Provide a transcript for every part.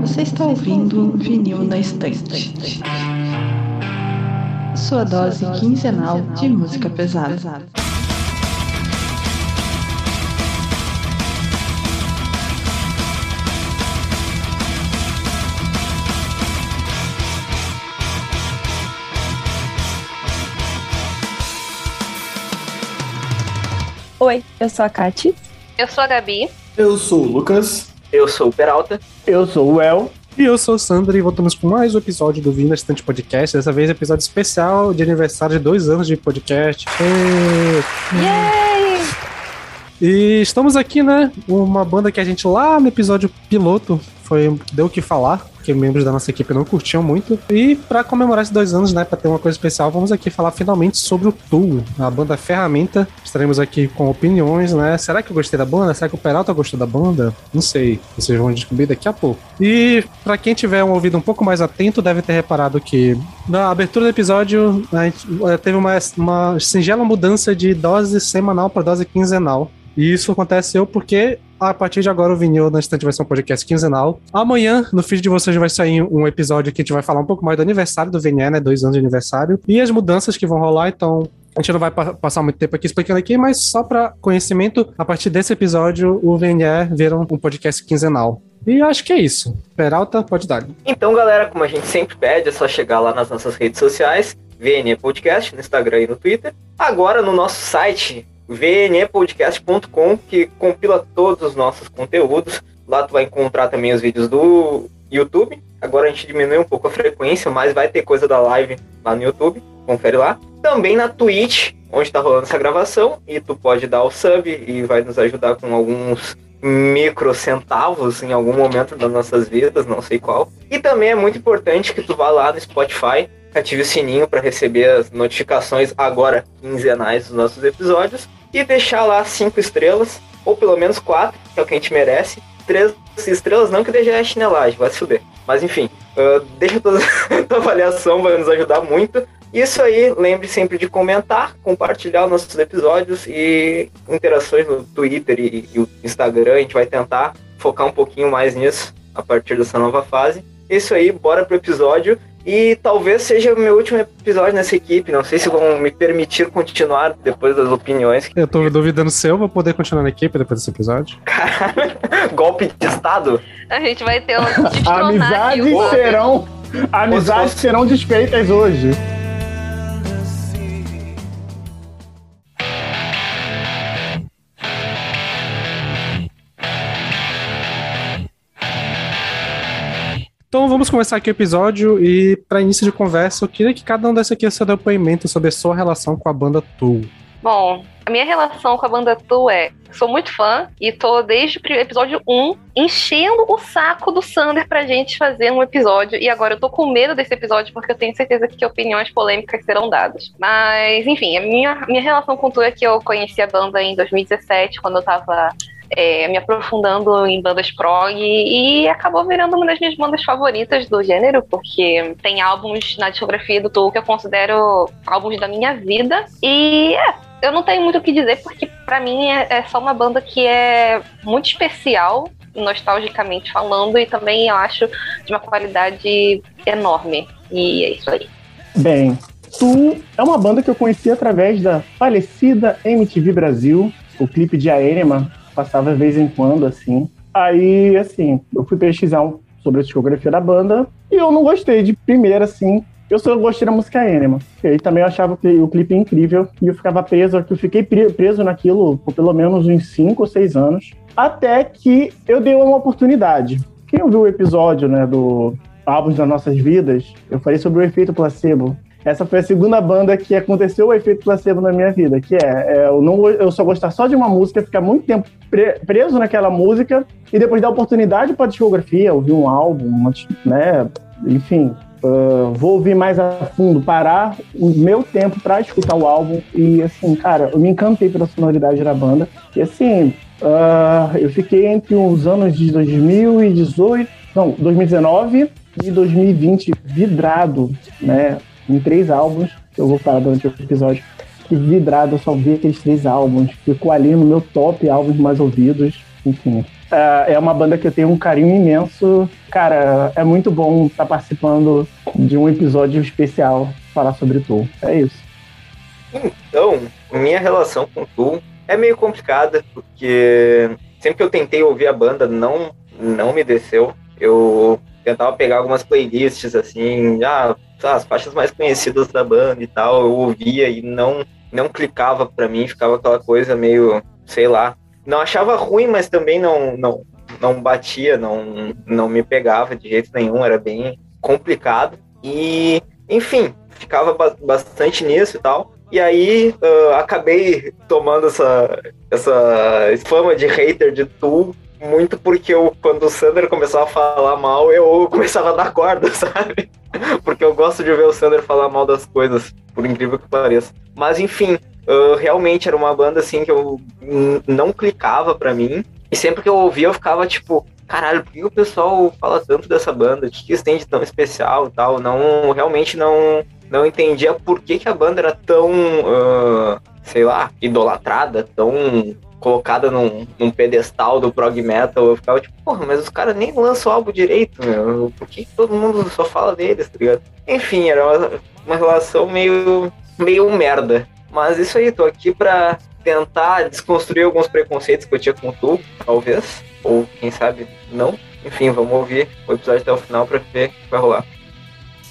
Você está ouvindo Vinil na Estante. Sua dose quinzenal de música pesada. Oi, eu sou a Kati. Eu sou a Gabi. Eu sou o Lucas. Eu sou o Peralta. Eu sou o El. E eu sou o Sandro e voltamos com mais um episódio do Vinda Estante Podcast. Dessa vez, episódio especial de aniversário de dois anos de podcast. E... Yay! E estamos aqui, né? Uma banda que a gente lá no episódio piloto foi deu o que falar porque membros da nossa equipe não curtiam muito. E para comemorar esses dois anos, né, para ter uma coisa especial, vamos aqui falar finalmente sobre o Tool, a banda Ferramenta. Estaremos aqui com opiniões, né? Será que eu gostei da banda? Será que o Peralta gostou da banda? Não sei. Vocês vão descobrir daqui a pouco. E para quem tiver um ouvido um pouco mais atento, deve ter reparado que na abertura do episódio a gente eh, teve uma, uma singela mudança de dose semanal para dose quinzenal. E isso aconteceu porque a partir de agora o Vinil na Estante vai ser um podcast quinzenal. Amanhã, no feed de vocês, vai sair um episódio que a gente vai falar um pouco mais do aniversário do VNE, né? Dois anos de aniversário. E as mudanças que vão rolar, então. A gente não vai passar muito tempo aqui explicando aqui, mas só para conhecimento, a partir desse episódio, o VNE vira um podcast quinzenal. E acho que é isso. Peralta, pode dar. Então, galera, como a gente sempre pede, é só chegar lá nas nossas redes sociais, VNE Podcast, no Instagram e no Twitter. Agora, no nosso site, vnepodcast.com, que compila todos os nossos conteúdos. Lá tu vai encontrar também os vídeos do YouTube. Agora a gente diminui um pouco a frequência, mas vai ter coisa da live lá no YouTube. Confere lá. Também na Twitch, onde está rolando essa gravação. E tu pode dar o sub e vai nos ajudar com alguns micro centavos em algum momento das nossas vidas, não sei qual. E também é muito importante que tu vá lá no Spotify ative o sininho para receber as notificações agora quinzenais dos nossos episódios e deixar lá cinco estrelas, ou pelo menos quatro, que é o que a gente merece. Três estrelas não, que deixa é chinelagem, vai se fuder. Mas enfim, uh, deixa toda a tua avaliação, vai nos ajudar muito. Isso aí, lembre sempre de comentar, compartilhar nossos episódios e interações no Twitter e, e o Instagram. A gente vai tentar focar um pouquinho mais nisso a partir dessa nova fase. Isso aí, bora pro episódio. E talvez seja o meu último episódio nessa equipe. Não sei se vão me permitir continuar depois das opiniões. Eu tô duvidando se eu vou poder continuar na equipe depois desse episódio. Caralho, golpe de estado? A gente vai ter um Amizades serão. Amizades serão desfeitas hoje. Então vamos começar aqui o episódio e para início de conversa, eu queria que cada um desse aqui seu depoimento sobre a sua relação com a banda Tool. Bom, a minha relação com a banda Tool é, sou muito fã e tô desde o episódio 1 enchendo o saco do Sander pra gente fazer um episódio e agora eu tô com medo desse episódio porque eu tenho certeza que opiniões polêmicas serão dadas. Mas, enfim, a minha, minha relação com Tool é que eu conheci a banda em 2017, quando eu tava é, me aprofundando em bandas prog e, acabou virando uma das minhas bandas favoritas do gênero, porque tem álbuns na discografia do Tool que eu considero álbuns da minha vida. E é, eu não tenho muito o que dizer, porque para mim é, é só uma banda que é muito especial, nostalgicamente falando, e também eu acho de uma qualidade enorme. E é isso aí. Bem, Tu é uma banda que eu conheci através da falecida MTV Brasil, o clipe de Aerema, passava de vez em quando, assim. Aí, assim, eu fui pesquisar sobre a discografia da banda e eu não gostei de primeira, assim. Eu só gostei da música Enema. E aí também eu achava que o clipe incrível e eu ficava preso, eu fiquei preso naquilo por pelo menos uns 5 ou 6 anos. Até que eu dei uma oportunidade. Quem ouviu o episódio, né, do Álbuns das Nossas Vidas, eu falei sobre o efeito placebo. Essa foi a segunda banda que aconteceu o efeito placebo na minha vida, que é, é eu, não, eu só gostar só de uma música, ficar muito tempo pre, preso naquela música e depois dar oportunidade para discografia, ouvir um álbum, né? Enfim, uh, vou ouvir mais a fundo, parar o meu tempo para escutar o álbum e assim, cara, eu me encantei pela sonoridade da banda e assim, uh, eu fiquei entre os anos de 2018, não, 2019 e 2020 vidrado, né? Em três álbuns, que eu vou falar durante o episódio. fiquei vidrado, eu só vi aqueles três álbuns. Ficou ali no meu top álbuns mais ouvidos. Enfim, é, é uma banda que eu tenho um carinho imenso. Cara, é muito bom estar participando de um episódio especial falar sobre Tu. É isso. Então, minha relação com Tu é meio complicada, porque sempre que eu tentei ouvir a banda, não, não me desceu. Eu tentava pegar algumas playlists, assim, já ah, as faixas mais conhecidas da banda e tal, eu ouvia e não, não clicava para mim, ficava aquela coisa meio, sei lá, não achava ruim, mas também não, não, não batia, não, não me pegava de jeito nenhum, era bem complicado. E, enfim, ficava bastante nisso e tal. E aí uh, acabei tomando essa, essa fama de hater de Tool, muito porque eu, quando o Sander começava a falar mal, eu começava a dar corda, sabe? Porque eu gosto de ver o Sander falar mal das coisas, por incrível que pareça. Mas enfim, uh, realmente era uma banda assim que eu não clicava para mim. E sempre que eu ouvia, eu ficava tipo, caralho, por que o pessoal fala tanto dessa banda? O que, que eles têm de tão especial e tal? Não, realmente não, não entendia por que, que a banda era tão, uh, sei lá, idolatrada, tão colocada num, num, pedestal do prog metal, eu ficava tipo, porra, mas os caras nem lançam álbum direito, meu. Por que todo mundo só fala deles, tá ligado? Enfim, era uma, uma relação meio, meio merda. Mas isso aí, tô aqui pra tentar desconstruir alguns preconceitos que eu tinha com tu, talvez. Ou quem sabe não. Enfim, vamos ouvir o episódio até o final pra ver o que vai rolar.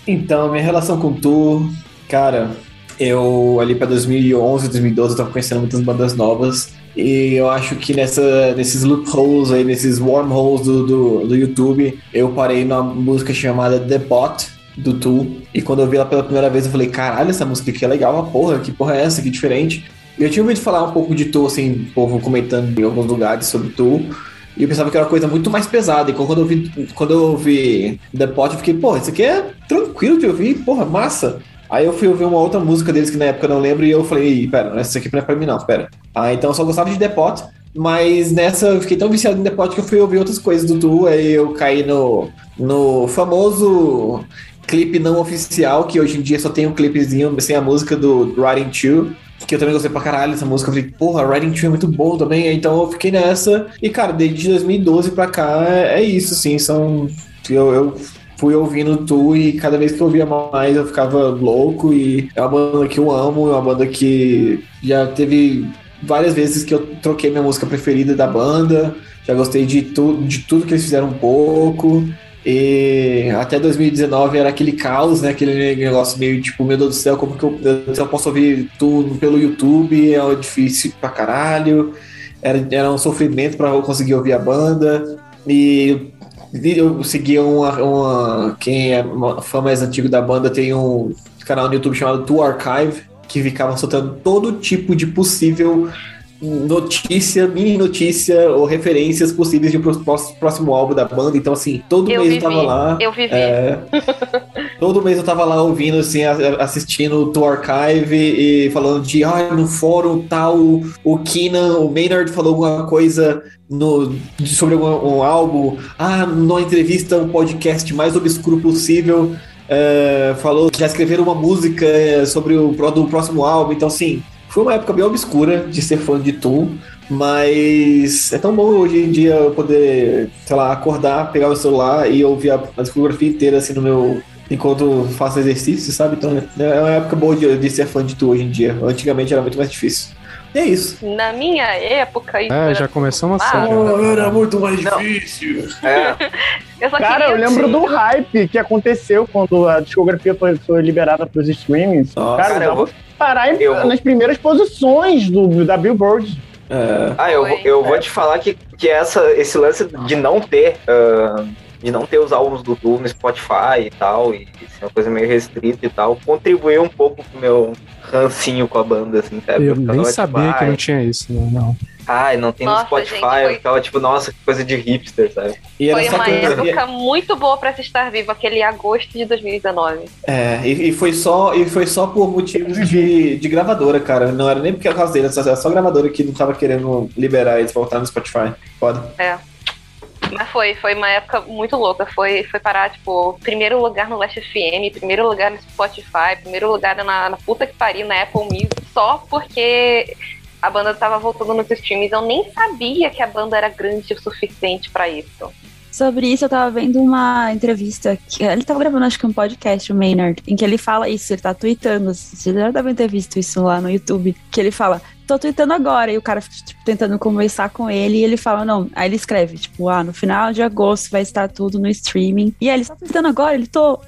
Então, minha relação com tu, cara, eu ali pra 2011, 2012 eu tava conhecendo muitas bandas novas. E eu acho que nessa, nesses loopholes aí, nesses wormholes do, do, do YouTube, eu parei numa música chamada The Bot, do Tool. E quando eu vi ela pela primeira vez, eu falei, caralho, essa música aqui é legal, uma porra, que porra é essa, que diferente. Eu tinha ouvido falar um pouco de Tool, assim, o povo comentando em alguns lugares sobre Tool. E eu pensava que era uma coisa muito mais pesada. E quando eu ouvi, quando eu ouvi The Pot, eu fiquei, porra, isso aqui é tranquilo de ouvir, porra, massa. Aí eu fui ouvir uma outra música deles que na época eu não lembro e eu falei, pera, essa aqui não é pra mim não, pera. Ah, então eu só gostava de The Pot, mas nessa eu fiquei tão viciado em The Pot que eu fui ouvir outras coisas do Tu, aí eu caí no, no famoso clipe não oficial, que hoje em dia só tem um clipezinho sem a música do Riding 2, que eu também gostei pra caralho dessa música. Eu falei, porra, Riding 2 é muito bom também. Então eu fiquei nessa. E, cara, desde 2012 pra cá é, é isso, assim. São. Eu, eu fui ouvindo tu e cada vez que eu ouvia mais eu ficava louco. E é uma banda que eu amo, é uma banda que já teve várias vezes que eu troquei minha música preferida da banda. Já gostei de, tu, de tudo que eles fizeram um pouco. E até 2019 era aquele caos, né? Aquele negócio meio tipo, meu Deus do céu, como que eu, eu posso ouvir tudo pelo YouTube? É difícil pra caralho. Era, era um sofrimento para conseguir ouvir a banda. E eu seguia uma, uma. Quem é fã mais antigo da banda tem um canal no YouTube chamado To Archive, que ficava soltando todo tipo de possível notícia, mini notícia ou referências possíveis de próximo álbum da banda. Então, assim, todo eu mês vivi, eu tava lá. Eu vivi. É, todo mês eu tava lá ouvindo, assim, assistindo o Archive e falando de, ah, no fórum tal, o Keenan, o Maynard falou alguma coisa no, sobre algum, um álbum. Ah, numa entrevista, um podcast mais obscuro possível. É, falou já escreveram uma música sobre o do próximo álbum, então assim, foi uma época bem obscura de ser fã de Tu, mas é tão bom hoje em dia eu poder, sei lá, acordar, pegar o celular e ouvir a, a discografia inteira assim no meu. enquanto faço exercício, sabe? Então é uma época boa de, de ser fã de Tu hoje em dia. Antigamente era muito mais difícil. E é isso. Na minha época. Isso é, já começou uma série. Oh, era muito mais Não. difícil. É. eu Cara, eu lembro do hype que aconteceu quando a discografia foi, foi liberada para os streamings. Nossa, cara, cara eu vou parar em, eu... nas primeiras posições do, da Billboard. É. Ah, eu, eu vou te falar que, que essa, esse lance de não ter. Uh, de não ter os álbuns do Tool no Spotify e tal, e ser uma coisa meio restrita e tal, contribuiu um pouco pro meu rancinho com a banda, assim, sabe? Eu, eu nem sabia tipo, que não tinha isso, né? não. Ai, não tem nossa, no Spotify, gente, foi... eu ficava tipo, nossa, que coisa de hipster, sabe? E foi uma época muito boa pra se estar vivo, aquele agosto de 2019. É, e, e, foi, só, e foi só por motivos de, de gravadora, cara. Não era nem porque a causa dele, era só gravadora que não tava querendo liberar eles voltar no Spotify. Foda. É. Mas foi, foi uma época muito louca. Foi, foi parar, tipo, primeiro lugar no Last FM, primeiro lugar no Spotify, primeiro lugar na, na puta que pariu na Apple Music, só porque a banda tava voltando nos streams. Eu nem sabia que a banda era grande o suficiente para isso. Sobre isso, eu tava vendo uma entrevista que ele tava gravando, acho que um podcast, o Maynard, em que ele fala isso, ele tá tweetando. Vocês já devem ter visto isso lá no YouTube. Que ele fala: tô tweetando agora. E o cara tipo, tentando conversar com ele e ele fala, não. Aí ele escreve, tipo, ah, no final de agosto vai estar tudo no streaming. E aí ele, tá tweetando agora? Ele tô.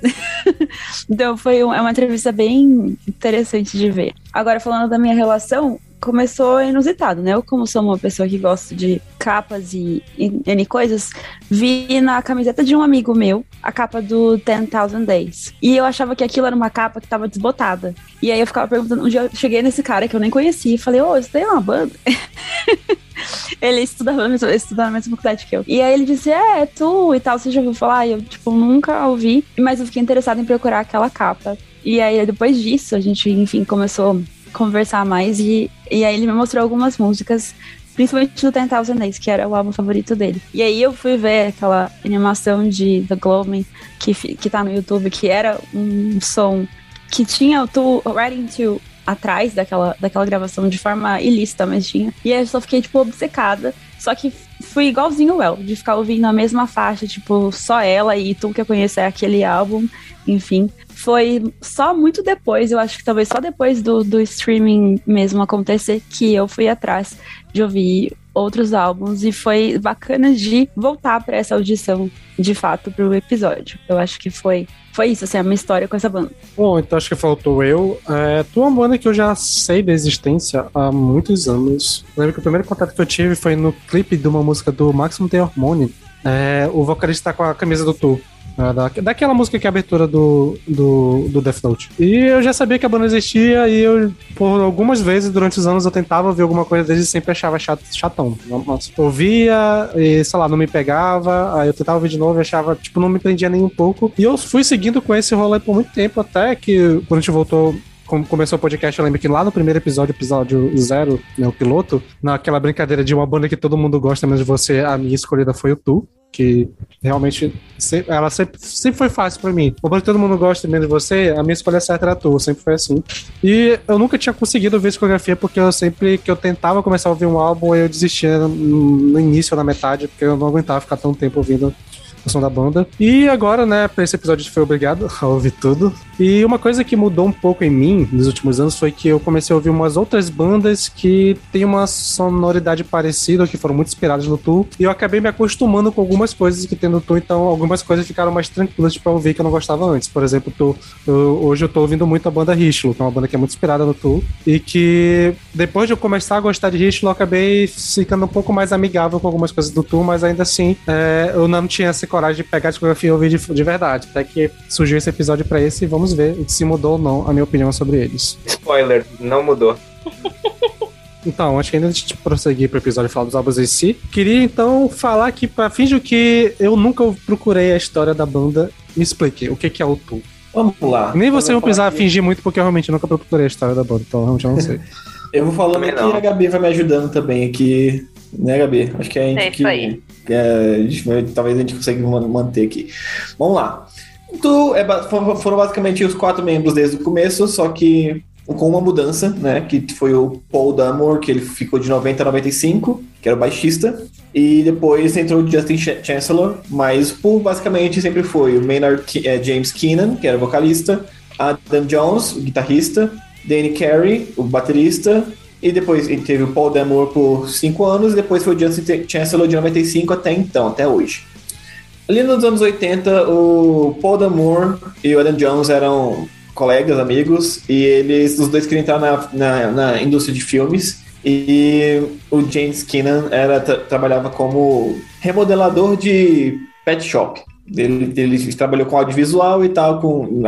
então foi um, é uma entrevista bem interessante de ver. Agora, falando da minha relação, começou inusitado, né? Eu, como sou uma pessoa que gosta de capas e, e N coisas, vi na camiseta de um amigo meu a capa do 10,000 Days. E eu achava que aquilo era uma capa que tava desbotada. E aí eu ficava perguntando, um dia eu cheguei nesse cara que eu nem conhecia e falei, ô, oh, daí é uma banda? ele estudava estudava na mesma faculdade que eu. E aí ele disse, é, é tu e tal, você já ouviu falar? E eu, tipo, nunca ouvi, mas eu fiquei interessada em procurar aquela capa. E aí, depois disso, a gente, enfim, começou conversar mais e, e aí ele me mostrou algumas músicas, principalmente do Ten Thousand Days, que era o álbum favorito dele. E aí eu fui ver aquela animação de The Gloaming que, que tá no YouTube, que era um som que tinha o to, Writing to atrás daquela, daquela gravação de forma ilícita, mas tinha. E aí eu só fiquei, tipo, obcecada. Só que fui igualzinho o El, de ficar ouvindo a mesma faixa, tipo, só ela e tu que eu conheço é aquele álbum, enfim foi só muito depois, eu acho que talvez só depois do, do streaming mesmo acontecer, que eu fui atrás de ouvir outros álbuns e foi bacana de voltar para essa audição de fato para o episódio. Eu acho que foi foi isso, assim, a minha história com essa banda. Bom, então acho que faltou eu. É, tu é uma banda que eu já sei da existência há muitos anos. Eu lembro que o primeiro contato que eu tive foi no clipe de uma música do Maximum The Hormone. É, o vocalista tá com a camisa do Tu. Ah, da, daquela música que é a abertura do, do, do Death Note. E eu já sabia que a banda existia e eu, por algumas vezes durante os anos, eu tentava ver alguma coisa deles e sempre achava chato, chatão. Nossa, ouvia e, sei lá, não me pegava, aí eu tentava ouvir de novo e achava, tipo, não me prendia nem um pouco. E eu fui seguindo com esse rolê por muito tempo, até que quando a gente voltou como começou o podcast, eu lembro que lá no primeiro episódio, episódio zero, né, o piloto, naquela brincadeira de uma banda que todo mundo gosta, mas você, a minha escolhida foi o Tu que realmente ela sempre, sempre foi fácil para mim. Como todo mundo gosta menos de você, a minha escolha certa era a tua, sempre foi assim. E eu nunca tinha conseguido ver discografia porque eu sempre que eu tentava começar a ouvir um álbum, eu desistia no início ou na metade, porque eu não aguentava ficar tanto tempo ouvindo da banda. E agora, né, pra esse episódio foi obrigado a ouvir tudo. E uma coisa que mudou um pouco em mim nos últimos anos foi que eu comecei a ouvir umas outras bandas que têm uma sonoridade parecida, que foram muito inspiradas no Tu. E eu acabei me acostumando com algumas coisas que tem no Tu, então algumas coisas ficaram mais tranquilas pra ouvir que eu não gostava antes. Por exemplo, tu, eu, hoje eu tô ouvindo muito a banda Richlo, que é uma banda que é muito inspirada no Tu. E que depois de eu começar a gostar de Richlo, eu acabei ficando um pouco mais amigável com algumas coisas do Tu, mas ainda assim é, eu não tinha essa coragem de pegar a discografia e ouvir de, de verdade. Até que surgiu esse episódio pra esse e vamos ver se mudou ou não a minha opinião sobre eles. Spoiler, não mudou. Então, acho que ainda antes de prosseguir para o episódio e falar dos álbuns em si, queria então falar que, para finge que eu nunca procurei a história da banda, me explique o que, que é o Tu. Vamos lá. Nem você vai precisar aqui. fingir muito, porque eu realmente nunca procurei a história da banda, então realmente eu não sei. eu vou falando aqui e a Gabi vai me ajudando também aqui, né, Gabi? Acho que a gente é que. Aí. É, a gente talvez a gente consiga manter aqui. Vamos lá. Tu, é, foram basicamente os quatro membros desde o começo, só que com uma mudança, né? Que foi o Paul Damore, que ele ficou de 90 a 95, que era o baixista. E depois entrou o Justin Chancellor, mas por basicamente sempre foi o Maynard é, James Keenan, que era o vocalista, Adam Jones, o guitarrista, Danny Carey, o baterista, e depois ele teve o Paul Damore por cinco anos, depois foi o Justin Chancellor de 95 até então, até hoje. Ali nos anos 80, o Paul Damore e o Adam Jones eram colegas, amigos, e eles, os dois queriam entrar na, na, na indústria de filmes. E o James Keenan era, trabalhava como remodelador de pet shop. Ele, ele trabalhou com audiovisual e tal, com,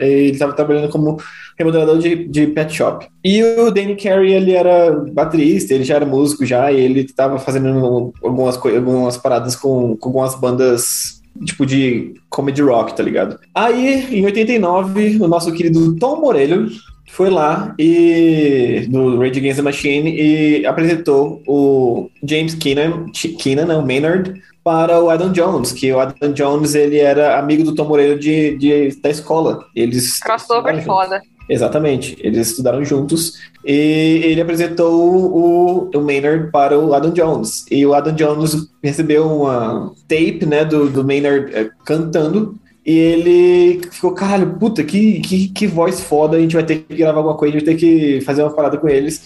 ele estava trabalhando como remodelador de, de pet shop. E o Danny Carey, ele era baterista, ele já era músico já, e ele estava fazendo algumas, algumas paradas com, com algumas bandas tipo de comedy rock, tá ligado? Aí, em 89, o nosso querido Tom Morello foi lá e do Rage Against the Machine e apresentou o James Keenan, Keenan, não, Maynard, para o Adam Jones, que o Adam Jones ele era amigo do Tom Moreira de, de da escola. Eles Crossover foda. Exatamente, eles estudaram juntos e ele apresentou o, o Maynard para o Adam Jones. E o Adam Jones recebeu uma tape né, do, do Maynard é, cantando e ele ficou, caralho, puta, que, que, que voz foda, a gente vai ter que gravar alguma coisa, a gente vai ter que fazer uma parada com eles.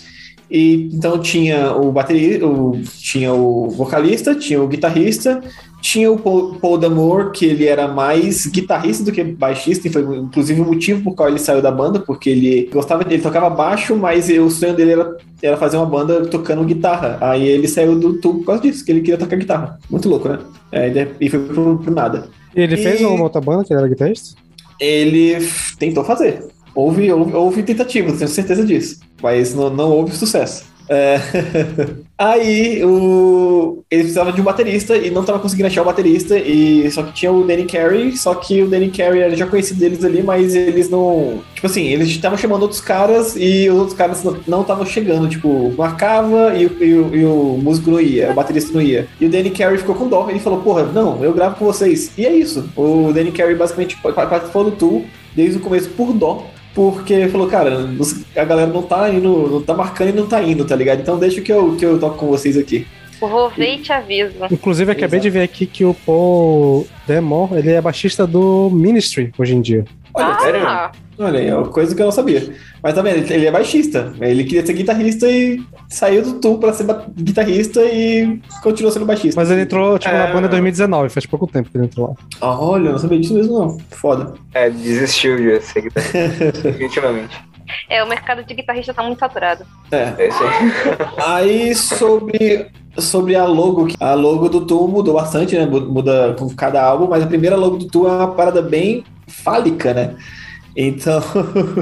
E então tinha o baterista, o, tinha o vocalista, tinha o guitarrista, tinha o Paul, Paul que ele era mais guitarrista do que baixista, e foi inclusive o motivo por qual ele saiu da banda, porque ele gostava, ele tocava baixo, mas o sonho dele era, era fazer uma banda tocando guitarra. Aí ele saiu do tubo por causa disso, que ele queria tocar guitarra. Muito louco, né? É, e foi pro, pro nada. Ele e... fez uma outra banda que ele era guitarrista? Ele tentou fazer. Houve, houve, houve tentativas, tenho certeza disso. Mas não, não houve sucesso. É... Aí o... eles precisavam de um baterista e não tava conseguindo achar o baterista. E só que tinha o Danny Carey, só que o Danny Carey era já conhecido deles ali, mas eles não. Tipo assim, eles estavam chamando outros caras e os outros caras não estavam chegando. Tipo, marcava e, e, e, o músico não ia, o baterista não ia. E o Danny Carey ficou com dó. Ele falou, porra, não, eu gravo com vocês. E é isso. O Danny Carey basicamente participou do tour desde o começo por dó porque falou, cara, a galera não tá indo, não tá marcando e não tá indo, tá ligado? Então deixa que eu, que eu toco com vocês aqui. Vou ver e te aviso. Inclusive, acabei Exato. de ver aqui que o Paul Demore, ele é baixista do Ministry hoje em dia. Olha, ah. sério? Olha, é uma coisa que eu não sabia. Mas também, tá ele é baixista. Ele queria ser guitarrista e saiu do tour pra ser guitarrista e continuou sendo baixista. Mas ele entrou, tipo, é... na banda em 2019, faz pouco tempo que ele entrou lá. Ah, olha, eu não sabia disso mesmo, não. Foda. É, desistiu de ser guitarrista. Definitivamente. É, o mercado de guitarrista tá muito saturado. É. é isso aí. aí sobre sobre a logo, a logo do Tu mudou bastante, né? Muda com cada álbum, mas a primeira logo do Tu é uma parada bem fálica, né? Então.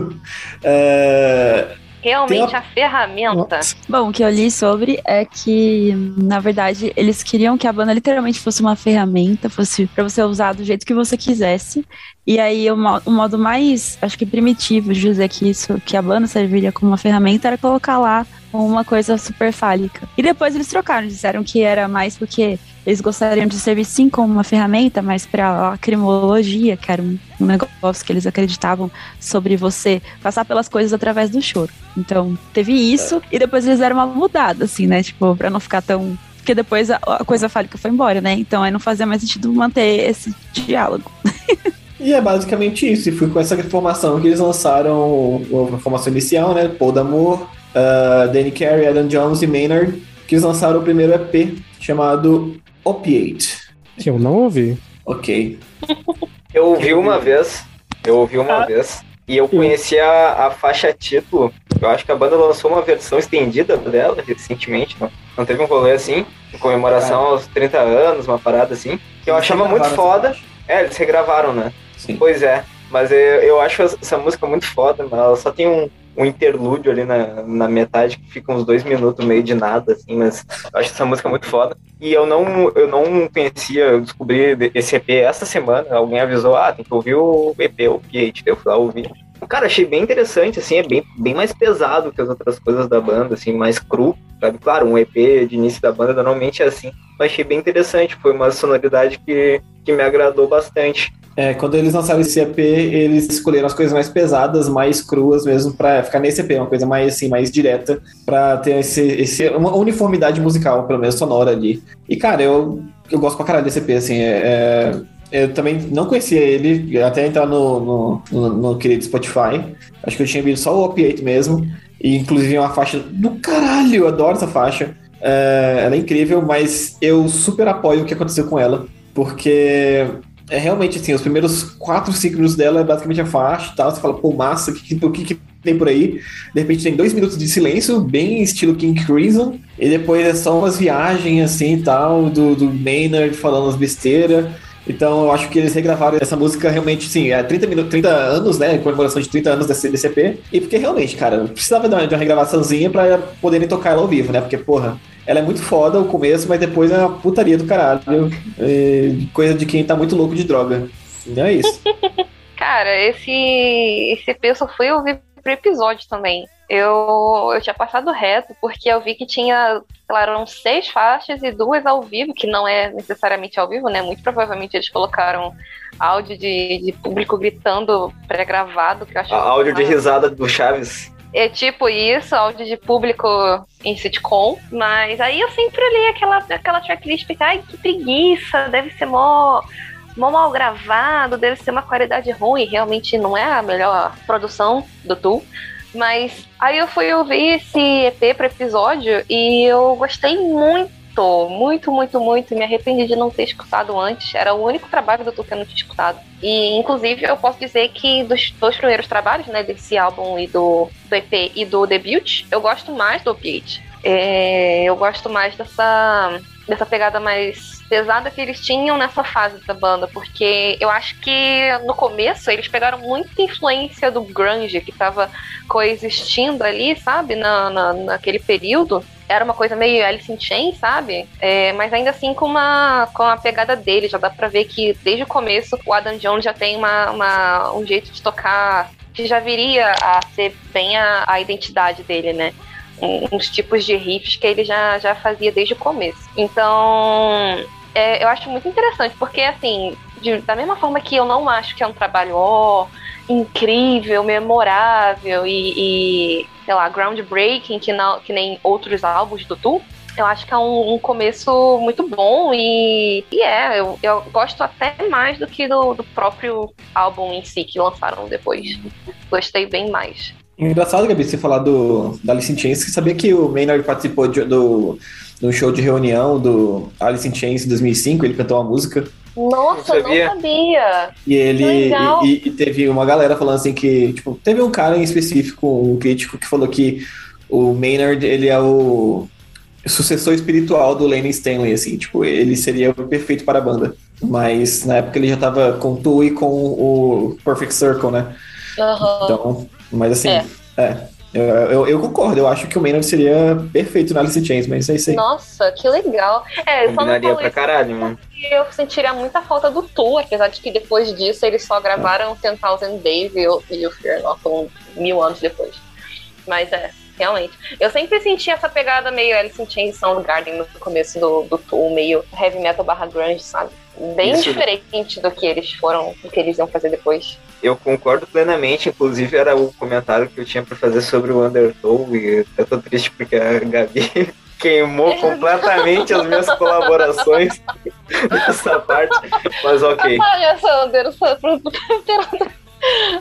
é, Realmente uma... a ferramenta. Bom, o que eu li sobre é que, na verdade, eles queriam que a banda literalmente fosse uma ferramenta, fosse para você usar do jeito que você quisesse. E aí o, o, modo mais, acho que primitivo de dizer que isso, que a banda serviria como uma ferramenta, era colocar lá uma coisa super fálica. E depois eles trocaram, disseram que era mais porque eles gostariam de servir sim como uma ferramenta, mas para a crimologia, que era um, negócio que eles acreditavam sobre você passar pelas coisas através do choro. Então, teve isso e depois eles deram uma mudada, assim, né? Tipo, para não ficar tão porque depois a, a, coisa fálica foi embora, né? Então aí não fazia mais sentido manter esse diálogo. E é basicamente isso. E foi com essa informação que eles lançaram a formação inicial, né? Paul D'Amour, uh, Danny Carey, Adam Jones e Maynard, que eles lançaram o primeiro EP chamado Opiate. Que eu não ouvi. Ok. Eu ouvi uma vez. Eu ouvi uma ah. vez. E eu conheci a, a faixa título. Eu acho que a banda lançou uma versão estendida dela recentemente, não? Não teve um rolê assim, em comemoração ah. aos 30 anos, uma parada assim. Que eu eles achava muito foda. É, eles regravaram, né? Sim. Pois é. Mas eu, eu acho essa música muito foda, mas ela só tem um, um interlúdio ali na, na metade que fica uns dois minutos meio de nada, assim, mas acho essa música muito foda. E eu não, eu não conhecia, eu descobri esse EP essa semana, alguém avisou, ah, tem que ouvir o EP, o Gate, eu fui lá ouvir. Cara, achei bem interessante, assim, é bem, bem mais pesado que as outras coisas da banda, assim, mais cru, sabe? Claro, um EP de início da banda normalmente é assim, mas achei bem interessante, foi uma sonoridade que, que me agradou bastante. É, quando eles lançaram esse EP, eles escolheram as coisas mais pesadas, mais cruas mesmo, para ficar nesse EP, uma coisa mais assim, mais direta, para ter esse, esse, uma uniformidade musical, pelo menos sonora ali. E, cara, eu, eu gosto pra caralho desse EP, assim, é, é eu também não conhecia ele, até entrar no, no, no, no querido Spotify. Acho que eu tinha visto só o Opiate mesmo. E inclusive é uma faixa do caralho, eu adoro essa faixa. É, ela é incrível, mas eu super apoio o que aconteceu com ela. Porque é realmente assim, os primeiros quatro, minutos dela é basicamente a faixa e tal. Você fala, pô, massa, o que, que, que, tem por aí? De repente tem dois minutos de silêncio, bem estilo King Crimson, e depois é só umas viagens assim e tal, do, do Maynard falando as besteiras. Então eu acho que eles regravaram essa música realmente, sim, é 30, minutos, 30 anos, né? Comemoração de 30 anos desse, EP. E porque realmente, cara, precisava de uma, de uma regravaçãozinha pra poderem tocar ela ao vivo, né? Porque, porra, ela é muito foda o começo, mas depois é uma putaria do caralho. É coisa de quem tá muito louco de droga. Não é isso. Cara, esse, esse EP eu só fui ouvir pro episódio também. Eu, eu tinha passado reto, porque eu vi que tinha, sei lá, eram seis faixas e duas ao vivo, que não é necessariamente ao vivo, né? Muito provavelmente eles colocaram áudio de, de público gritando pré-gravado, que eu acho áudio de risada do Chaves. É tipo isso, áudio de público em sitcom. Mas aí eu sempre li aquela, aquela tracklist e ai, que preguiça, deve ser mó, mó mal gravado, deve ser uma qualidade ruim. Realmente não é a melhor produção do Tu. Mas aí eu fui ouvir esse EP para episódio e eu gostei muito, muito, muito, muito. Me arrependi de não ter escutado antes. Era o único trabalho do Tu que eu não tinha escutado. E, inclusive, eu posso dizer que dos dois primeiros trabalhos, né, desse álbum e do, do EP e do debut, eu gosto mais do Opiate. É, eu gosto mais dessa, dessa pegada mais pesada que eles tinham nessa fase da banda, porque eu acho que no começo eles pegaram muita influência do grunge que tava coexistindo ali, sabe, na, na, naquele período. Era uma coisa meio Alice in Chains, sabe? É, mas ainda assim com uma, com a pegada dele. Já dá pra ver que desde o começo o Adam Jones já tem uma, uma, um jeito de tocar que já viria a ser bem a, a identidade dele, né? Uns tipos de riffs que ele já, já fazia desde o começo. Então, é, eu acho muito interessante, porque assim, de- da mesma forma que eu não acho que é um trabalho ó, incrível, memorável e, e, sei lá, groundbreaking, que, não, que nem outros álbuns do Tu, eu acho que é um, um começo muito bom e, e é, eu, eu gosto até mais do que do, do próprio álbum em si que lançaram depois. Gostei bem mais. Engraçado, Gabi, você falar do, da Alice in Chains, que sabia que o Maynard participou de, do, do show de reunião do Alice in Chains em 2005, ele cantou uma música, Nossa, Não eu não sabia. e ele e, e teve uma galera falando assim que, tipo, teve um cara em específico, um crítico, que falou que o Maynard, ele é o sucessor espiritual do Lenny Stanley, assim, tipo, ele seria o perfeito para a banda. Mas na época ele já tava com o Tu e com o Perfect Circle, né? Aham. Então, mas assim, É. é. eu, eu, eu concordo, eu acho que o Maynard seria perfeito no Alice in Chains, mas é isso aí. Nossa, que legal. É, eu só Combinaria falei pra caralho, mano. que eu sentiria muita falta do Tu, apesar de que depois disso eles só gravaram Ten Thousand Days e o, e o Fear Not mil anos depois. Mas é, realmente. Eu sempre senti essa pegada meio Alice in Chains Soundgarden no começo do, do Tu, meio heavy metal barra grunge, sabe? Bem Isso. diferente do que eles foram, do que eles iam fazer depois. Eu concordo plenamente, inclusive era o comentário que eu tinha pra fazer sobre o Undertow e eu tô triste porque a Gabi queimou completamente as minhas colaborações nessa parte, mas ok. Olha, Sander,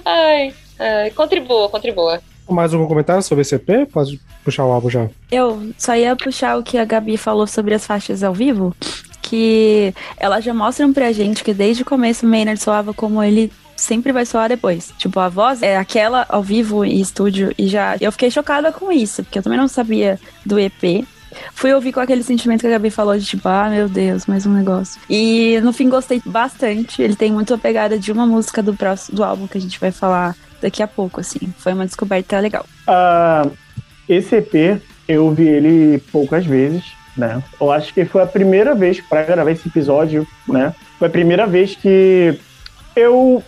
Ai, ai, contribua, contribua. Mais algum comentário sobre esse EP? Pode puxar o álbum já. Eu só ia puxar o que a Gabi falou sobre as faixas ao vivo, que elas já mostram pra gente que desde o começo o Maynard soava como ele sempre vai soar depois. Tipo, a voz é aquela ao vivo e estúdio e já eu fiquei chocada com isso, porque eu também não sabia do EP. Fui ouvir com aquele sentimento que a Gabi falou de tipo, ah, meu Deus, mais um negócio. E no fim gostei bastante. Ele tem muito a pegada de uma música do próximo do álbum que a gente vai falar daqui a pouco, assim. Foi uma descoberta legal. Ah, esse EP, eu ouvi ele poucas vezes, né? Eu acho que foi a primeira vez para gravar esse episódio, né? Foi a primeira vez que eu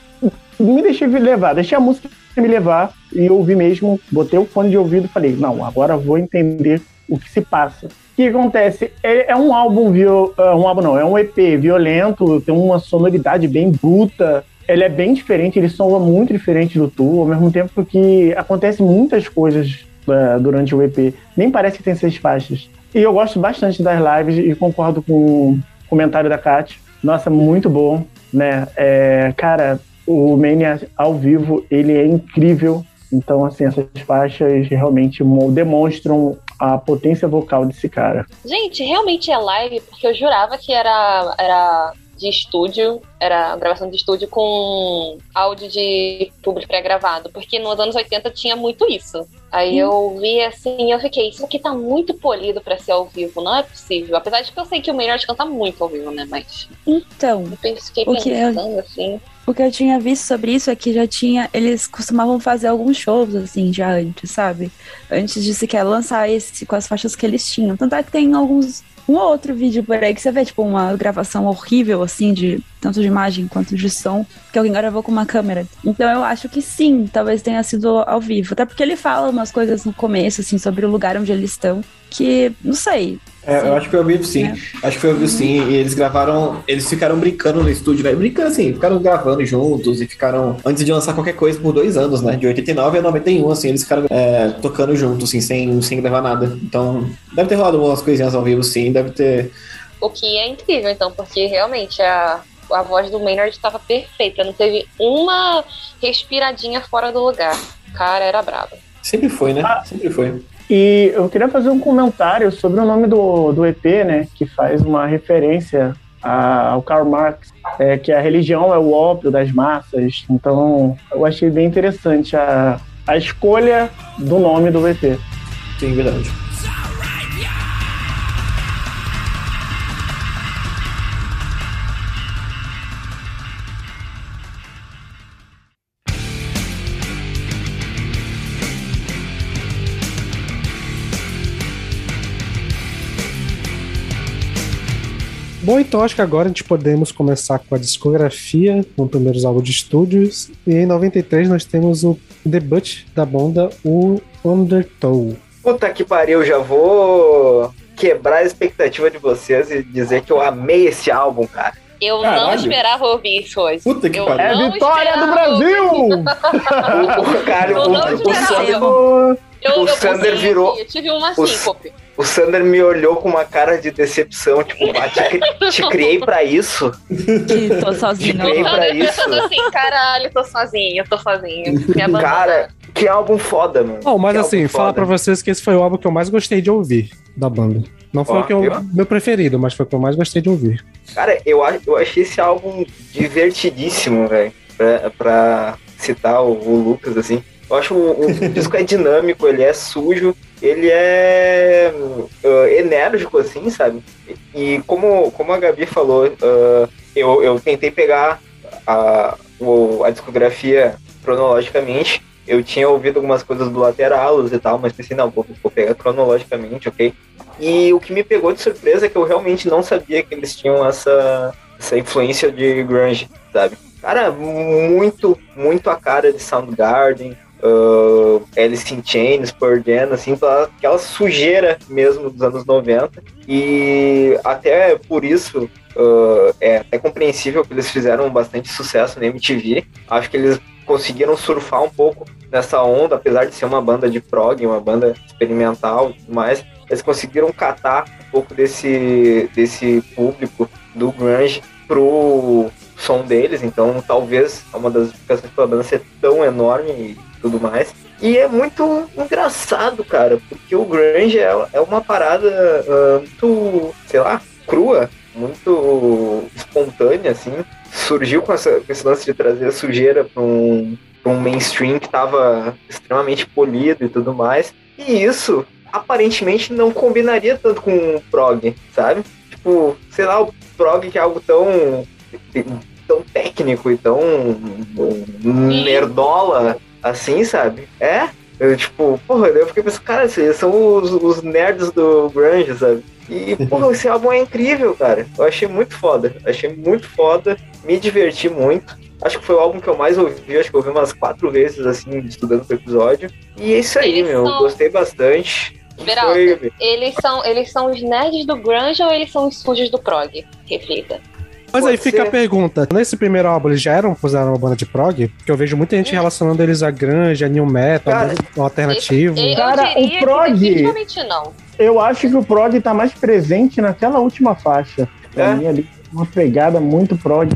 me deixei levar, deixei a música me levar e ouvi mesmo, botei o fone de ouvido e falei, não, agora eu vou entender o que se passa. O que acontece? É, é um álbum, viol, é um álbum não, é um EP violento, tem uma sonoridade bem bruta, ele é bem diferente, ele soa muito diferente do Tu, ao mesmo tempo que acontece muitas coisas é, durante o EP. Nem parece que tem seis faixas. E eu gosto bastante das lives e concordo com o comentário da Kat. Nossa, muito bom, né? É, cara, o Mania ao vivo, ele é incrível. Então, assim, essas faixas realmente mo- demonstram a potência vocal desse cara. Gente, realmente é live, porque eu jurava que era, era de estúdio, era gravação de estúdio com áudio de público pré-gravado, porque nos anos 80 tinha muito isso. Aí eu vi assim, eu fiquei, isso aqui tá muito polido pra ser ao vivo, não é possível. Apesar de que eu sei que o Maynard canta muito ao vivo, né? Mas Então, eu pensei- fiquei O que é- pensando assim. O que eu tinha visto sobre isso é que já tinha. Eles costumavam fazer alguns shows, assim, já antes, sabe? Antes de sequer lançar esse com as faixas que eles tinham. Tanto é que tem alguns. Um ou outro vídeo por aí que você vê, tipo, uma gravação horrível, assim, de tanto de imagem quanto de som, que alguém gravou com uma câmera. Então eu acho que sim, talvez tenha sido ao vivo. Até porque ele fala umas coisas no começo, assim, sobre o lugar onde eles estão, que, não sei, É, eu acho que foi ao vivo sim. É. Acho que foi ao vivo sim. E eles gravaram. Eles ficaram brincando no estúdio, né? Brincando assim, ficaram gravando juntos e ficaram. Antes de lançar qualquer coisa por dois anos, né? De 89 a 91, assim, eles ficaram é, tocando juntos, assim, sem, sem gravar nada. Então, deve ter rolado umas coisinhas ao vivo, sim. Deve ter. O que é incrível, então, porque realmente a, a voz do Maynard estava perfeita. Não teve uma respiradinha fora do lugar. O cara era brabo. Sempre foi, né? Ah. Sempre foi. E eu queria fazer um comentário sobre o nome do, do EP, né? Que faz uma referência a- ao Karl Marx, é, que a religião é o ópio das massas. Então, eu achei bem interessante a, a escolha do nome do EP. Sim, verdade. Bom, então acho que agora a gente podemos começar com a discografia, com os primeiros álbuns de estúdios. E em 93 nós temos o debut da banda, o Undertow. Puta que pariu, já vou quebrar a expectativa de vocês e dizer que eu amei esse álbum, cara. Eu não Caralho. esperava ouvir isso hoje. Puta que Eu pariu. É a não vitória do. Brasil! O, o, cara, Eu o, não o. Sander, Eu, O eu Sander consegui, virou- Eu tive uma o- síncope. o Sander me olhou com uma cara de decepção, tipo, ah, te, te criei pra isso. que tô Te sozinho. criei pra isso. pensando assim, caralho, tô sozinho, tô sozinho. Cara, que álbum foda, mano. Bom, mas Que assim, falar pra vocês que esse foi o álbum que eu mais gostei de ouvir da banda. Não foi Ó, o que eu, viu? meu preferido, mas foi o que eu mais gostei de ouvir. Cara, eu, eu achei esse álbum divertidíssimo, velho. Pra, pra citar o, o Lucas, assim. Eu acho o, o disco é dinâmico, ele é sujo, ele é uh, enérgico, assim, sabe? E como, como a Gabi falou, uh, eu, eu tentei pegar a, o- a discografia cronologicamente. Eu tinha ouvido algumas coisas do Lateralos e tal, mas pensei, não, vou, vou pegar cronologicamente, ok? E o que me pegou de surpresa é que eu realmente não sabia que eles tinham essa, essa influência de grunge, sabe? Cara, muito, muito a cara de Soundgarden, uh, Alice in Chains, Pearl Jam, assim, aquela sujeira mesmo dos anos 90. E até por isso uh, é compreensível que eles fizeram bastante sucesso na MTV. Acho que eles conseguiram surfar um pouco nessa onda, apesar de ser uma banda de prog, uma banda experimental e tudo mais. Eles conseguiram catar um pouco desse, desse público do grunge pro som deles, então talvez é uma das explicações pela banda ser tão enorme e tudo mais. E é muito engraçado, cara, porque o grunge é, é uma parada ah, muito, sei lá, crua, muito espontânea, assim. Surgiu com, essa, com esse lance de trazer sujeira para um, pra um mainstream que estava extremamente polido e tudo mais. E isso aparentemente não combinaria tanto com o prog, sabe? Tipo, sei lá, o prog que é algo tão tão técnico e tão nerdola assim, sabe? É? Eu, tipo, porra, eu fiquei pensando, cara, esses são os, os nerds do grunge, sabe? E, porra, esse álbum é incrível, cara. Eu achei muito foda. Achei muito foda. Me diverti muito. Acho que foi o álbum que eu mais ouvi. Acho que eu ouvi umas quatro vezes, assim, estudando pro episódio. E é isso aí, Eles meu. são- Gostei bastante. Beraldo, Foi- eles são, eles são os nerds do grunge ou eles são os sujos do prog? Reflita. Mas Pode aí fica ser. a pergunta: nesse primeiro álbum eles já eram considerados uma banda de prog? Porque eu vejo muita gente relacionando eles a grunge, a new metal, Cara, ao alternativo. Eu Cara, diria o prog- que definitivamente não. Eu acho que o prog tá mais presente naquela última faixa. Pra É? mim ali, uma pegada muito prog.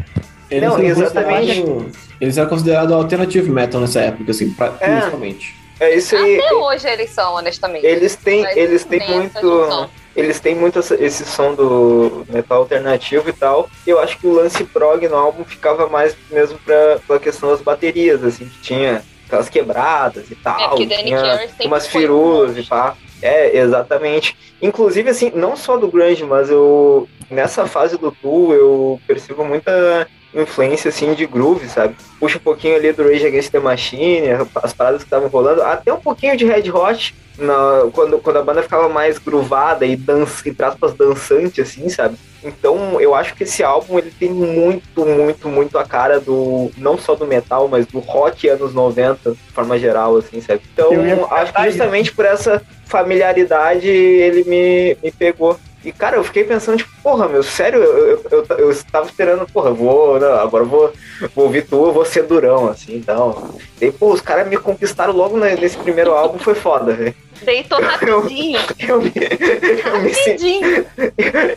Eles Não, eram exatamente. considerados- Eles eram considerados alternative metal nessa época, assim, pra, É. principalmente. É isso aí. Até hoje eles são, honestamente. Eles têm, eles têm muito. Eles têm muito esse som do metal alternativo e tal. Eu acho que o lance prog no álbum ficava mais mesmo pra, pela questão das baterias, assim, que tinha aquelas quebradas e É, tal. Danny tinha umas firulas e pá. É, exatamente. Inclusive, assim, não só do grunge, mas eu nessa fase do Tool eu percebo muita influência assim de groove, sabe? Puxa um pouquinho ali do Rage Against the Machine, as paradas que estavam rolando, até um pouquinho de Red Hot, na, quando, quando a banda ficava mais groovada e, dança, e aspas, dançante, assim, sabe? Então eu acho que esse álbum ele tem muito, muito, muito a cara do. não só do metal, mas do rock anos 90, de forma geral, assim, sabe? Então acho que justamente por essa familiaridade ele me, me pegou. E, cara, eu fiquei pensando, tipo, porra, meu, sério, eu, eu, eu, eu estava esperando, porra, vou, não, agora eu vou, vou ouvir tu, eu vou ser durão, assim, então. E, pô, os caras me conquistaram logo nesse primeiro álbum, foi foda, velho. Deitou rapidinho. Eu, eu, me, eu, me senti,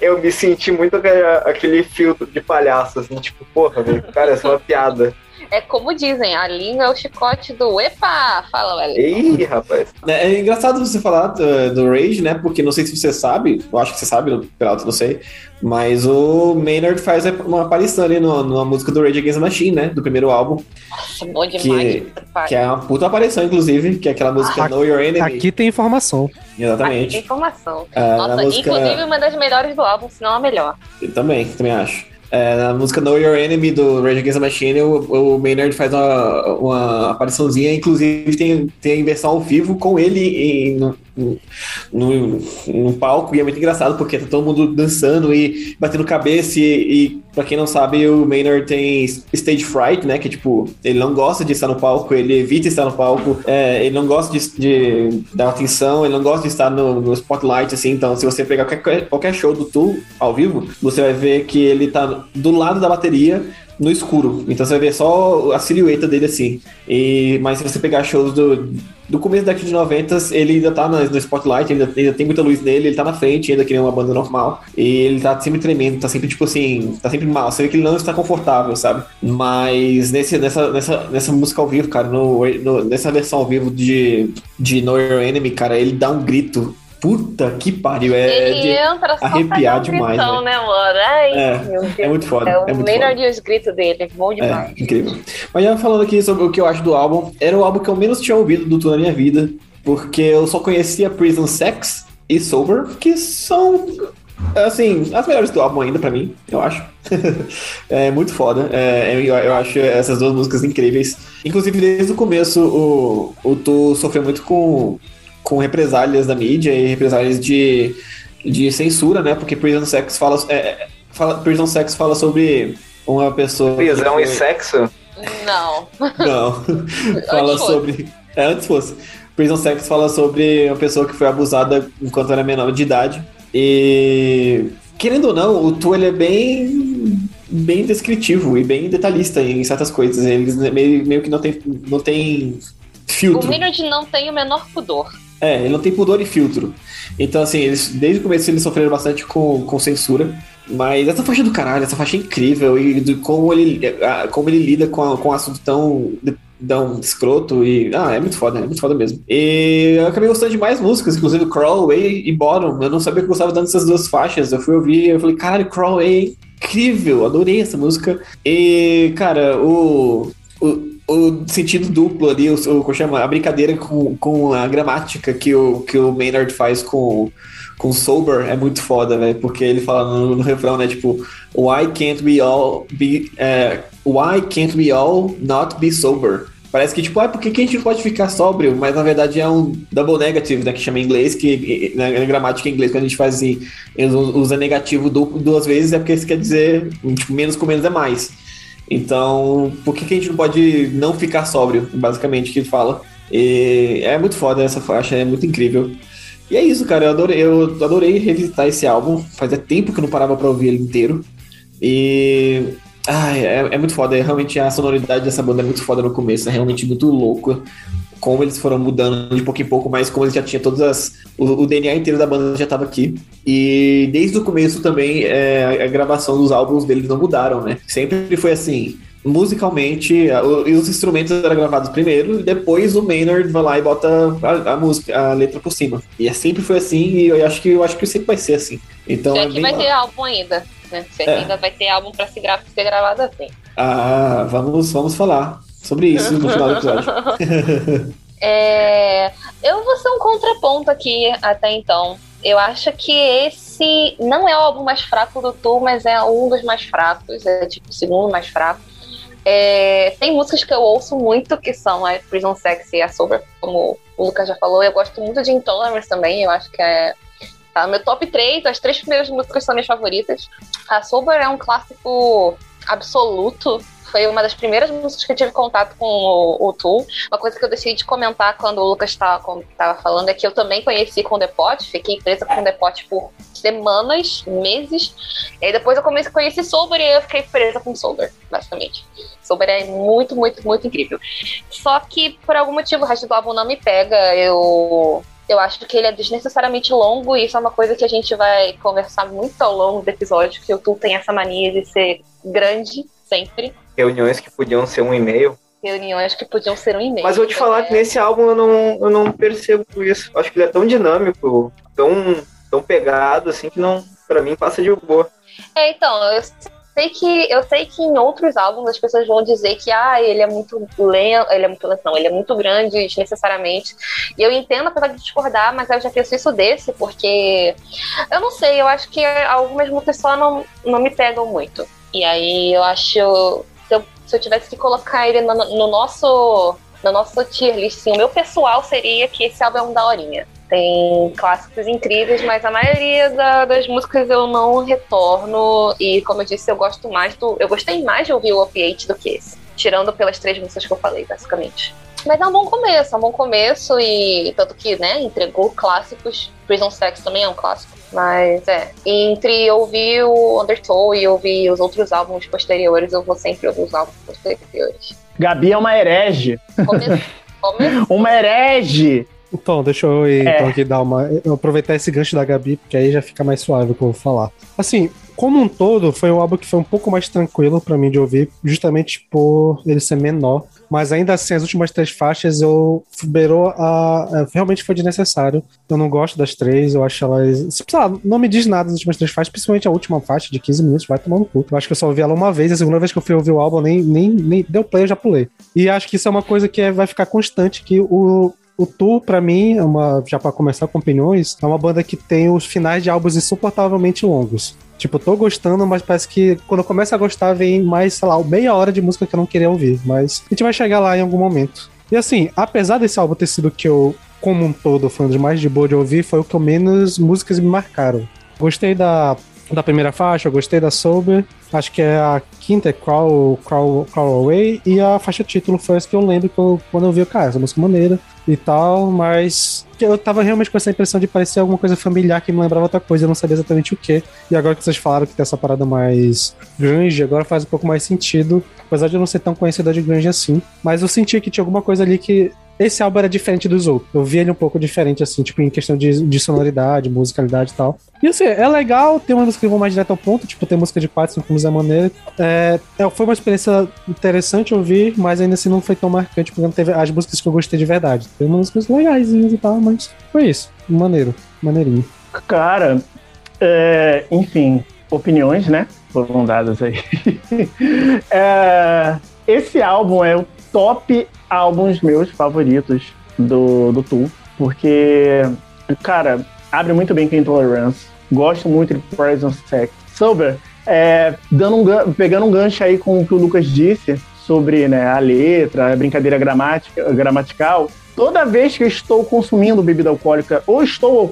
eu me senti muito aquele filtro de palhaço, assim, tipo, porra, velho, cara, essa é uma piada. É como dizem, a língua é o chicote do epa! Fala, velho. Ih, rapaz. É, é engraçado você falar do, do, Rage, né? Porque não sei se você sabe, eu acho que você sabe, pelo alto não sei, mas o Maynard faz uma aparição ali no, numa música do Rage Against the Machine, né? Do primeiro álbum. Nossa, bom demais. Que, que é uma puta aparição, inclusive, que é aquela música aqui, Know Your Enemy. Aqui tem informação. Exatamente. Aqui tem informação. Ah, Nossa, música... inclusive uma das melhores do álbum, se não a melhor. Eu também, também acho. É, na música Know Your Enemy do Rage Against the Machine, o, o Maynard faz uma, uma apariçãozinha, inclusive tem, tem versão ao vivo com ele em, no, no, palco, e é muito engraçado porque tá todo mundo dançando e batendo cabeça, e, e pra quem não sabe, o Maynard tem stage fright, né, que tipo, ele não gosta de estar no palco, ele evita estar no palco, é, ele não gosta de, de, dar atenção, ele não gosta de estar no, no spotlight, assim, então se você pegar qualquer, qualquer show do Tu ao vivo, você vai ver que ele tá do lado da bateria, no escuro. Então você vai ver só a silhueta dele assim. E, mas se você pegar shows do, do começo da década de 90, ele ainda tá no, no spotlight, ainda, ainda tem muita luz nele, ele tá na frente, ainda que nem uma banda normal. E ele tá sempre tremendo, tá sempre tipo assim, tá sempre mal. Você vê que ele não está confortável, sabe? Mas nesse, nessa, nessa, nessa música ao vivo, cara, no, no, nessa versão ao vivo de, de Know Your Enemy, cara, ele dá um grito Puta que pariu, é ele de entra só arrepiar demais. Gritão, né, mano? Ai, é, é muito foda. É o é muito melhor de os gritos dele, é bom demais. É, incrível. Mas já falando aqui sobre o que eu acho do álbum, era o álbum que eu menos tinha ouvido do tour na minha vida, porque eu só conhecia Prison Sex e Sober, que são assim, as melhores do álbum ainda para mim, eu acho. é muito foda. É, eu, eu, acho essas duas músicas incríveis. Inclusive, desde o começo, o, o Tu sofreu muito com com represálias da mídia e represálias de, de censura, né? Porque Prison Sex fala, é, fala Prison Sex fala sobre uma pessoa. Prisão foi... e sexo? Não. Não. fala sobre. É, antes fosse. Prison Sex fala sobre uma pessoa que foi abusada enquanto era menor de idade. E querendo ou não, o Tu ele é bem bem descritivo e bem detalhista em certas coisas. Eles meio, meio que não tem, não tem filtro. O Minard não tem o menor pudor. É, ele não tem pudor e filtro. Então, assim, eles, desde o começo eles sofreram bastante com, com censura. Mas essa faixa é do caralho, essa faixa é incrível. E do, como, ele, como ele lida com, a, com um assunto tão, tão escroto. E, ah, é muito foda, é muito foda mesmo. E eu acabei gostando de mais músicas, inclusive Crawl Away e Bottom. Eu não sabia que eu gostava tanto dessas duas faixas. Eu fui ouvir eu falei, caralho, Crawl Away incrível, adorei essa música. E, cara, o, o o sentido duplo ali, o, o, chama, a brincadeira com, com a gramática que o, que o Maynard faz com, com Sober é muito foda, velho, porque ele fala no, no, refrão, né, tipo, why can't we all be, uh, why can't we all not be sober? Parece que, tipo, ah, por que, a gente não pode ficar sóbrio? Mas na verdade é um double negative, né? Que chama em inglês, que na, na gramática em inglês, quando a gente faz assim, usa negativo duplo duas vezes, é porque isso quer dizer, tipo, menos com menos é mais. Então, por que, que a gente não pode não ficar sóbrio, basicamente, que ele fala. E é muito foda essa faixa, é muito incrível. E é isso, cara, eu adorei, eu adorei revisitar esse álbum. Fazia tempo que eu não parava pra ouvir ele inteiro. E. Ai, é, é muito foda, é, realmente a sonoridade dessa banda é muito foda no começo, é realmente muito louca como eles foram mudando de pouco em pouco, mas como eles já tinham todas as. O, o DNA inteiro da banda já estava aqui. E desde o começo também é, a, gravação dos álbuns deles não mudaram, né? Sempre foi assim. Musicalmente, a, o, os instrumentos eram gravados primeiro, e depois o Maynard vai lá e bota a, a, música, a letra por cima. E é, sempre foi assim, e eu acho que eu acho que sempre vai ser assim. Então, Já é que vai ter álbum ainda. Né? é. ainda vai ter álbum para ser, gra ser gravado assim. Ah, vamos, vamos falar sobre isso no final do episódio. é, eu vou ser um contraponto aqui até então. Eu acho que esse se não é o álbum mais fraco do tour, mas é um dos mais fracos, é tipo o segundo mais fraco. É, tem músicas que eu ouço muito, que são a Prison Sex e a Sober, como o Lucas já falou. Eu gosto muito de Intolerance também, eu acho que é tá meu top 3. As três primeiras músicas são minhas favoritas. A Sober é um clássico absoluto foi uma das primeiras músicas que eu tive contato com o, o Tool. Uma coisa que eu decidi comentar quando o Lucas estava falando é que eu também conheci com o Depot, fiquei presa com o Depot por semanas, meses. E aí depois eu comecei a conhecer Sober e eu fiquei presa com Sober, basicamente. Sober é muito, muito, muito incrível. Só que por algum motivo o resto do álbum não me pega. Eu eu acho que ele é desnecessariamente longo e isso é uma coisa que a gente vai conversar muito ao longo do episódio, que o Tool tem essa mania de ser grande sempre reuniões que podiam ser um e-mail. Reuniões que podiam ser um e-mail. Mas eu vou te falar é... que nesse álbum eu não, eu não percebo isso. Acho que ele é tão dinâmico, tão, tão pegado, assim, que não, para mim, passa de boa. É, então, eu sei que eu sei que em outros álbuns as pessoas vão dizer que ah, ele é muito lento, ele é muito lento, não, ele é muito grande desnecessariamente. E eu entendo apesar de discordar, mas eu já penso isso desse, porque eu não sei, eu acho que algumas músicas só não, não me pegam muito. E aí eu acho se eu, se eu tivesse que colocar ele no, no nosso no nosso tier list, sim, o meu pessoal seria que esse álbum é um daorinha. Tem clássicos incríveis, mas a maioria da, das músicas eu não retorno. E como eu disse, eu gosto mais do. Eu gostei mais de ouvir o Opiate do que esse. Tirando pelas três músicas que eu falei, basicamente. Mas é um bom começo, é um bom começo e tanto que, né, entregou clássicos. Prison Sex também é um clássico. Mas é, entre ouvir o Undertow e ouvir os outros álbuns posteriores, eu vou sempre ouvir os álbuns posteriores. Gabi é uma herege. Come... Come... uma herege! Então, deixa eu ir, é. então, aqui dar uma. Eu aproveitar esse gancho da Gabi, porque aí já fica mais suave o que eu vou falar. Assim, como um todo, foi um álbum que foi um pouco mais tranquilo para mim de ouvir, justamente por ele ser menor. Mas ainda assim, as últimas três faixas eu beirou a. É, realmente foi desnecessário. Eu não gosto das três, eu acho elas. Sei lá, não me diz nada das últimas três faixas, principalmente a última faixa de 15 minutos, vai tomar no cu. Eu acho que eu só ouvi ela uma vez, a segunda vez que eu fui ouvir o álbum, nem, nem, nem deu play, eu já pulei. E acho que isso é uma coisa que é, vai ficar constante, que o, o Tour, para mim, é uma, já para começar com opiniões, é uma banda que tem os finais de álbuns insuportavelmente longos. Tipo, tô gostando, mas parece que quando eu começo a gostar, vem mais, sei lá, meia hora de música que eu não queria ouvir. Mas a gente vai chegar lá em algum momento. E assim, apesar desse álbum ter sido que eu, como um todo, foi um dos mais de boa de ouvir, foi o que eu menos músicas me marcaram. Gostei da da primeira faixa, eu gostei da Sober. Acho que é a quinta, é Crawl, Crawl, Crawl Away. E a faixa título foi essa que eu lembro que eu, quando eu vi, cara, essa música é maneira e tal, mas eu tava realmente com essa impressão de parecer alguma coisa familiar que me lembrava outra coisa, eu não sabia exatamente o que. E agora que vocês falaram que tem essa parada mais grunge, agora faz um pouco mais sentido, apesar de eu não ser tão conhecedor de grunge assim. Mas eu senti que tinha alguma coisa ali que esse álbum era diferente dos outros. Eu vi ele um pouco diferente, assim, tipo, em questão de, de sonoridade, musicalidade e tal. E assim, é legal, tem uma música que vão mais direto ao ponto, tipo, tem música de 4, 5 músicas da maneira. É, é, foi uma experiência interessante ouvir, mas ainda assim não foi tão marcante, porque não teve as músicas que eu gostei de verdade. Tem músicas legais e tal, mas foi isso. Maneiro, maneirinho. Cara, é, enfim, opiniões, né? Foram dadas aí. é, esse álbum é o top álbuns meus favoritos do, do Tool, porque, cara, abre muito bem com Intolerance. Gosto muito de Poison Sex. Sober, é, dando um, pegando um gancho aí com o que o Lucas disse sobre né, a letra, a brincadeira gramática, gramatical, toda vez que eu estou consumindo bebida alcoólica ou estou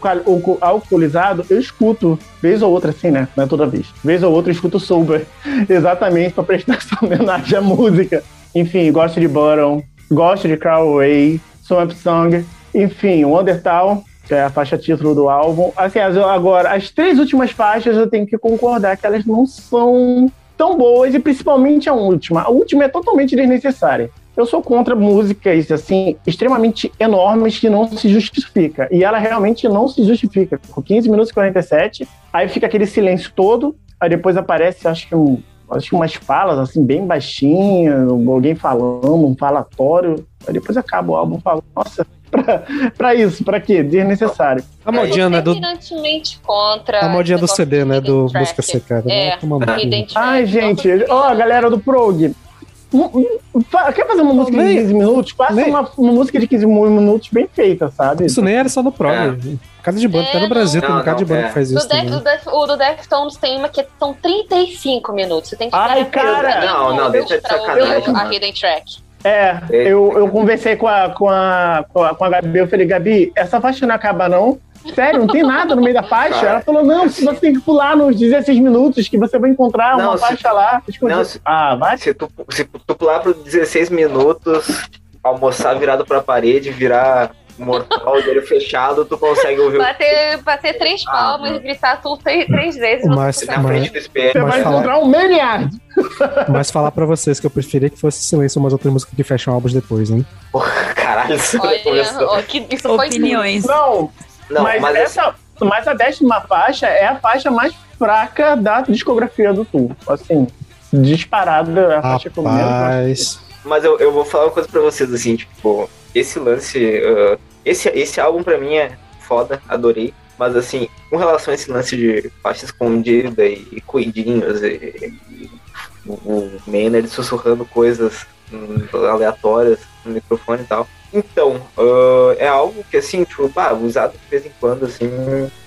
alcoolizado, eu escuto, vez ou outra, assim, né? Não é toda vez. Vez ou outra, eu escuto Sober, exatamente para prestar essa homenagem à música. Enfim, gosto de Bottom, gosto de Away, Swamp Song, enfim, Wondertown, que é a faixa título do álbum. Assim, agora, as três últimas faixas eu tenho que concordar que elas não são tão boas, e principalmente a última. A última é totalmente desnecessária. Eu sou contra músicas, assim, extremamente enormes que não se justifica. E ela realmente não se justifica. Com 15 minutos e 47, aí fica aquele silêncio todo, aí depois aparece, acho que um acho que umas falas assim bem baixinhas, alguém falando, um falatório, aí depois acaba o álbum falando, nossa, pra, pra isso, pra quê? Desnecessário. A modinha, né? Do... contra a modinha do CD, né? Do Música Secreta. É, né? Ai, gente, ó, oh, a galera do Prog, quer fazer uma música de nem- 15 minutos? Faça nem- uma, uma música de 15 minutos bem feita, sabe? Isso nem era só no prog. Cada de banda, É, até no Brasil não. tem um cara de banda é. que faz isso Def- do Def- o do Deftones tem uma que são 35 minutos. Você tem que Ai, cara! 30 Não, não, deixa de sacanagem, a. Hidden Track. É, eu, eu conversei com a, com, a, com, a, com a Gabi, eu falei, Gabi, essa faixa não acaba não? Sério, não tem nada no meio da faixa? Cara, Ela falou, não, você tem que pular nos 16 minutos que você vai encontrar Não, uma se- faixa lá. escondida." Não, se- Ah, vai? Se tu, se tu pular por 16 minutos, almoçar virado pra parede, virar mortal, de olho fechado, tu consegue ouvir o Bater, bater três Ah, palmas e gritar tudo três, três vezes. você Mas- na Mas- frente do espelho. Você Mas vai falar- encontrar um Maniac. Mas falar pra vocês que eu preferia que fosse silêncio umas outras músicas que fecham álbuns depois, hein? Caralho, isso Olha, começou. ó, que, isso foi Opiniões. Não, Não, mas, mas, assim, essa, mas a décima faixa é a faixa mais fraca da discografia do Tool. Assim, disparada a faixa que eu menos. Rapaz. mas eu, eu vou falar uma coisa pra vocês, assim, tipo, esse lance. ah, esse, esse álbum pra mim é foda, adorei. Mas assim, com relação a esse lance de faixa escondida e, e cuidinhos e, e o, o Maynard sussurrando coisas hum, aleatórias no microfone e tal. Então, ah, é algo que assim, tipo, bah, usado de vez em quando, assim,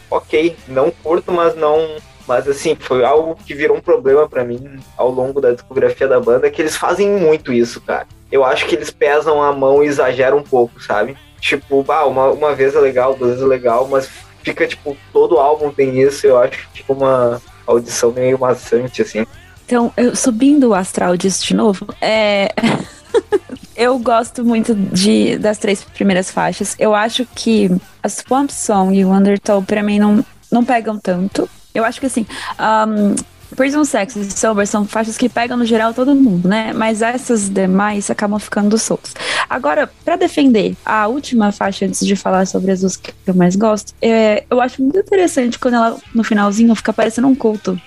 ok, não curto, mas não. Mas assim, foi algo que virou um problema pra mim ao longo da discografia da banda, que eles fazem muito isso, cara. Eu acho que eles pesam a mão e exageram um pouco, sabe? Tipo, bah, uma, uma vez é legal, duas vezes é legal, mas fica, tipo, todo álbum tem isso, eu acho tipo uma audição meio maçante, assim. Então, eu, subindo o astral disso de novo, é. eu gosto muito de, das três primeiras faixas. Eu acho que a Swamp Song e o Undertow, pra mim, não, não pegam tanto. Eu acho que assim. Um, Prison Sex e Sober são faixas que pegam no geral todo mundo, né? Mas essas demais acabam ficando soltas. Agora, pra defender a última faixa, antes de falar sobre as duas que eu mais gosto, é, eu acho muito interessante quando ela, no finalzinho, fica parecendo um culto.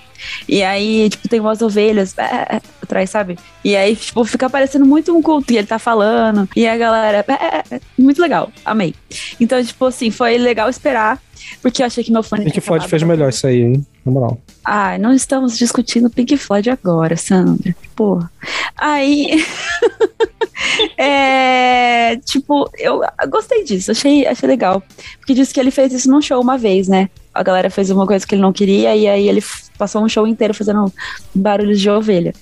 E aí, tipo, tem umas ovelhas é, atrás, sabe? E aí, tipo, fica parecendo muito um culto. E ele tá falando. E a galera. É, é, muito legal. Amei. Então, tipo assim, foi legal esperar. Porque eu achei que meu fone. Pink Floyd fez melhor isso aí, hein? Na moral. Ah, não estamos discutindo Pink Floyd agora, Sandra. Porra. Aí. é. Tipo, eu gostei disso, achei, achei legal. Porque disse que ele fez isso num show uma vez, né? A galera fez uma coisa que ele não queria e aí ele passou um show inteiro fazendo barulhos de ovelha.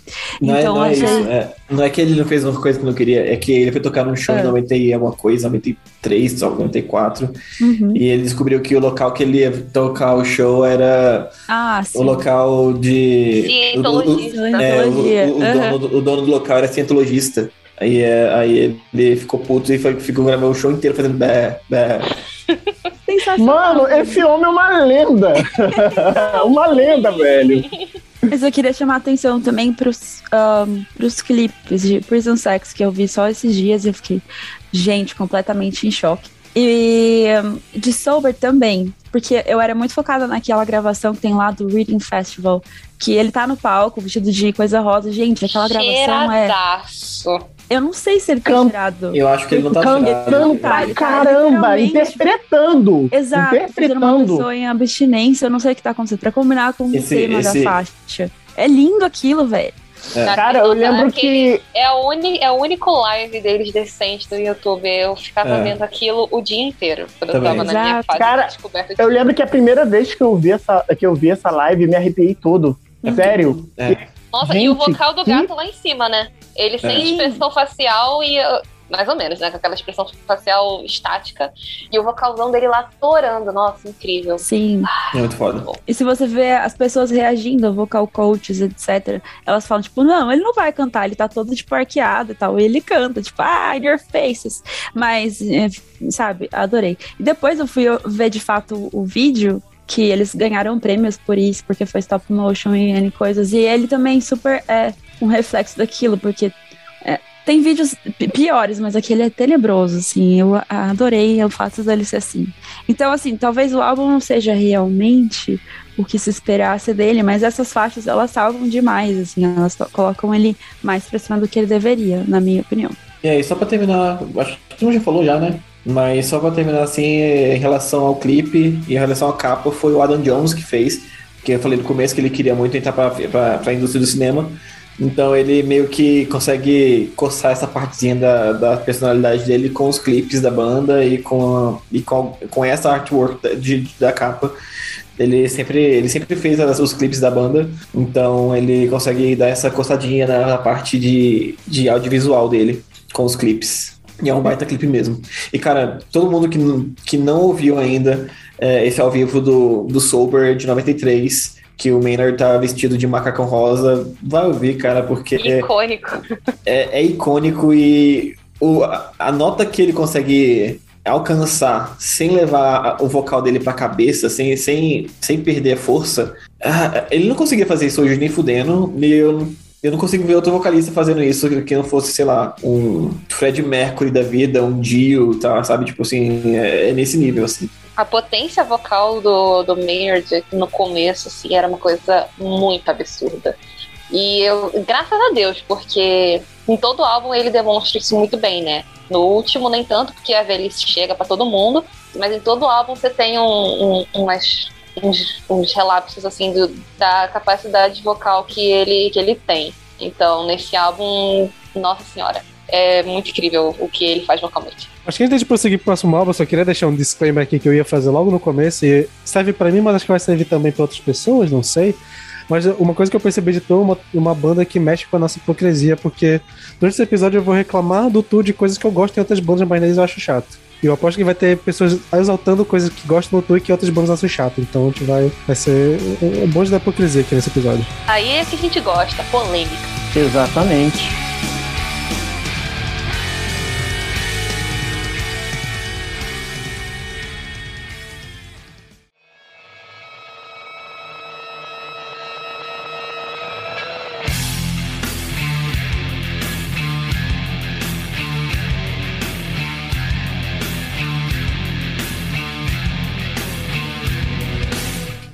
Não, é, Então, não é achei- isso. é. não é que ele não fez uma coisa que não queria, é que ele foi tocar num show É. em 90 e alguma coisa, 93, só 94, Uhum. e ele descobriu que o local que ele ia tocar o show era Ah, o local de. Cientologista. o- o- é, o, Cientologia. o- o Aham. dono, do- o dono do local era cientologista. Aí, é, aí ele ficou puto e foi, ficou gravando o show inteiro fazendo bé, bé. Sensacional. Mano, esse homem é uma lenda. uma lenda, velho. Mas eu queria chamar a atenção também pros, um, pros clipes de Prison Sex que eu vi só esses dias e eu fiquei, gente, completamente em choque. E um, de Sober também, porque eu era muito focada naquela gravação que tem lá do Reading Festival, que ele tá no palco vestido de coisa rosa. Gente, aquela gravação é. Eu não sei se ele tá Cam- tirado. Eu acho que ele não tá Cantando tirado. Cantando tá, ele tá caramba, literalmente- interpretando. Exato, fazendo uma Interpretando. pessoa em abstinência, eu não sei o que tá acontecendo, pra combinar com Esse- o tema esse- da faixa. É lindo aquilo, velho. Cara, eu lembro que É, a uni, é o único live deles decente do YouTube. Eu ficava É. vendo aquilo o dia inteiro. Quando Também. eu tava na minha Exato. fase Cara, de descoberta de eu lembro que a primeira vez que eu vi essa, que eu vi essa live, me arrepiei todo. Sério. É. Nossa, e o Gente, vocal do que- gato lá em cima, né? Ele sem É. expressão facial e. uh, Mais ou menos, né? Com aquela expressão facial estática. E o vocalzão dele lá torando. Nossa, incrível. Sim. É muito foda. E se você vê as pessoas reagindo, vocal coaches, etc., elas falam, tipo, não, ele não vai cantar, ele tá todo, tipo, arqueado e tal. E ele canta, tipo, ah, in your faces. Mas, é, sabe, adorei. E depois eu fui ver, de fato, o vídeo, que eles ganharam prêmios por isso, porque foi stop motion e N coisas. E ele também super é um reflexo daquilo, porque é, tem vídeos pi- piores, mas aquele é tenebroso, assim. Eu adorei o fato dele ser assim. Então, assim, talvez o álbum não seja realmente o que se esperasse dele, mas essas faixas, elas salvam demais, assim. Elas colocam ele mais pra cima do que ele deveria, na minha opinião. E aí, só pra terminar, acho que tu já falou já, né? Mas só pra terminar assim, em relação ao clipe e em relação à capa, foi o Adam Jones que fez. Que eu falei no começo que ele queria muito entrar pra, pra, pra indústria do cinema. Então ele meio que consegue coçar essa partezinha da, da personalidade dele com os clipes da banda e com, e com, com essa artwork da, de, da capa. Ele sempre, ele sempre fez as, os clipes da banda, então ele consegue dar essa coçadinha na parte de, de audiovisual dele com os clipes. E é um baita clipe mesmo. E, cara, todo mundo que, que não ouviu ainda é, esse ao vivo do, do Sober de 93, que o Maynard tá vestido de macacão rosa, vai ouvir, cara, porque Icônico. é, é icônico e o, a, nota que ele consegue alcançar sem levar o vocal dele pra cabeça, sem, sem, sem perder a força, ah, ele não conseguia fazer isso hoje nem fudendo, e eu, eu não consigo ver outro vocalista fazendo isso que não fosse, sei lá, um Fred Mercury da vida, um Dio, tá, sabe? Tipo assim, é, é nesse nível, assim. A potência vocal do, do Maynard no começo, assim, era uma coisa muito absurda. E eu, graças a Deus, porque em todo álbum ele demonstra isso muito bem, né? No último, nem tanto, porque a velhice chega pra todo mundo, mas em todo álbum você tem um, um, umas, uns, uns relapsos, assim, do- da capacidade vocal que ele, que ele tem. Então, nesse álbum, nossa senhora, é muito incrível o que ele faz vocalmente. Acho que antes de prosseguir pro próximo álbum, eu só queria deixar um disclaimer aqui que eu ia fazer logo no começo, e serve pra mim, mas acho que vai servir também pra outras pessoas, não sei. Mas uma coisa que eu percebi de Tu é uma, uma banda que mexe com a nossa hipocrisia, porque durante esse episódio eu vou reclamar do Tu de coisas que eu gosto em outras bandas, mas neles eu acho chato. E eu aposto que vai ter pessoas exaltando coisas que gostam do Tu e que outras bandas acham chato. Então a gente vai, vai ser um um bonde da hipocrisia aqui nesse episódio. Aí é que a gente gosta, polêmica. Exatamente.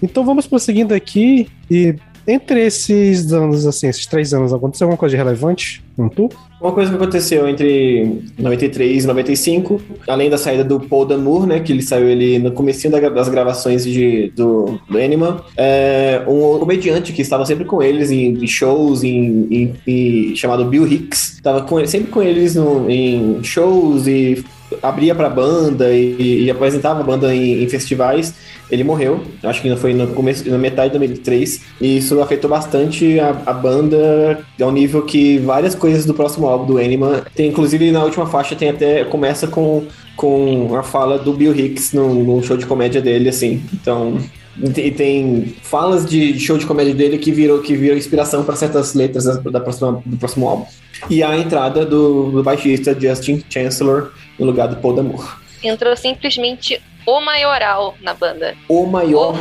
Então vamos prosseguindo aqui e entre esses anos, assim, esses três anos, aconteceu alguma coisa de relevante no Tu? Uma coisa que aconteceu entre 93 e 95, além da saída do Paul Damour, né, que ele saiu ele no da- das gravações de, do, do Anima, é, um comediante que estava sempre com eles em, em shows, em, em- em- chamado Bill Hicks, estava sempre com eles no- em shows e abria pra banda e, e apresentava a banda em, em festivais. Ele morreu, acho que foi no começo, na metade de 2003, e isso afetou bastante a, a banda ao nível que várias coisas do próximo álbum do Anima, tem inclusive na última faixa tem até começa com com a fala do Bill Hicks num, num show de comédia dele, assim. Então, e tem- falas de show de comédia dele que virou que virou inspiração para certas letras da, próxima, do próximo álbum. E a entrada do, do baixista Justin Chancellor no lugar do Paul Damour. Entrou simplesmente o maioral na banda. O maior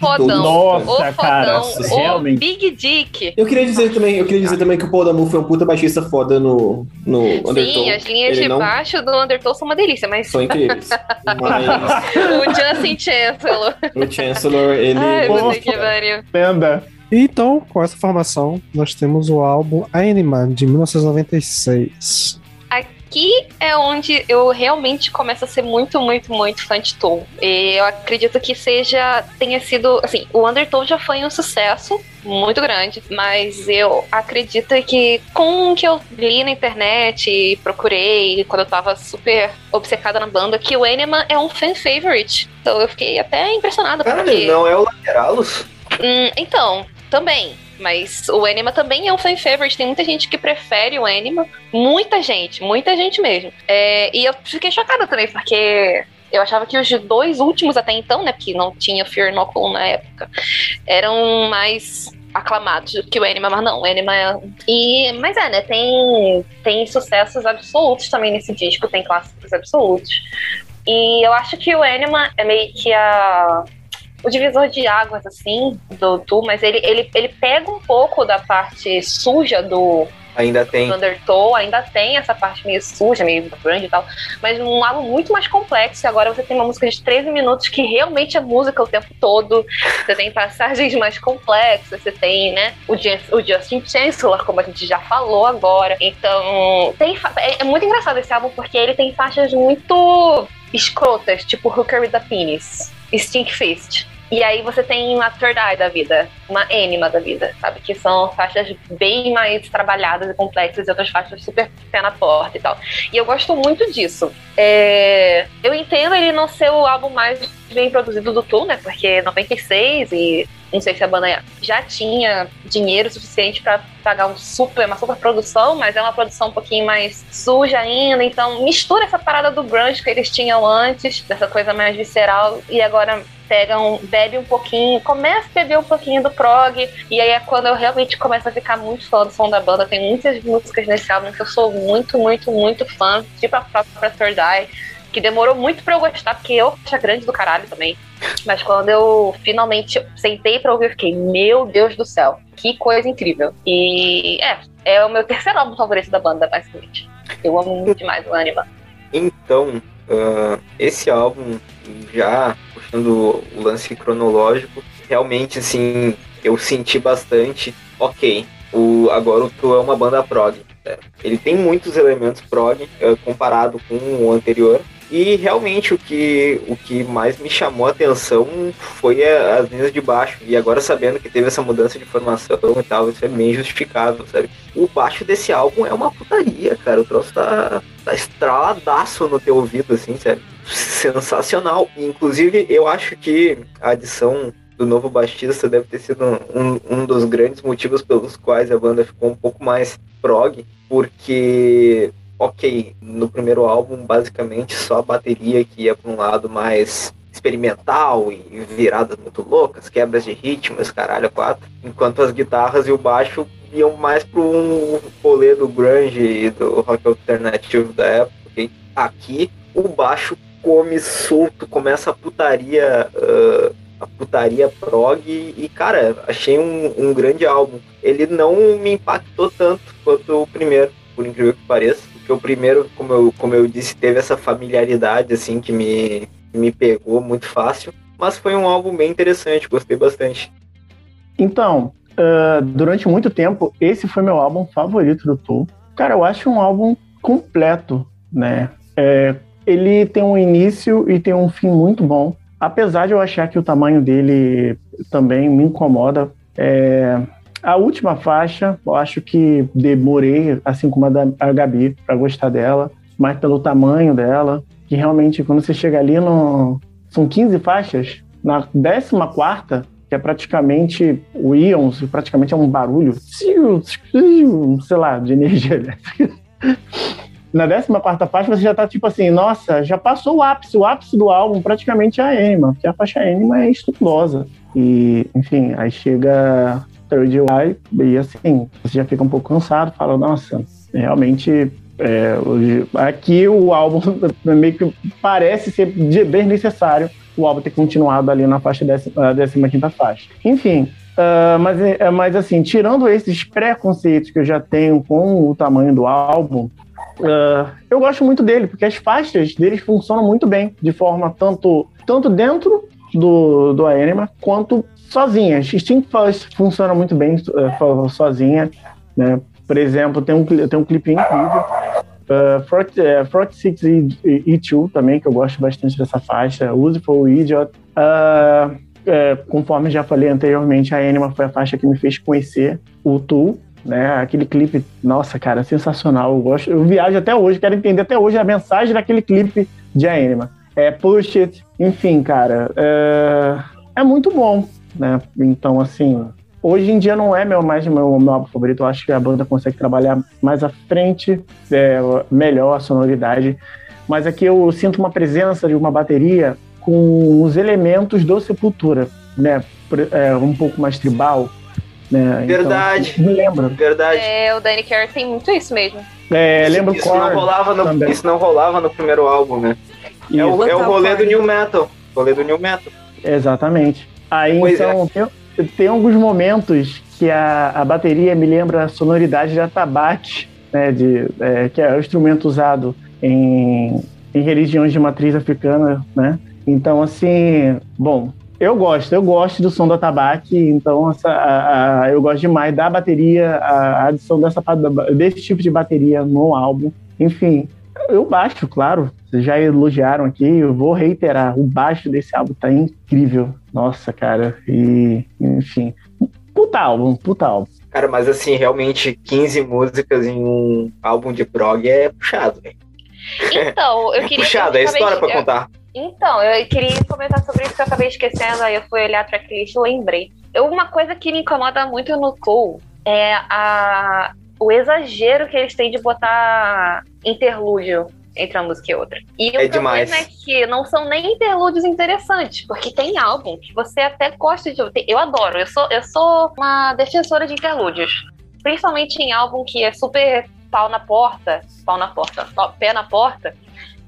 Fodão. Nossa, o cara, fodão. O realmente. Big Dick. Eu queria dizer também, eu queria dizer também que o Paul Damour foi um puta baixista foda no, no Undertow. Sim, as linhas Ele de não- baixo do Undertow são uma delícia, mas São incríveis. Mas o Justin Chancellor. o Chancellor, ele. Ai, que pariu. Lenda. Então, com essa formação, nós temos o álbum Anima, de 1996. Aqui é onde eu realmente começo a ser muito, muito, muito fã de Tom. E eu acredito que seja, tenha sido, assim, o Undertow já foi um sucesso muito grande, mas eu acredito que com o que eu li na internet e procurei quando eu tava super obcecada na banda, que o Anima é um fan favorite. Então eu fiquei até impressionada, Cara, porque... não é o Lateralos? Hum, então, também. Mas o Anima também é um fan favorite. Tem muita gente que prefere o Anima. Muita gente, muita gente mesmo. É, e eu fiquei chocada também, porque eu achava que os dois últimos até então, né? Porque não tinha Fear Inoculum na época, eram mais aclamados do que o Anima, mas não, o Anima é. E, mas é, né? Tem, tem sucessos absolutos também nesse disco, tem clássicos absolutos. E eu acho que o Anima é meio que a o divisor de águas, assim, do Tu, mas ele, ele, ele pega um pouco da parte suja do, Ainda tem. do Undertow, ainda tem essa parte meio suja, meio grande e tal, mas um álbum muito mais complexo. E agora você tem uma música de 13 minutos que realmente é música o tempo todo. Você tem passagens mais complexas, você tem, né, o, Justin Chancellor, como a gente já falou agora. Então, tem, é, é muito engraçado esse álbum porque ele tem faixas muito escrotas, tipo Hooker with a Penis, Stink Fist. E aí você tem uma Eye da vida, uma Anima da vida, sabe? Que são faixas bem mais trabalhadas e complexas e outras faixas super pé na porta e tal. E eu gosto muito disso. É... Eu entendo ele não ser o álbum mais bem produzido do Tool, né? Porque 96 e não sei se a banda já tinha dinheiro suficiente para pagar um super, uma super produção, mas é uma produção um pouquinho mais suja ainda. Então mistura essa parada do grunge que eles tinham antes, dessa coisa mais visceral, e agora pegam, bebe um pouquinho, começa a beber um pouquinho do prog, e aí é quando eu realmente começo a ficar muito fã do som da banda. Tem muitas músicas nesse álbum que eu sou muito, muito, muito fã, tipo a própria Third Eye, que demorou muito pra eu gostar, porque eu acho grande do caralho também. Mas quando eu finalmente sentei pra ouvir, eu fiquei, meu Deus do céu, que coisa incrível. E é, é o meu terceiro álbum favorito da banda, basicamente. Eu amo muito demais o Anima. Então, uh, esse álbum, já puxando o lance cronológico, realmente, assim, eu senti bastante, ok, o, agora o Tu é uma banda prog. Né? Ele tem muitos elementos prog uh, comparado com o anterior, e realmente o que, o que mais me chamou a atenção foi a, as linhas de baixo. E agora sabendo que teve essa mudança de formação e tal, isso é bem justificável, sabe? O baixo desse álbum é uma putaria, cara. O troço tá, tá estraladaço no teu ouvido, assim, sério. Sensacional. Inclusive, eu acho que a adição do novo baixista deve ter sido um, um dos grandes motivos pelos quais a banda ficou um pouco mais prog, porque ok, no primeiro álbum, basicamente só a bateria que ia para um lado mais experimental e viradas muito loucas, quebras de ritmos, caralho, quatro. Enquanto as guitarras e o baixo iam mais para um rolê do grunge e do rock alternativo da época. Okay? Aqui, o baixo come solto, começa a putaria... Uh, a putaria prog e, cara, achei um, um grande álbum. Ele não me impactou tanto quanto o primeiro, por incrível que pareça porque o primeiro, como eu, como eu disse, teve essa familiaridade, assim, que me, me pegou muito fácil. Mas foi um álbum bem interessante, gostei bastante. Então, uh, durante muito tempo, esse foi meu álbum favorito do Tool. Cara, eu acho um álbum completo, né? É, ele tem um início e tem um fim muito bom. Apesar de eu achar que o tamanho dele também me incomoda, é, a última faixa, eu acho que demorei, assim como a da a Gabi, para gostar dela, mas pelo tamanho dela, que realmente quando você chega ali no. São 15 faixas, na 14 que é praticamente o íons, praticamente é um barulho, sei lá, de energia elétrica. Na 14 faixa você já tá tipo assim, nossa, já passou o ápice, o ápice do álbum praticamente é a Anima, porque a faixa Anima é estuplosa. E, enfim, aí chega Third Eye, e assim, você já fica um pouco cansado, fala, nossa, realmente é, aqui o álbum meio que parece ser bem necessário o álbum ter continuado ali na faixa décima, décima quinta faixa. Enfim, uh, mas, é, mas assim, tirando esses preconceitos que eu já tenho com o tamanho do álbum, uh, eu gosto muito dele, porque as faixas deles funcionam muito bem, de forma tanto, tanto dentro do, do Anima, quanto sozinha. Steam First funciona muito bem uh, sozinha, né? Por exemplo, tem um, tem um clipe incrível. Uh, Front, uh, Six e, e, Two também, que eu gosto bastante dessa faixa. Use for Idiot. Uh, conforme já falei anteriormente, a Anima foi a faixa que me fez conhecer o Tool, né? Aquele clipe, nossa, cara, sensacional. Eu gosto, eu viajo até hoje, quero entender até hoje a mensagem daquele clipe de Anima. É Push It, enfim, cara, é muito bom né? Então, assim, hoje em dia não é meu, mais meu, meu álbum favorito. Eu acho que a banda consegue trabalhar mais à frente, é, melhor a sonoridade. Mas aqui eu sinto uma presença de uma bateria com os elementos do Sepultura, né? É, um pouco mais tribal. Né? Então, Verdade. Então, me lembra. Verdade. É, o Danny Carey tem muito isso mesmo. É, lembra isso, isso não rolava no, Isso não rolava no primeiro álbum, né? É o, é o rolê do New Metal. Rolê do New Metal. Exatamente. Aí pois então é. tem, tem, alguns momentos que a, a bateria me lembra a sonoridade de atabaque, né, de, é, que é o instrumento usado em, em religiões de matriz africana, né? Então, assim, bom, eu gosto, eu gosto do som do atabaque, então essa, a, a, eu gosto demais da bateria, a, a adição dessa, desse tipo de bateria no álbum. Enfim, eu baixo, claro, Vocês já elogiaram aqui, eu vou reiterar. O baixo desse álbum tá incrível. Nossa, cara. E, enfim. Puta álbum, puta álbum. Cara, mas assim, realmente 15 músicas em um álbum de prog é puxado, velho. Então, eu É queria. puxado, é história pra acabei- contar. Então, eu queria comentar sobre isso que eu acabei esquecendo, aí eu fui olhar a tracklist e lembrei. Eu- Uma coisa que me incomoda muito no Tool é a, o exagero que eles têm de botar interlúdio entre uma música e outra. E o É problema demais. é que não são nem interlúdios interessantes, porque tem álbum que você até gosta de ouvir. Eu adoro, eu sou, eu sou uma defensora de interlúdios. Principalmente em álbum que é super pau na porta, pau na porta, pé na porta.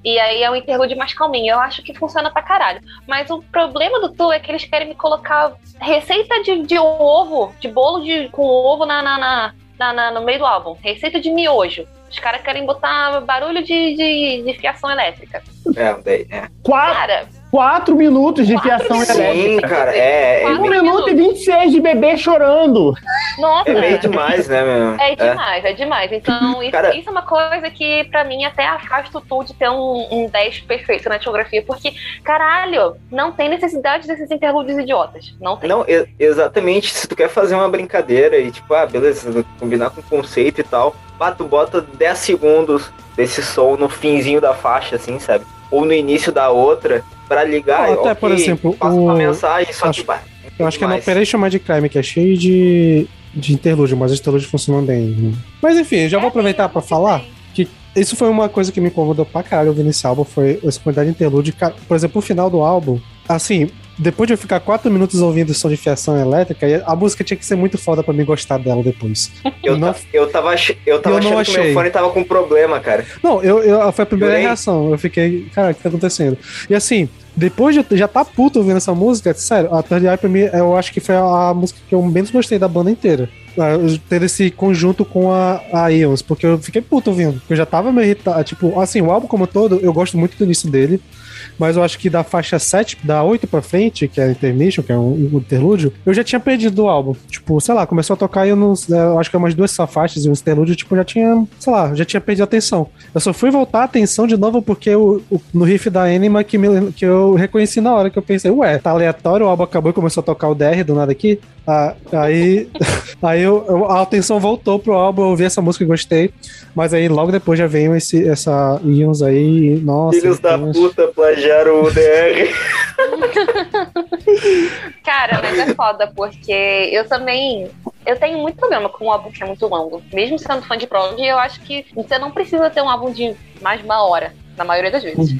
E aí é um interlúdio mais calminho. Eu acho que funciona pra caralho. Mas o problema do Tu é que eles querem me colocar receita de, de ovo, de bolo de, com ovo na, na, na, na- na- no meio do álbum. Receita de miojo. Os caras querem botar barulho de, de, de fiação elétrica. É, daí, é. Quatro, Cara, quatro minutos de Quatro fiação minutos. elétrica. Sim, cara, é, é, Quatro Um meio- minuto e 26 de bebê chorando. nossa. é meio demais, né, meu? É demais, é, demais. Então, isso, Cara- isso é uma coisa que, pra mim, até afasta o Tu de ter um, um 10 perfeito na discografia, porque, caralho, não tem necessidade desses interlúdios idiotas. Não tem. Não, exatamente. Se tu quer fazer uma brincadeira e, tipo, ah, beleza, combinar com conceito e tal, ah, tu bota 10 segundos desse som no finzinho da faixa, assim, sabe? Ou no início da outra, pra ligar. Ah, até, ok, por exemplo, passa o- uma mensagem, só acho- que. bah, Eu acho que é no demais. Operation Mind Crime, que é cheio de, de interlúdio, mas os interlúdios funcionam bem. Mas enfim, já vou É, aproveitar que falar. tem. Isso foi uma coisa que me incomodou pra caralho ouvindo esse álbum, foi essa quantidade de interlúdio. Por exemplo, o final do álbum, assim, depois de eu ficar quatro minutos ouvindo o som de fiação elétrica, a música tinha que ser muito foda pra mim gostar dela depois. Eu, não, eu tava, eu tava Eu não achando que achei. meu fone tava com problema, cara. não eu, eu- foi a primeira Jurei. reação. Eu fiquei, cara, o que tá acontecendo? E assim, depois de eu já tá puto ouvindo essa música, sério, a Third Eye pra mim, eu acho que foi a, a música que eu menos gostei da banda inteira. Ah, Ter esse conjunto com a, a Eons, porque eu fiquei puto ouvindo. Eu já tava meio irritado. Tipo, assim, o álbum como um todo, eu gosto muito do início dele. Mas eu acho que da faixa 7, da 8 pra frente, que é Intermission, que é um, interlúdio, eu já tinha perdido o álbum. Tipo, sei lá, começou a tocar e eu não. Eu acho que é umas duas só faixas e um interlúdio, tipo, já tinha, sei lá, já tinha perdido a atenção. Eu só fui voltar a atenção de novo porque o- no riff da Anima que, me- que eu reconheci na hora que eu pensei, ué, tá aleatório, o álbum acabou e começou a tocar o DR do nada aqui. Ah, aí aí eu, eu- a atenção voltou pro álbum, eu ouvi essa música e gostei. Mas aí logo depois já veio esse, essa Ions aí. e, Nossa, Filhos da Deus. puta plagiaram o DR. Cara, mas é foda, porque eu também. Eu tenho muito problema com um álbum que é muito longo. Mesmo sendo fã de prog, eu acho que você não precisa ter um álbum de mais de uma hora, na maioria das vezes.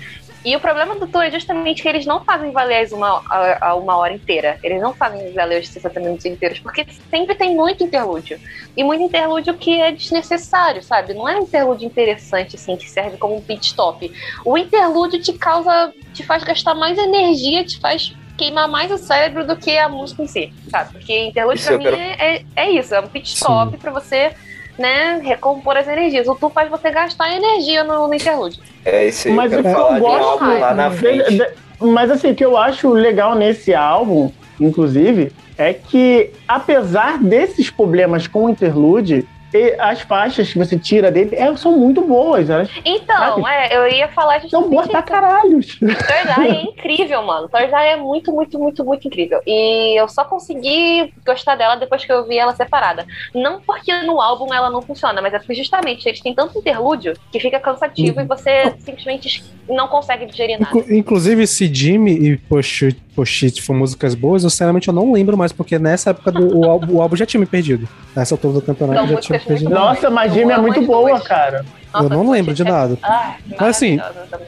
E o problema do Tour é justamente que eles não fazem valer as uma, a, a uma hora inteira. Eles não fazem valer os 60 minutos inteiros, porque sempre tem muito interlúdio. E muito interlúdio que é desnecessário, sabe? Não é um interlúdio interessante, assim, que serve como um pit stop. O interlúdio te causa, te faz gastar mais energia, te faz queimar mais o cérebro do que a música em si, sabe? Porque interlúdio Isso pra mim quero- é, é, é isso, é um pit stop pra você, né, recompor as energias. O tu faz você gastar energia no, no interlúdio. É isso aí, Mas eu o que quero eu falar de um gosto álbum lá na de- frente. de- mas assim, o que eu acho legal nesse álbum, inclusive, é que apesar desses problemas com o interlude, e as faixas que você tira dele é, são muito boas. Elas Então, Sabe? é, eu ia falar são justamente boas pra isso. caralhos. Eye é incrível, mano. Eye é muito, muito, muito, muito incrível. E eu só consegui gostar dela depois que eu vi ela separada. Não porque no álbum ela não funciona, mas é porque justamente eles têm tanto interlúdio que fica cansativo e você simplesmente não consegue digerir nada. Inclu- Inclusive, se Jimmy e Pochit, Pochit foram músicas boas, eu sinceramente eu não lembro mais, porque nessa época do, o, álbum, o álbum já tinha me perdido. Nessa altura do campeonato São já tinha muito Nossa, mas Jimmy é muito boa, duas. cara. eu não lembro de nada. Ah, Mas assim.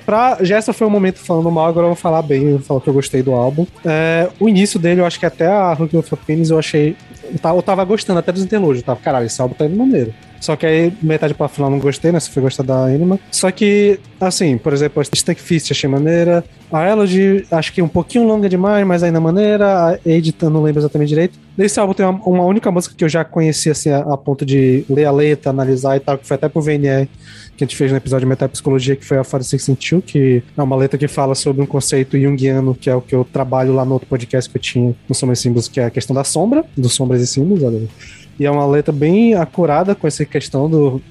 Pra, já essa foi o momento falando mal, agora eu vou falar bem, eu vou falar que eu gostei do álbum. É, o início dele, eu acho que até a Rookie of Penis eu achei. Eu tava, eu tava gostando até dos interlúdios, eu tava, caralho, esse álbum tá indo maneiro. Só que aí, metade pra final, não gostei, né? Se foi gostar da Anima. Só que, assim, por exemplo, a Stank Fist achei maneira. A Elodie, acho que um pouquinho longa demais, mas ainda maneira. A Edith, não lembro exatamente direito. Nesse álbum tem uma, uma única música que eu já conheci, assim, a, a ponto de ler a letra, analisar e tal, que foi até pro VNR que a gente fez no episódio de Metapsicologia, que foi a Fora Two, que é uma letra que fala sobre um conceito junguiano, que é o que eu trabalho lá no outro podcast que eu tinha no Sombras e Símbolos, que é a questão da sombra, dos sombras e símbolos, olha. E é uma letra bem acurada com essa questão do,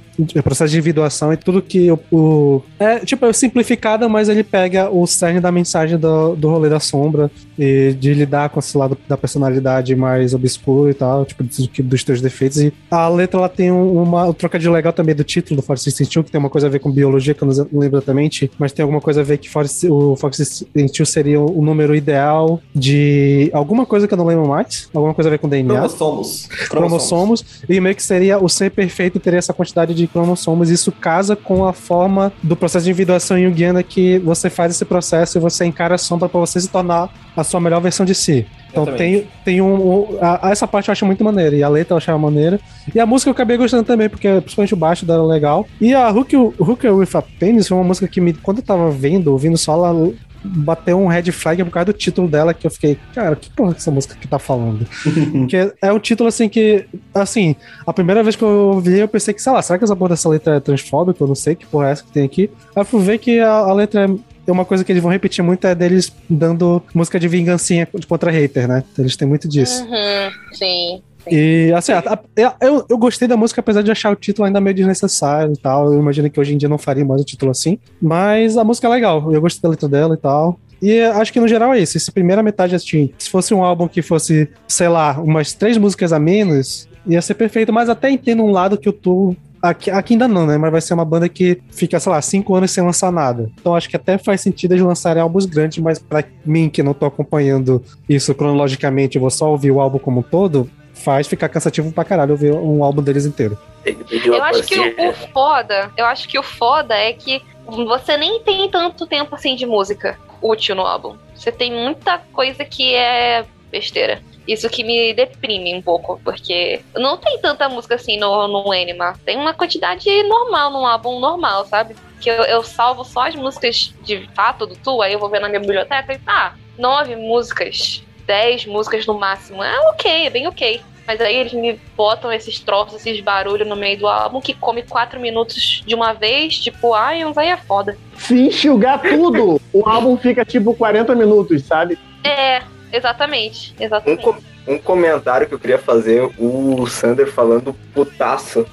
processo de individuação e tudo que o, o- é tipo é simplificada, mas ele pega o cerne da mensagem do, do rolê da sombra e de lidar com esse lado da personalidade mais obscuro e tal, tipo dos, teus defeitos. E a letra ela tem um- uma um trocadilho legal também do título do Fox 61, que tem uma coisa a ver com biologia, que eu não lembro exatamente, mas tem alguma coisa a ver que Fox- o Fox 61 seria o número ideal de alguma coisa que eu não lembro mais, alguma coisa a ver com DNA Cromossomos. cromossomos e meio que seria o ser perfeito teria essa quantidade de cromossomos. Isso casa com a forma do processo de individuação junguiana que você faz esse processo e você encara a sombra para você se tornar a sua melhor versão de si. Então tem, tem um. um- a- essa parte eu acho muito maneira. E a letra eu achava maneira. E a música eu acabei gostando também, porque principalmente o baixo dela é legal. E a Hook, Hook with a Penis foi uma música que me. Quando eu tava vendo, ouvindo só, ela bateu um red flag por causa do título dela, que eu fiquei, cara, que porra que essa música que tá falando? Porque é um título assim que, assim, a primeira vez que eu ouvi, eu pensei que, sei lá, será que essa porra dessa letra é transfóbica? Eu não sei que porra é essa que tem aqui. Aí eu fui ver que a, a letra é. é Uma coisa que eles vão repetir muito é deles dando música de vingancinha contra hater, né? Eles têm muito disso. Uhum, sim. E assim, a- a- eu, eu gostei da música, apesar de achar o título ainda meio desnecessário e tal. Eu imagino que hoje em dia não faria mais o título assim. Mas a música é legal, eu gostei da letra dela e tal. E acho que no geral é isso. Essa primeira metade, assim, se fosse um álbum que fosse, sei lá, umas três músicas a menos, ia ser perfeito. Mas até entendo um lado que eu tô. Aqui, aqui ainda não, né? Mas vai ser uma banda que fica, sei lá, cinco anos sem lançar nada. Então acho que até faz sentido eles lançarem álbuns grandes, mas pra mim, que não tô acompanhando isso cronologicamente, eu vou só ouvir o álbum como um todo, faz ficar cansativo pra caralho ouvir um álbum deles inteiro. Eu acho que o, o foda, eu acho que o foda é que você nem tem tanto tempo assim de música útil no álbum. Você tem muita coisa que é besteira. Isso que me deprime um pouco, porque não tem tanta música assim no, no Anima. Tem uma quantidade normal num álbum normal, sabe? Que eu, eu salvo só as músicas de fato do Tu, aí eu vou ver na minha biblioteca e ah, nove músicas, dez músicas no máximo. É ok, é bem ok. Mas aí eles me botam esses troços, esses barulhos no meio do álbum que come quatro minutos de uma vez, tipo, ai, uns aí é foda. Se enxugar tudo, o álbum fica tipo 40 minutos, sabe? É, exatamente, Um, exatamente. com- um comentário que eu queria fazer, o Sander falando putaço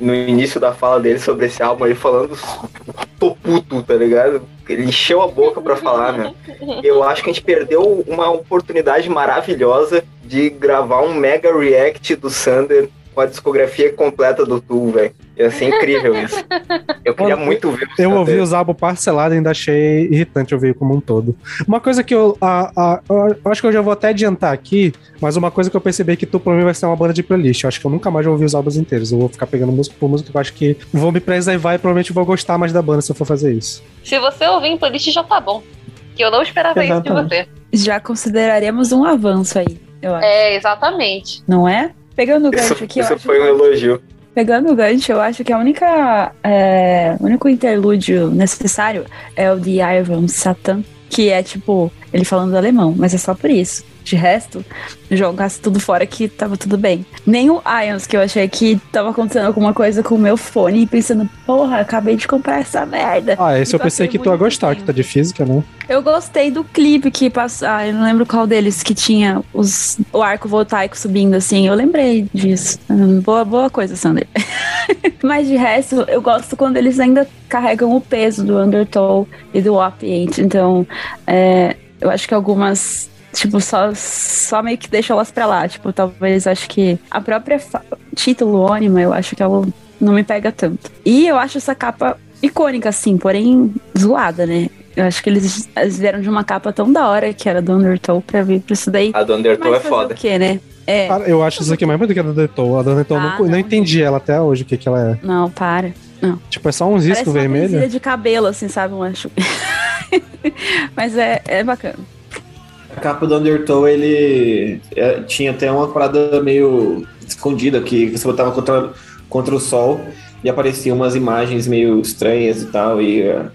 no início da fala dele sobre esse álbum, ele falando tô puto, tá ligado? Ele encheu a boca pra falar, né? Eu acho que a gente perdeu uma oportunidade maravilhosa de gravar um mega react do Sander com a discografia completa do Tu, velho. Ia ser incrível isso. Eu queria Olha, muito ver o Eu ouvi os álbuns parcelados e ainda achei irritante ouvir como um todo. Uma coisa que eu, a- a- eu acho que eu já vou até adiantar aqui, mas uma coisa que eu percebi é que tu pra mim vai ser uma banda de playlist. Eu acho que eu nunca mais vou ouvir os álbuns inteiros. Eu vou ficar pegando música por música que eu acho que vou me preservar e provavelmente vou gostar mais da banda se eu for fazer isso. Se você ouvir em playlist já tá bom. Que eu não esperava isso de Exatamente. você. Já consideraremos um avanço aí, eu acho. É, exatamente. Não é? Pegando o Isso, gancho aqui, eu isso foi um elogio. Pegando o gancho, eu acho que a única. é, o único interlúdio necessário é o de Ivan Satan, que é tipo, ele falando alemão, mas é só por isso. De resto, jogasse tudo fora que tava tudo bem. Nem o Ions, que eu achei que tava acontecendo alguma coisa com o meu fone, e pensando, porra, acabei de comprar essa merda. Ah, esse E eu pensei passei que tu ia gostar, que tá de física, né? Eu gostei do clipe que passou. Ah, eu não lembro qual deles que tinha os, o arco voltaico subindo assim. Eu lembrei disso. Hum, boa, boa coisa, Sander. Mas de resto, eu gosto quando eles ainda carregam o peso do Undertow e do Opiate. Então, é, eu acho que algumas. Tipo, só, só meio que deixam elas pra lá. Tipo, talvez acho que a própria título ônima, eu acho que ela não me pega tanto. E eu acho essa capa icônica, assim, porém zoada, né? Eu acho que eles, eles vieram de uma capa tão da hora que era do Undertow pra vir pra isso daí. A do Undertow é foda. O quê, né? É. Cara, eu acho isso aqui mais bonito que a da Deton. A Deton eu Ah, não, não não. entendi ela até hoje, o que, que ela é. Não, para. Tipo, é só uns Parece riscos uma vermelhos. presilha de cabelo, assim, sabe? Um acho. Mas é, é bacana. A capa do Undertow, ele é, tinha até uma parada meio escondida, que você botava contra, contra o sol e apareciam umas imagens meio estranhas e tal, e é,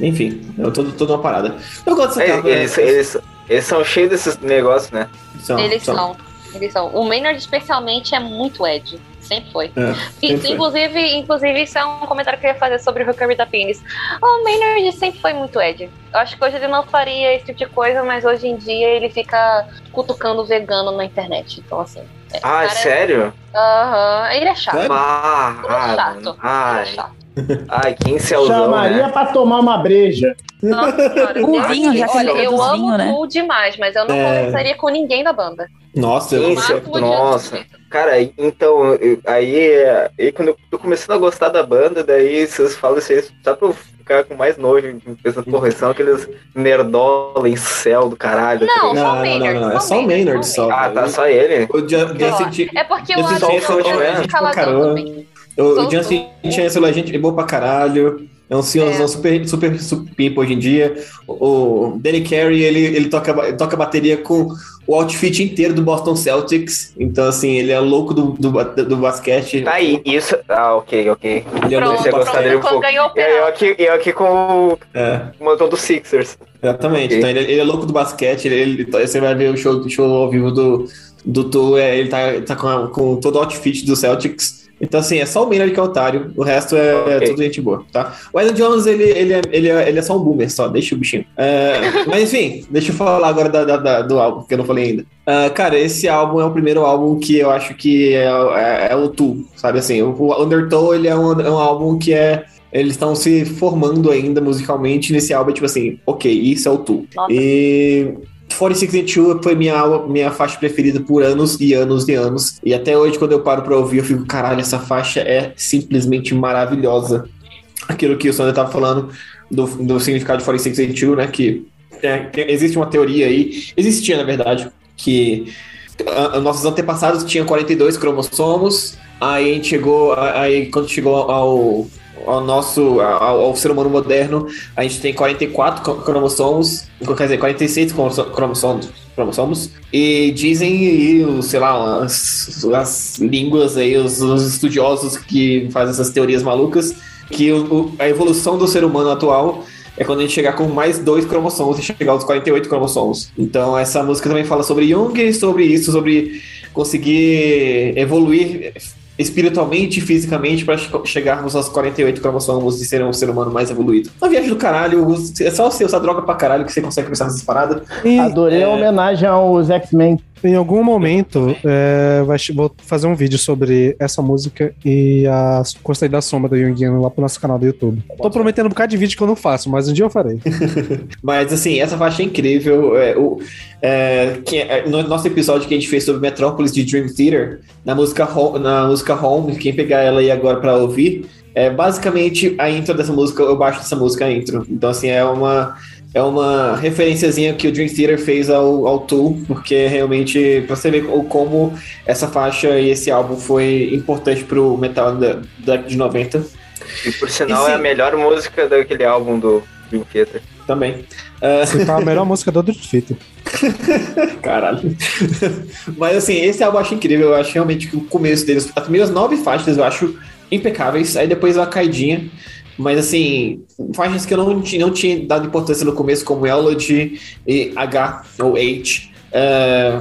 enfim, é todo, toda uma parada. Eu gosto dessa É, capa. eles, né? eles, eles são cheios desses negócios, né? São- Eles são. são. Eles são. O Maynard, especialmente, é muito Ed. Sempre foi. É, E, sempre foi. inclusive, inclusive, isso é um comentário que eu ia fazer sobre o Hooker da Penis. O Maynard sempre foi muito Ed. Eu acho que hoje ele não faria esse tipo de coisa, mas hoje em dia ele fica cutucando vegano na internet. Então, assim. é, Ah, cara, sério? Aham. Ele é chato. Ah, Ele é ah, chato. mano. Ele é ai, chato. ai, que incelzão, Chamaria né? pra tomar uma breja. Nossa, cara, O Deus vinho, me já ele eu amo né? o demais, mas eu não É. conversaria com ninguém da banda. Nossa, eu Sim, de nossa. Cara, então, eu- aí, aí quando eu tô começando a gostar da banda, daí vocês falam isso aí só pra eu ficar com mais nojo, pensando, porra, são aqueles nerdola em céu do caralho. Não, só Não, o não, não, Maynard. não, é só o Maynard só. Ah, tá, só ele? O Ti- É porque o Timberlake é é gente pra caladão também. o, Justin Chancellor é gente boa pra caralho. É um senhorzão É. super, super, super pimpa hoje em dia. O, o Danny Carey, ele, ele toca, ele toca bateria com o outfit inteiro do Boston Celtics. Então, assim, ele é louco do, do, do basquete. Tá aí, isso. Ah, ok, ok. Ele é Pronto, Você do gostar pronto, dele um pouco. ganhou o E eu aqui, eu aqui com o É. montão do Sixers. Exatamente. Ok. Então ele, ele é louco do basquete, ele, ele- você vai ver o show, o show ao vivo do, do Tu, é, ele tá, tá com, com todo o outfit do Celtics. Então, assim, é só o Maynard que é otário, o resto é, é tudo gente boa, tá? O Adam Jones, ele, ele, é, ele, é, ele é só um boomer, só, deixa o bichinho. É, mas, enfim, deixa eu falar agora da, da- da- do álbum, que eu não falei ainda. Ah, cara, esse álbum é o primeiro álbum que eu acho que é, é, é o Tu, sabe assim? O, o Undertow, ele é um, é um álbum que é eles estão se formando ainda musicalmente nesse álbum, tipo assim, ok, isso é o Tu. Nossa. E 4682 foi minha, minha faixa preferida por anos e anos e anos. E até hoje, quando eu paro pra ouvir, eu fico, caralho, essa faixa é simplesmente maravilhosa. Aquilo que o Sander tava falando do, do significado de 4682, né? Que é, existe uma teoria aí, existia na verdade, que a- a- nossos antepassados tinham 42 cromossomos, aí chegou, aí quando chegou ao, ao nosso, ao, ao ser humano moderno, a gente tem 44 cro- cromossomos, quer dizer, 46 cromosso- cromossomos, cromossomos e dizem, e, sei lá, as, as línguas aí, os, os estudiosos que fazem essas teorias malucas, que o- a evolução do ser humano atual é quando a gente chegar com mais dois cromossomos e chegar aos 48 cromossomos. Então essa música também fala sobre Jung, sobre isso, sobre conseguir evoluir espiritualmente e fisicamente para chegarmos aos 48 cromossomos e ser um ser humano mais evoluído. Uma viagem do caralho, é só você usar droga pra caralho que você consegue pensar nessas paradas. E Adorei a homenagem aos X-Men. Em algum momento é, vai, vou fazer um vídeo sobre essa música e a Gostei da Sombra do Jungiano lá pro nosso canal do YouTube. Tô prometendo um bocado de vídeo que eu não faço, mas um dia eu farei. Mas assim, essa faixa é incrível. É, o, é, que é- no nosso episódio que a gente fez sobre Metrópolis de Dream Theater, na música, Ho- na música Home, quem pegar ela aí agora pra ouvir, é basicamente a intro dessa música, eu baixo dessa música a intro. Então, assim, é uma. É uma referenciazinha que o Dream Theater fez ao, ao Tool, porque realmente, pra você ver como essa faixa e esse álbum foi importante pro metal da da década de 90 E por sinal E é a melhor música daquele álbum do Dream Theater. também. Você tá a melhor música do Dream Theater. Caralho. Mas assim, esse álbum eu acho incrível. Eu acho realmente que o começo deles, as primeiras nove faixas eu acho impecáveis. Aí depois uma caidinha. Mas assim, faixas que eu não, não tinha dado importância no começo, como Elodie e H ou H. É,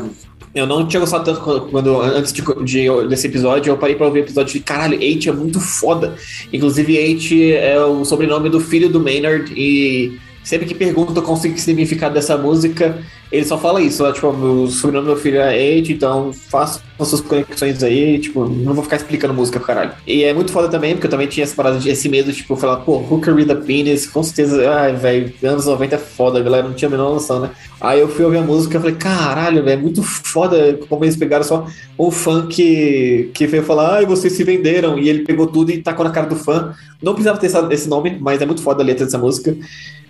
eu não tinha gostado tanto quando, quando- antes de, de- desse episódio. Eu parei pra ouvir o episódio e caralho, H é muito foda. Inclusive, H é o sobrenome do filho do Maynard. E sempre que perguntam qual o significado dessa música, ele só fala isso, tipo, o sobrenome do meu filho é Age, então faço as suas conexões aí, tipo, não vou ficar explicando música, caralho. E é muito foda também, porque eu também tinha essa parada, de- esse medo, tipo, falar, pô, Hooker with a Penis, com certeza, ai, velho, anos 90 é foda, galera não tinha a menor noção, né? Aí eu fui ouvir a música e falei, caralho, velho, é muito foda como eles pegaram só um fã que, que veio falar, ai, vocês se venderam, e ele pegou tudo e tacou na cara do fã. Não precisava ter esse nome, mas é muito foda a letra dessa música.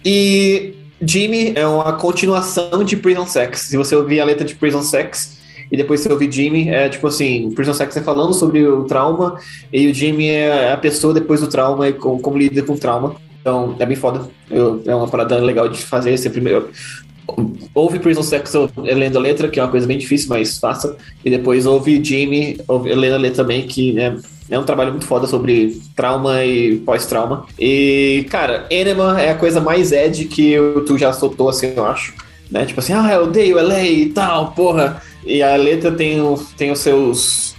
E Jimmy é uma continuação de Prison Sex. Se você ouvir a letra de Prison Sex e depois você ouvir Jimmy, é tipo assim, Prison Sex é falando sobre o trauma e o Jimmy é a pessoa depois do trauma e como, como lida com o trauma. Então, é bem foda. Eu- é uma parada legal de fazer. Você primeiro ouve Prison Sex lendo a letra, que é uma coisa bem difícil, mas faça. E depois ouve Jimmy ouve, lendo a letra também, que é, é um trabalho muito foda sobre trauma e pós-trauma. E, cara, Enema é a coisa mais Ed que tu já soltou, assim, eu acho. Né? Tipo assim, ah, eu odeio LA e tal, porra. E a letra tem, tem os seus.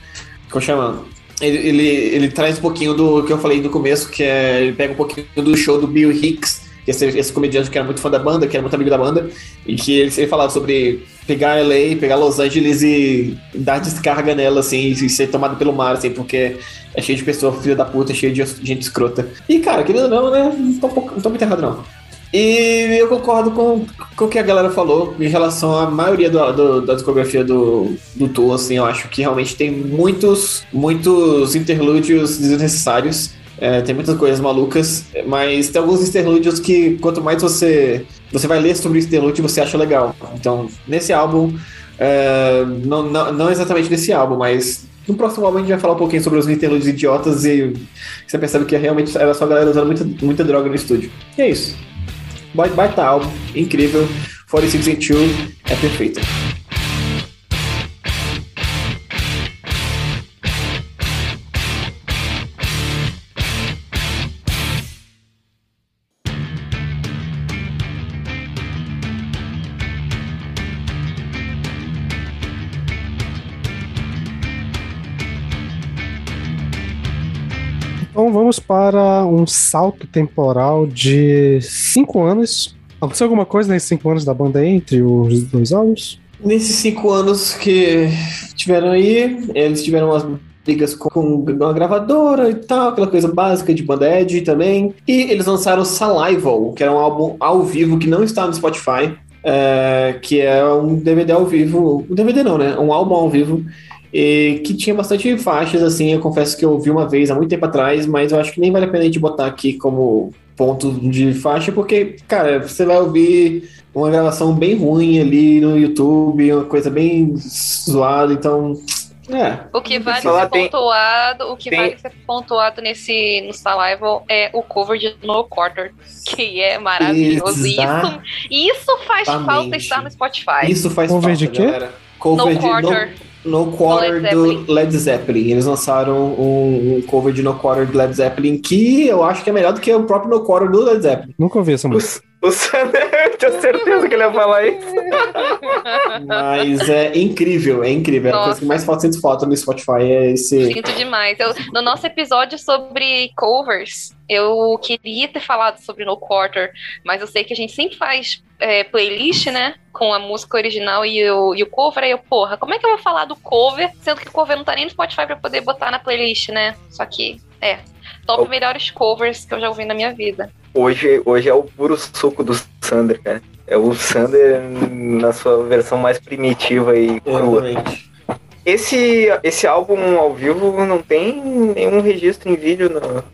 Como chama? ele, ele, ele traz um pouquinho do que eu falei no começo, que é. Ele pega um pouquinho do show do Bill Hicks, esse, esse comediante que era muito fã da banda, que era muito amigo da banda, e que ele, falava sobre pegar LA, pegar Los Angeles e dar descarga nela, assim, e ser tomado pelo mar, assim, porque é cheio de pessoa filha da puta, cheio de gente escrota. E, cara, querendo não, né, não tô, não tô muito errado, não. E eu concordo com, com o que a galera falou em relação à maioria do, do, da discografia do, do Tool, assim, eu acho que realmente tem muitos, muitos interlúdios desnecessários. É, tem muitas coisas malucas, mas tem alguns interlúdios que quanto mais você você vai ler sobre o interlúdio você acha legal. Então, nesse álbum, é, não, não, não exatamente nesse álbum, mas no próximo álbum a gente vai falar um pouquinho sobre os interlúdios idiotas e você percebe que realmente era só a galera usando muita, muita droga no estúdio. E é isso. Baita álbum, incrível. 46 and 2 é perfeita. Para um salto temporal de cinco anos. Aconteceu alguma coisa nesses cinco anos da banda aí, entre os dois álbuns? Nesses cinco anos que tiveram aí, eles tiveram umas brigas com uma gravadora e tal, aquela coisa básica de banda Edge também. E eles lançaram Salival, que era um álbum ao vivo que não está no Spotify, é, que é um DVD ao vivo. Um DVD não, né? Um álbum ao vivo que tinha bastante faixas, assim, eu confesso que eu vi uma vez há muito tempo atrás, mas eu acho que nem vale a pena a gente botar aqui como ponto de faixa, porque, cara, você vai ouvir uma gravação bem ruim ali no YouTube, uma coisa bem zoada, então. É. O que vale ser tem, pontuado, o que tem... vale ser pontuado nesse no Salival é o cover de No Quarter, que é maravilhoso. Isso, isso faz falta estar no Spotify. Isso faz cover falta, de quê? galera. Cover no Quarter. No... No Quarter Led do Led Zeppelin. Eles lançaram um, um, cover de No Quarter do Led Zeppelin que eu acho que é melhor do que o próprio No Quarter do Led Zeppelin. Nunca ouvi essa música. O Sander, eu tinha certeza que ele ia falar isso. Mas é incrível, é incrível. Nossa. É a coisa que mais falta sinto falta no Spotify é esse. Sinto demais. Eu, no nosso episódio sobre covers, eu queria ter falado sobre No Quarter, mas eu sei que a gente sempre faz é, playlist, né? Com a música original e o, e o cover. Aí eu, porra, como é que eu vou falar do cover, sendo que o cover não tá nem no Spotify pra poder botar na playlist, né? Só que, é. Top oh. melhores covers que eu já ouvi na minha vida. Hoje, hoje é o puro suco do Sander, cara. É o Sander na sua versão mais primitiva e crua. Esse, esse álbum ao vivo não tem nenhum registro em vídeo no,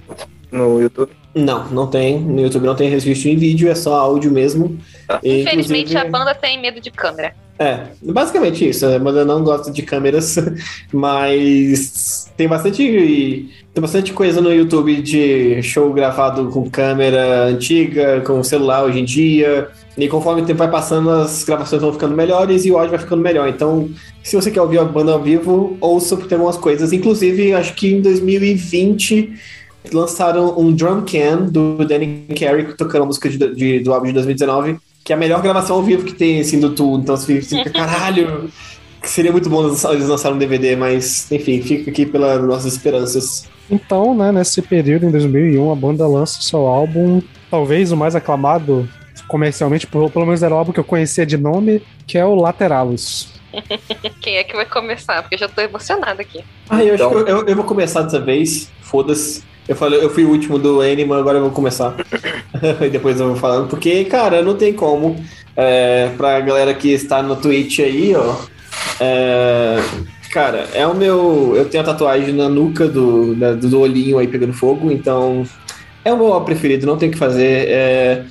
no YouTube? Não, não tem. No YouTube não tem registro em vídeo, é só áudio mesmo. Ah. E, Infelizmente a banda tem medo de câmera. É, basicamente isso. A banda não gosta de câmeras, mas tem bastante, tem bastante coisa no YouTube de show gravado com câmera antiga, com celular hoje em dia. E conforme o tempo vai passando, as gravações vão ficando melhores e o áudio vai ficando melhor. Então, se você quer ouvir a banda ao vivo, ouça porque tem algumas coisas. Inclusive, acho que em 2020 lançaram um drum can do Danny Carey tocando a música de, de, do álbum de 2019, que é a melhor gravação ao vivo que tem, assim, do Tool. Então você fica, caralho, seria muito bom eles lançarem um DVD, mas, enfim, fica aqui pelas nossas esperanças. Então, né, nesse período, em 2001, a banda lança o seu álbum, talvez o mais aclamado comercialmente, pelo, pelo menos era o álbum que eu conhecia de nome, que é o Lateralus. Quem é que vai começar? Porque eu já tô emocionada aqui. Ah, eu então... acho que eu, eu, eu vou começar dessa vez. Foda-se. Eu falei, eu fui o último do Animal, agora eu vou começar. e depois eu vou falando. Porque, cara, não tem como. É, pra galera que está no Twitch aí, ó. É, cara, é o meu. Eu tenho a tatuagem na nuca do, da, do olhinho aí pegando fogo, então é o meu preferido, não tem o que fazer. É,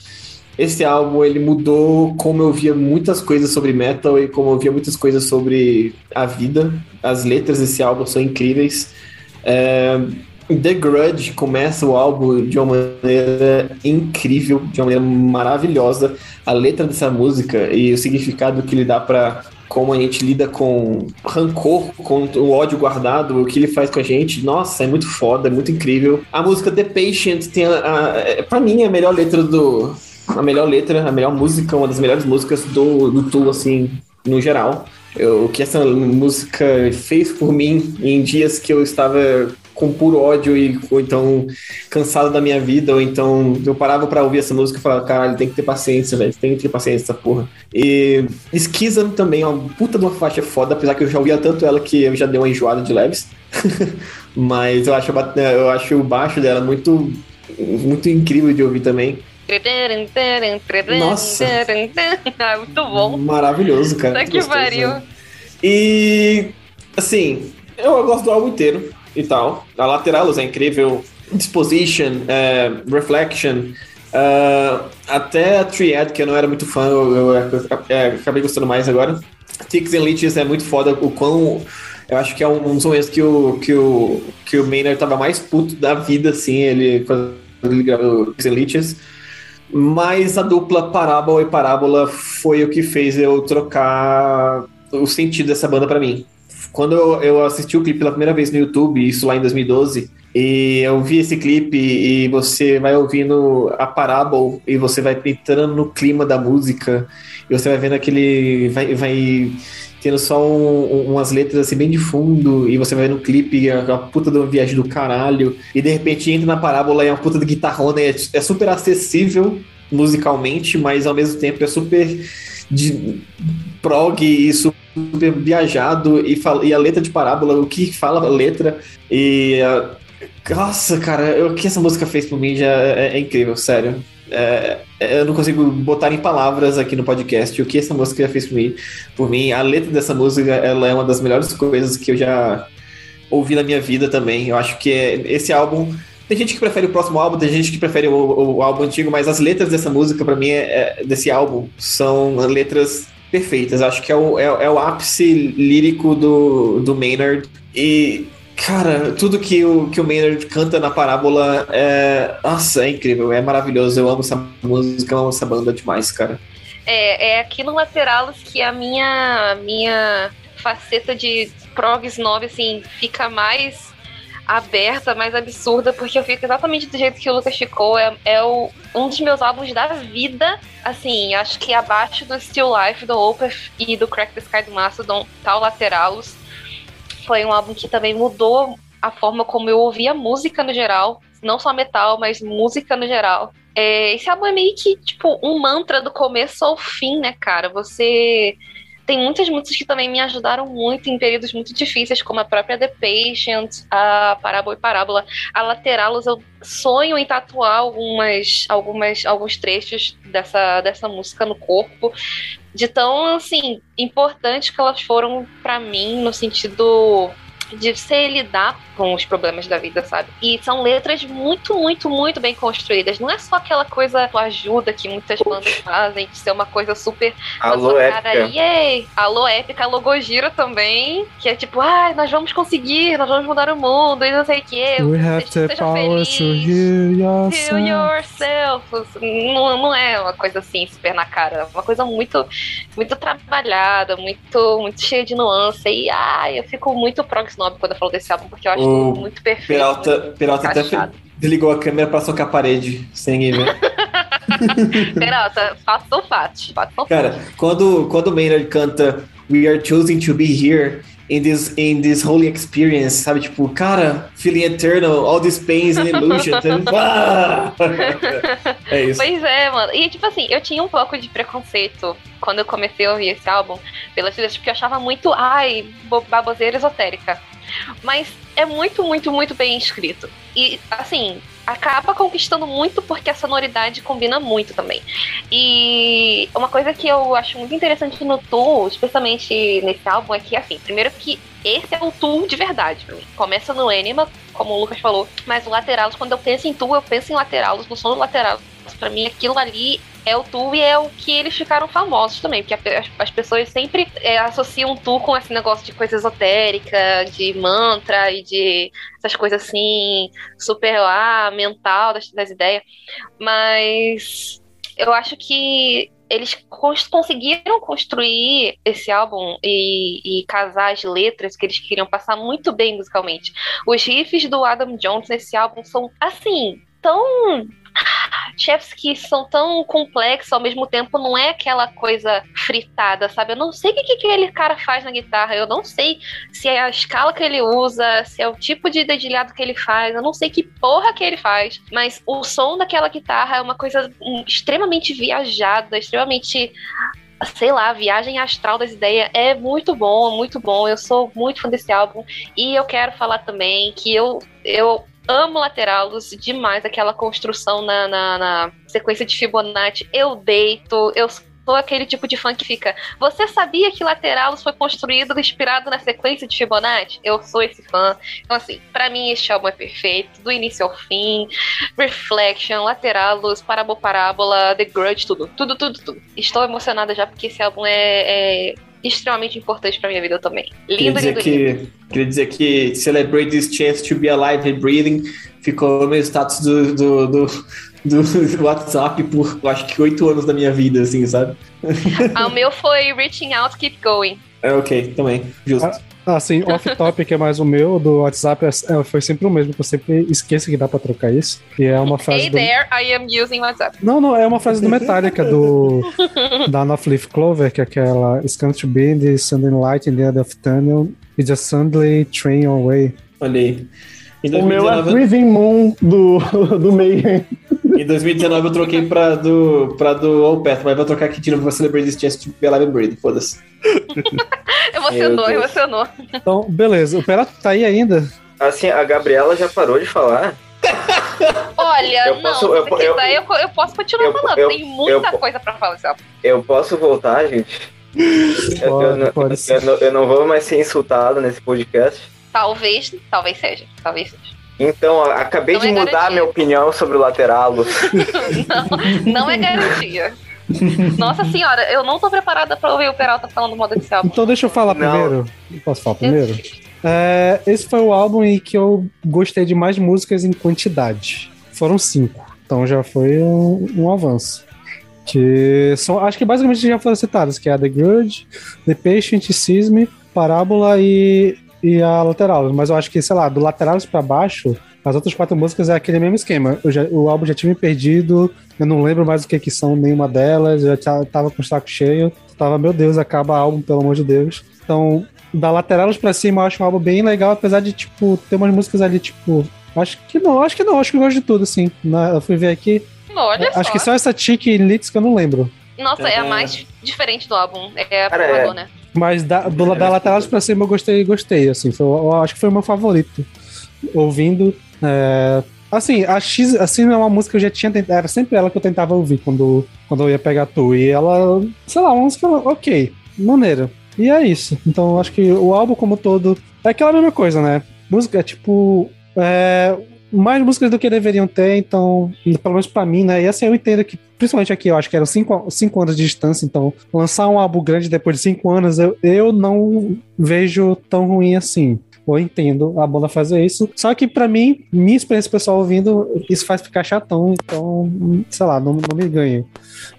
esse álbum ele mudou como eu via muitas coisas sobre metal e como eu via muitas coisas sobre a vida. As letras desse álbum são incríveis. É, The Grudge começa o álbum de uma maneira incrível, de uma maneira maravilhosa. A letra dessa música e o significado que ele dá para como a gente lida com rancor, com o ódio guardado, o que ele faz com a gente. Nossa, é muito foda, é muito incrível. A música The Patient tem a, a é, para mim é a melhor letra do a melhor letra, a melhor música, uma das melhores músicas do do Tool assim, no geral. eu, o que essa música fez por mim em dias que eu estava com puro ódio e ou então cansado da minha vida, ou então eu parava pra ouvir essa música e falava, caralho, tem que ter paciência, velho, tem que ter paciência essa porra. E Schism também é uma puta de uma faixa foda, apesar que eu já ouvia tanto ela que eu já dei uma enjoada de leves. Mas eu acho, eu acho o baixo dela muito, muito incrível de ouvir também. Nossa. Ah, Muito bom. Maravilhoso, cara. Muito que pariu. E assim, eu gosto do álbum inteiro e tal. A Lateralus é incrível. Disposition, é, Reflection, é, até a Triad, que eu não era muito fã, eu, eu, é, acabei gostando mais agora. Ticks and Leeches é muito foda, o quão. Eu acho que é um, um dos momentos que o, que o, que o Maynard tava mais puto da vida, assim, ele, quando ele gravou Ticks and Leeches. Mas a dupla Parábola e Parábola foi o que fez eu trocar o sentido dessa banda pra mim. Quando eu, assisti o clipe pela primeira vez no YouTube, isso lá em 2012, e eu vi esse clipe e você vai ouvindo a Parábola e você vai entrando no clima da música, e você vai vendo aquele. vai, vai tendo só um- um- umas letras assim bem de fundo, e você vai ver no clipe a, a puta de uma viagem do caralho, e de repente entra na parábola e é uma puta de guitarrona, é, é super acessível musicalmente, mas ao mesmo tempo é super de prog e super viajado, e, fala, e a letra de parábola, o que fala a letra, e. ah, nossa, cara, o que essa música fez por mim já é, é incrível, sério. É, eu não consigo botar em palavras aqui no podcast o que essa música fez por mim. Por mim, a letra dessa música ela é uma das melhores coisas que eu já ouvi na minha vida também. Eu acho que é- esse álbum. Tem gente que prefere o próximo álbum, tem gente que prefere o, o álbum antigo, mas as letras dessa música, pra mim, é- é- desse álbum, são letras perfeitas. Acho que é o, é, é o ápice lírico do, do Maynard. E, cara, tudo que o, que o Maynard canta na parábola é. Nossa, é incrível, é maravilhoso. Eu amo essa música, eu amo essa banda demais, cara. É, é aqui no Lateralos que a minha, minha faceta de prog snob, assim, fica mais aberta, mais absurda, porque eu fico exatamente do jeito que o Lucas ficou. É, é o, um dos meus álbuns da vida, assim, acho que abaixo do Still Life, do Opeth e do Crack the Sky do Mastodon, o Lateralos. Foi um álbum que também mudou a forma como eu ouvia música no geral, não só metal, mas música no geral. É, esse álbum é meio que, tipo, um mantra do começo ao fim, né, cara? Você. Tem muitas músicas que também me ajudaram muito em períodos muito difíceis, como a própria The Patient, a Parábola e Parábola. A Lateralos, eu sonho em tatuar algumas, algumas, alguns trechos dessa, dessa música no corpo. De tão, assim, importante que elas foram pra mim, no sentido de você lidar com os problemas da vida, sabe? E são letras muito, muito, muito bem construídas. Não é só aquela coisa com ajuda que muitas bandas fazem, de ser uma coisa super. Alô, nossa, cara, épica. yay! Alô, épica, alô, Gojira também, que é tipo, ai, nós vamos conseguir, nós vamos mudar o mundo, e não sei o quê. We have the power to feliz. heal Heal yourself. yourself. Não, não é uma coisa assim, super na cara. É uma coisa muito, muito trabalhada, muito, muito cheia de nuance. E ai, eu fico muito prog snob quando eu falo desse álbum, porque eu acho O muito perfeito. Peralta, muito Peralta até desligou a câmera pra socar a parede, sem ninguém ver. Peralta, fatos. Fatos são Cara, quando, quando o Maynard canta We are choosing to be here in this, in this holy experience, sabe? Tipo, cara, feeling eternal, all these pains and illusions. Ah! é isso. Pois é, mano. E tipo assim, eu tinha um pouco de preconceito quando eu comecei a ouvir esse álbum pelas trilhas, porque eu achava muito, ai, bo- baboseira esotérica. Mas é muito, muito, muito bem escrito. E assim, acaba conquistando muito porque a sonoridade combina muito também. E uma coisa que eu acho muito interessante no Tool, especialmente nesse álbum, é que, assim, primeiro que esse é o Tool de verdade pra mim. Começa no Anima, como o Lucas falou, mas o Lateralos, quando eu penso em Tool, eu penso em Lateralos, no som do Lateralos. Pra mim, aquilo ali é o Tu e é o que eles ficaram famosos também, porque as, as pessoas sempre é, associam Tu com esse negócio de coisa esotérica, de mantra e de essas coisas assim, super lá, mental das, das ideias. Mas eu acho que eles cons- conseguiram construir esse álbum e, e casar as letras que eles queriam passar muito bem musicalmente. Os riffs do Adam Jones nesse álbum são assim, tão chefs que são tão complexos, ao mesmo tempo não é aquela coisa fritada, sabe? Eu não sei o que, que aquele cara faz na guitarra, eu não sei se é a escala que ele usa, se é o tipo de dedilhado que ele faz, eu não sei que porra que ele faz, mas o som daquela guitarra é uma coisa hum, extremamente viajada, extremamente sei lá, viagem astral das ideias é muito bom, muito bom. Eu sou muito fã desse álbum e eu quero falar também que eu, eu amo Lateralos demais, aquela construção na, na, na sequência de Fibonacci. Eu deito, eu sou aquele tipo de fã que fica. Você sabia que Lateralos foi construído inspirado na sequência de Fibonacci? Eu sou esse fã. Então, assim, para mim este álbum é perfeito, do início ao fim. Reflection, Lateralos, Parábola Parábola, The Grudge, tudo. Tudo, tudo, tudo. Estou emocionada já porque esse álbum é, é extremamente importante pra minha vida também. Lindo, queria lindo, dizer lindo. que, Queria dizer que Celebrate this chance to be alive and breathing ficou no meu status do, do, do, do WhatsApp por acho que oito anos da minha vida, assim, sabe? Ah, o meu foi Reaching Out, Keep Going. É ok, também, justo. Ah, Assim, off-topic é mais o meu, do WhatsApp é- é- foi sempre o mesmo, que eu sempre esqueço que dá pra trocar isso. E é uma frase Hey do... there, I am using WhatsApp. Não, não, é uma frase do Metallica, do, da North Leaf Clover, que é aquela It's going to be the Sunday light in the end of tunnel, it's a Sunday train away. Olha aí. Em O meu é 2019, Freezing Moon do, do Mayhem. em 2019 eu troquei pra do, pra do All Path, mas vou trocar aqui de novo pra Celebrate this chance to be alive and breathing, foda-se. Emocionou, emocionou. Então, beleza. O Perato tá aí ainda? Assim, a Gabriela já parou de falar. Olha, Eu não, posso- se eu eu- quiser, eu, eu posso continuar eu- falando. eu- Tem muita eu- coisa pra falar álbum. Eu posso voltar, gente? Eu, eu Pode, não- pode não, eu não vou mais ser insultado nesse podcast. Talvez, talvez seja. Talvez seja. Então, acabei Não de é mudar garantia. minha opinião sobre o Lateralo. Não, não é garantia. Nossa senhora, eu não tô preparada pra ouvir o Peralta falando mal desse álbum. Então deixa eu falar Não. primeiro. Posso falar primeiro? É, esse foi o álbum em que eu gostei de mais músicas em quantidade. Foram cinco. Então já foi um, um avanço. Que são, acho que basicamente já foram citadas, que é a The Grudge, The Patient, Sisme, Parábola e, e a Lateral. Mas eu acho que, sei lá, do Laterales pra baixo, as outras quatro músicas é aquele mesmo esquema. Eu já- o álbum já tinha me perdido, eu não lembro mais o que, que são nenhuma delas, eu já ta- tava com o saco cheio. Tava, meu Deus, acaba álbum, pelo amor de Deus. Então, da Laterales pra cima, eu acho um álbum bem legal, apesar de, tipo, ter umas músicas ali, tipo. Acho que não, acho que não, acho que eu gosto de tudo, assim. Na- eu fui ver aqui. Olha acho só. que só essa Tic e Licks que eu não lembro. Nossa, é a É. mais diferente do álbum. É a Cara, é. né? Mas da, do, da Laterales pra cima eu gostei, gostei, assim. Foi, eu acho que foi o meu favorito. Ouvindo. É, assim, a X, assim, é uma música que eu já tinha tentado. Era sempre ela que eu tentava ouvir quando, quando eu ia pegar tu. E ela, sei lá, uma música, ok, maneira. E é isso. Então acho que o álbum como todo é aquela mesma coisa, né? Música é tipo. é, mais músicas do que deveriam ter, então, pelo menos pra mim, né? E assim, eu entendo que, principalmente aqui, eu acho que eram cinco, cinco anos de distância, então, lançar um álbum grande depois de cinco anos, eu, eu não vejo tão ruim assim. Eu entendo a banda fazer isso. Só que pra mim, minha experiência pessoal ouvindo, isso faz ficar chatão, então, sei lá, não, não me ganha.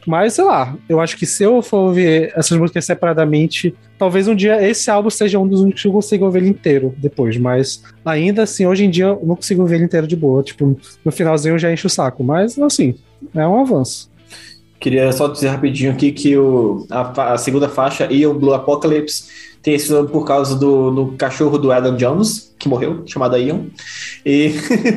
Mas, sei lá, eu acho que se eu for ouvir essas músicas separadamente, talvez um dia esse álbum seja um dos únicos que eu consiga ouvir ele inteiro depois. Mas ainda assim, hoje em dia eu não consigo ouvir ele inteiro de boa. Tipo, no finalzinho eu já encho o saco. Mas, assim, é um avanço. Queria só dizer rapidinho aqui que o, a, a segunda faixa, Ian Blue Apocalypse, tem esse nome por causa do, do cachorro do Adam Jones, que morreu, chamado Ian. E,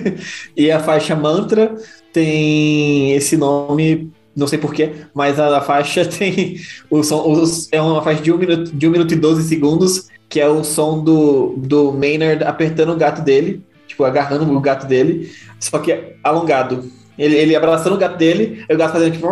e a faixa Mantra tem esse nome, não sei porquê, mas a, a faixa tem o som, é uma faixa de 1 minuto, de um minuto e 12 segundos, que é o som do, do Maynard apertando o gato dele, tipo, agarrando o gato dele, só que alongado. Ele, ele abraçando o gato dele, o gato fazendo tipo.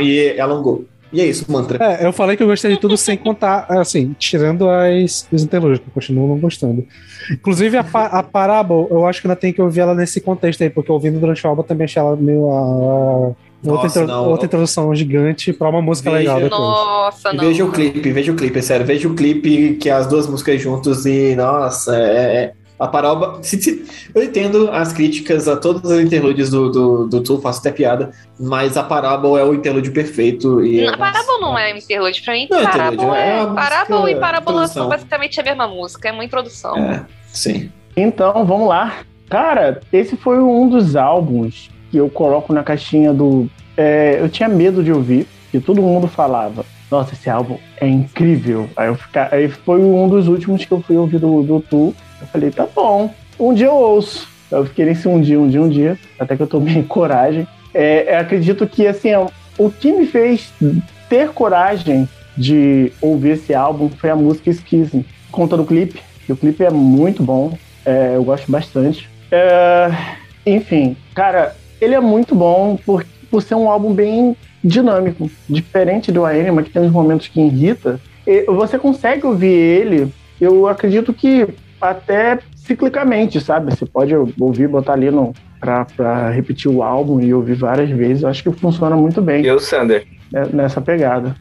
E alongou. E é isso, mantra. É, eu falei que eu gostei de tudo sem contar, assim, tirando as, os interlúdios, que eu continuo não gostando. Inclusive, a, pa- a Parábola, eu acho que ainda tem que ouvir ela nesse contexto aí, porque ouvindo durante o álbum eu também achei ela meio. a- a- outra, Nossa, intro- não. outra introdução gigante pra uma música Veja- legal depois. Nossa, não. veja o clipe, veja o clipe, é sério. Veja o clipe que é as duas músicas juntos e, nossa, é. É- a se- eu entendo as críticas a todos os interlúdios do, do, do Tool, faço até piada, mas a parábola é o interlúdio perfeito. E, Não, Parábola não é interlude. Pra mim, Não é Parábola interlude, é. é Parábola música e Parábola são basicamente a mesma música. É uma introdução. É, sim. Então, vamos lá. Cara, esse foi um dos álbuns que eu coloco na caixinha do. é, eu tinha medo de ouvir, que todo mundo falava. Nossa, esse álbum é incrível. Aí, eu fica... Aí foi um dos últimos que eu fui ouvir do, do Tu. Eu falei, tá bom, um dia eu ouço. Eu fiquei nesse um dia, um dia, um dia, até que eu tomei coragem. É, acredito que, assim, o que me fez ter coragem de ouvir esse álbum foi a música Schism. Conta do clipe, o clipe é muito bom, é, eu gosto bastante. É, enfim, cara, ele é muito bom por, por ser um álbum bem dinâmico, diferente do Aenima, que tem uns momentos que irrita. E você consegue ouvir ele, eu acredito que até ciclicamente, sabe? Você pode ouvir, botar ali no, pra, pra repetir o álbum e ouvir várias vezes. Eu acho que funciona muito bem E o Sander? né, nessa pegada.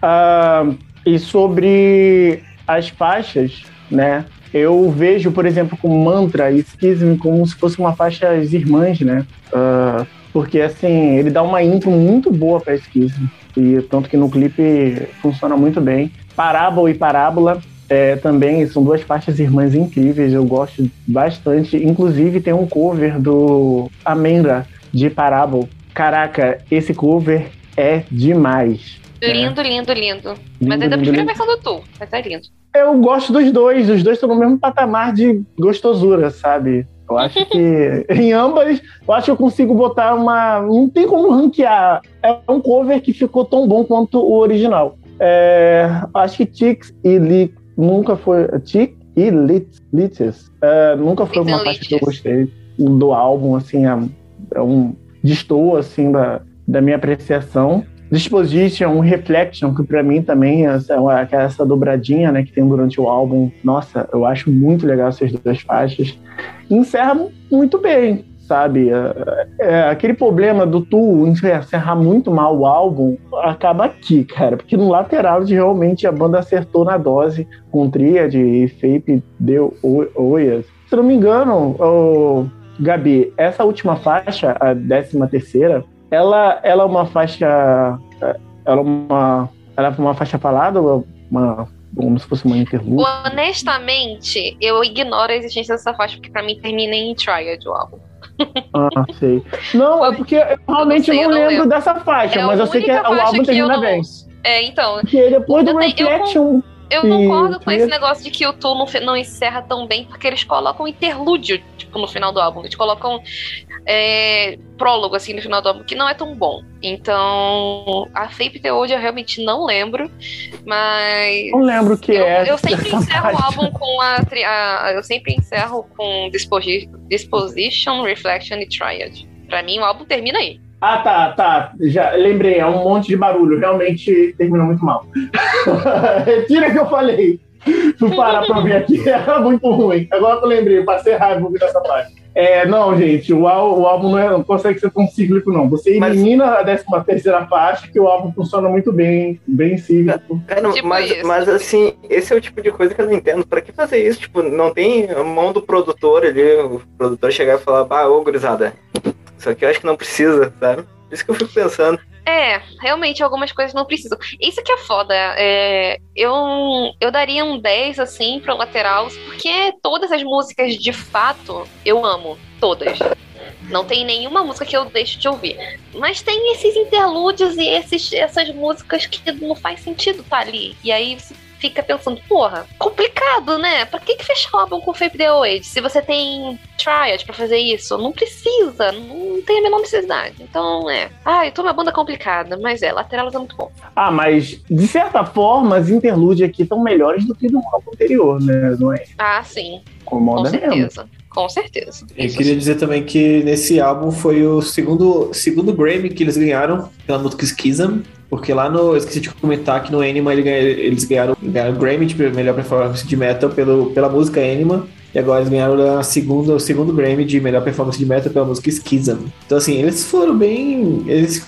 Ah, e sobre as faixas, né? Eu vejo, por exemplo, com Mantra e Schism como se fosse uma faixa irmãs, né? Ah, porque, assim, ele dá uma intro muito boa para Schism. E tanto que no clipe funciona muito bem. Parábola e Parábola é, também são duas faixas irmãs incríveis. Eu gosto bastante. Inclusive, tem um cover do Amenda de Parábola. Caraca, esse cover é demais. Lindo, lindo, lindo. Mas Lindo, ainda lindo, prefiro a lindo. versão do Tu, mas é lindo. Eu gosto dos dois, os dois estão no mesmo patamar de gostosura, sabe? Eu acho que em ambas, eu acho que eu consigo botar uma. Não tem como ranquear. É um cover que ficou tão bom quanto o original. É, acho que Tix e Lit nunca foi. Tic e Lit, Litis é, nunca foi uma faixa que eu gostei do álbum, assim, é, é um destoa assim da, da minha apreciação. Disposition, Reflection, que pra mim também é essa, essa dobradinha né, que tem durante o álbum. Nossa, eu acho muito legal essas duas faixas. E encerra muito bem, sabe? É, é, aquele problema do Tu encerrar muito mal o álbum acaba aqui, cara. Porque no lateral de realmente a banda acertou na dose com Triad e Fape deu o- Oias. Se não me engano, ô, Gabi, essa última faixa, a décima terceira, ela, ela é uma faixa. Ela é uma. Ela é uma faixa falada ou é uma. Como se fosse uma interlude? Honestamente, eu ignoro a existência dessa faixa, porque pra mim termina em Triad o álbum. Ah, sei. Não, é porque eu realmente sei, não, eu não lembro lembro. dessa faixa, É mas eu sei que única o álbum termina não- bem. É, então, Porque depois do eu Reflection. Eu não E concordo com esse negócio de que o Tu não, não encerra tão bem, porque eles colocam interlúdio, tipo, no final do álbum. Eles colocam é, prólogo, assim, no final do álbum, que não é tão bom. Então, a Fape The Old eu realmente não lembro, mas... Não lembro o que eu, é. eu sempre encerro o faixa. álbum com a, a- Eu sempre encerro com Disposi- Disposition, Reflection e Triad. Pra mim, o álbum termina aí. Ah, tá, tá. Já lembrei, é um monte de barulho. Realmente terminou muito mal. Retira o que eu falei. Fui parar pra ver aqui. Era muito ruim. Agora que eu lembrei, eu passei raiva ouvindo essa parte. É, não, gente, o, ál- o álbum não, é- não consegue ser tão cíclico, não. Você Mas- elimina a 13 terceira faixa, que o álbum funciona muito bem, bem cíclico. Cara, Tipo mas, isso. mas assim, esse é o tipo de coisa que eu não entendo. Pra que fazer isso? Tipo, não tem a mão do produtor ali, o produtor chegar e falar, bah, ô gurizada, isso aqui eu acho que não precisa, sabe? Isso que eu fico pensando. É, realmente algumas coisas não precisam. Isso que é foda. É, eu, eu daria um 10 assim pro lateral, porque todas as músicas de fato eu amo. Todas. Não tem nenhuma música que eu deixo de ouvir. Mas tem esses interlúdios e esses, essas músicas que não faz sentido tá ali. E aí você fica pensando, porra, complicado, né? Pra que, que fechar o álbum com Fape The Oid? Se você tem Triad pra fazer isso, não precisa, não tem a menor necessidade. Então, é. Ah, eu tô uma banda complicada, mas é, Lateral é muito bom. Ah, mas de certa forma, as interludes aqui estão melhores do que no álbum anterior, né? Não é? Ah, sim, com Incomoda mesmo. Com certeza. Eu queria dizer também que nesse álbum foi o segundo, segundo Grammy que eles ganharam pela música Schism, porque lá no. Eu esqueci de comentar que no Anima eles ganharam, ganharam o Grammy de melhor performance de metal pelo, pela música Anima. E agora eles ganharam a segunda, o segundo Grammy de melhor performance de metal pela música Schism. Então, assim, eles foram bem. Eles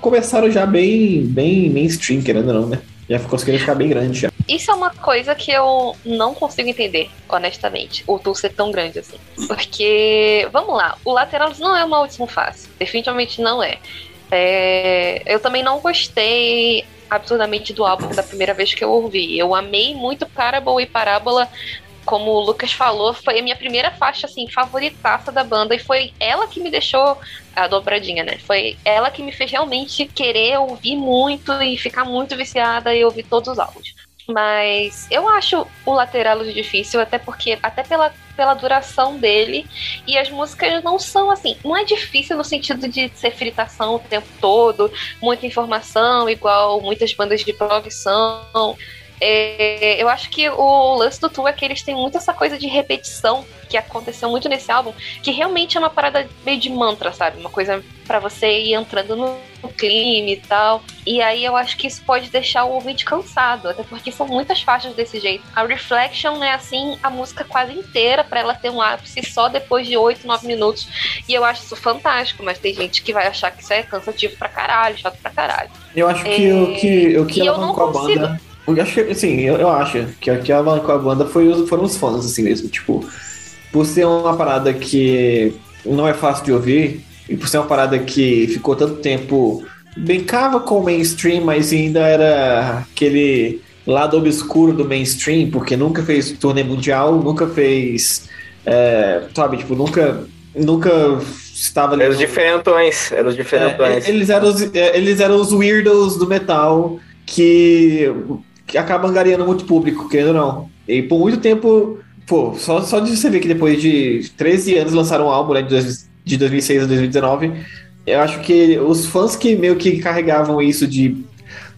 começaram já bem, bem mainstream, querendo ou não, né? Já conseguiram ficar bem grande já. Isso é uma coisa que eu não consigo entender, honestamente, o Tu ser tão grande assim. Porque, vamos lá, o Lateralus não é uma audição fácil. Definitivamente não é. É, Eu também não gostei absurdamente do álbum da primeira vez que eu ouvi. Eu amei muito Parable e Parábola como o Lucas falou, foi a minha primeira faixa, assim, favoritaça da banda. E foi ela que me deixou a dobradinha, né? Foi ela que me fez realmente querer ouvir muito e ficar muito viciada e ouvir todos os álbuns. Mas eu acho o lateral difícil, até porque, até pela, pela duração dele, e as músicas não são assim, não é difícil no sentido de ser fritação o tempo todo, muita informação, igual muitas bandas de prog são. É, eu acho que o lance do Tu é que eles têm muito essa coisa de repetição que aconteceu muito nesse álbum, que realmente é uma parada meio de mantra, sabe? Uma coisa para você ir entrando no, clima e tal. E aí eu acho que isso pode deixar o ouvinte cansado, até porque são muitas faixas desse jeito. A Reflection é assim a música quase inteira para ela ter um ápice só depois de 8, 9 minutos. E eu acho isso fantástico, mas tem gente que vai achar que isso é cansativo pra caralho, chato pra caralho. Eu acho que É, o que, o que e eu ela não com a consigo- banda. Eu acho que, assim, eu, eu acho que com a banda foi, foram os fãs, assim mesmo. Tipo, por ser uma parada que não é fácil de ouvir, e por ser uma parada que ficou tanto tempo. brincava com o mainstream, mas ainda era aquele lado obscuro do mainstream, porque nunca fez turnê mundial, nunca fez. é, sabe, tipo, nunca. Nunca estava ali. Eram os diferentões. Eram os diferentões. é, eles, eram os, é, eles eram os weirdos do metal que, que acabam angariando muito público, querendo ou não. E por muito tempo, pô, só, só de você ver que depois de 13 anos lançaram um álbum, né, de, dois- de 2006 a 2019, eu acho que os fãs que meio que carregavam isso de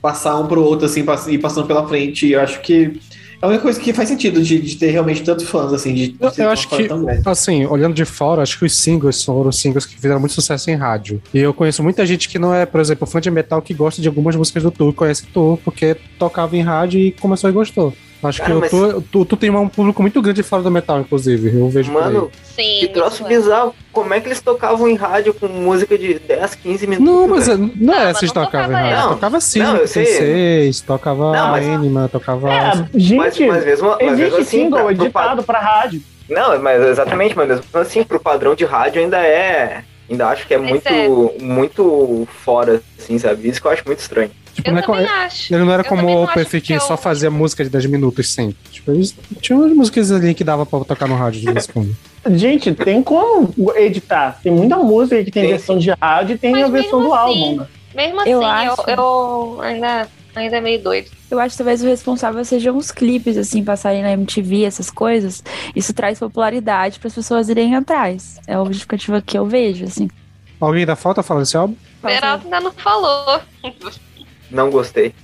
passar um pro outro, assim, e passando pela frente, eu acho que a única coisa que faz sentido de, de ter realmente tantos fãs, assim, de, de Eu- acho que-. Assim, olhando de fora, acho que os singles foram os singles que fizeram muito sucesso em rádio. E eu conheço muita gente que não é, por exemplo, fã de metal que gosta de algumas músicas do Tu, conhece Tu, porque tocava em rádio e começou e gostou. Acho Cara, que mas- o tu, tu, tem um público muito grande fora do metal, inclusive. Eu vejo. Mano, Sim, que troço é. bizarro. Como é que eles tocavam em rádio com música de 10, 15 minutos? Não, mas é- não é Ah, mas essa que não tocava em tocava rádio. Tocava sim, Não, seis, tocava Não, mas- Anima, tocava. É, Mas, gente, mas mesmo, mas mesmo existe assim, single pra- pro editado pra rádio. Não, mas exatamente, mas mesmo assim, pro padrão de rádio ainda é. Ainda acho que é Mas muito, é. muito fora, assim, sabe? Isso que eu acho muito estranho. Tipo, Eu não é também co- acho. Ele não era Eu como o Open que é só o- fazia música de 10 minutos sempre. Tipo, eles tinham umas músicas ali que dava pra tocar no rádio de vez em quando. Gente, tem como editar. Tem muita música que tem versão de rádio e tem Mas a versão do assim, álbum. né? Mesmo assim, Eu acho. eu ainda, ainda é meio doido. Eu acho que talvez o responsável sejam os clipes, assim, passarem na MTV, essas coisas. Isso traz popularidade para as pessoas irem atrás. É a justificativa que eu vejo, assim. Alguém dá falta falando desse álbum? Beraldo ainda não falou. Não gostei.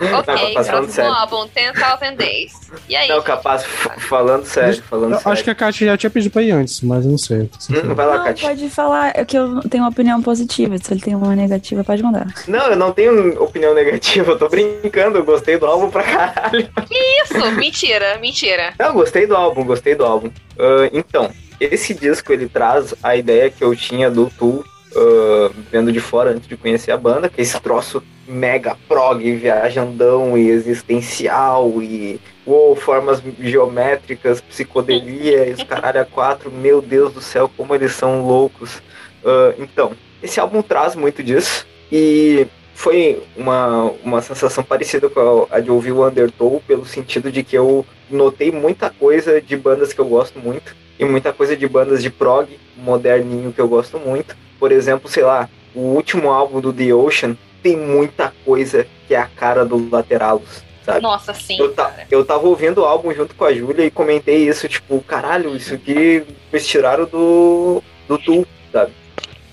ok, capaz, falando próximo sério. álbum, 10,000 Days. E aí? Não, capaz, falando sério, falando Eu sério. acho que a Kátia já tinha pedido pra ir antes, mas eu não sei. Hum, vai lá, Não, Katia. pode falar é que eu tenho uma opinião positiva. Se ele tem uma negativa, pode mandar. Não, eu não tenho opinião negativa, eu tô brincando, eu gostei do álbum pra caralho. Isso, mentira, mentira. Não, gostei do álbum, gostei do álbum. Ah, então, esse disco ele traz a ideia que eu tinha do Tool ah, vendo de fora antes de conhecer a banda, que é esse troço mega prog, viajandão e existencial e uou, formas geométricas, psicodelia e os caralho quatro, meu Deus do céu, como eles são loucos. Ah, então, esse álbum traz muito disso e foi uma, uma sensação parecida com a, a de ouvir o Undertow, pelo sentido de que eu notei muita coisa de bandas que eu gosto muito e muita coisa de bandas de prog moderninho que eu gosto muito. Por exemplo, sei lá, o último álbum do The Ocean tem muita coisa que é a cara do Lateralos, sabe? Nossa, sim. Eu, ta- cara. eu tava ouvindo o álbum junto com a Júlia e comentei isso, tipo, caralho, isso aqui eles tiraram do, do Tool, sabe?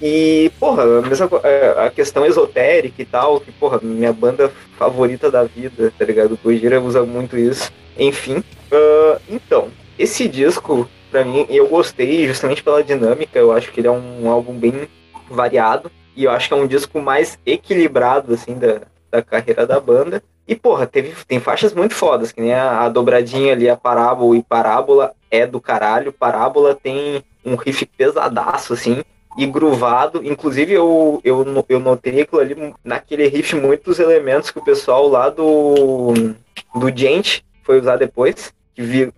E, porra, a, mesma, é, a questão esotérica e tal, que, porra, minha banda favorita da vida, tá ligado? O Gojira usa muito isso. Enfim, ah, então, esse disco, pra mim, eu gostei justamente pela dinâmica, eu acho que ele é um álbum bem variado, e eu acho que é um disco mais equilibrado, assim, da, da carreira da banda. E, porra, teve, tem faixas muito fodas, que nem a, a dobradinha ali, a Parábola e Parábola é do caralho. Parábola tem um riff pesadaço, assim, e gruvado. Inclusive, eu, eu, eu notei ali, naquele riff, muitos elementos que o pessoal lá do, do Gent foi usar depois. Que vi,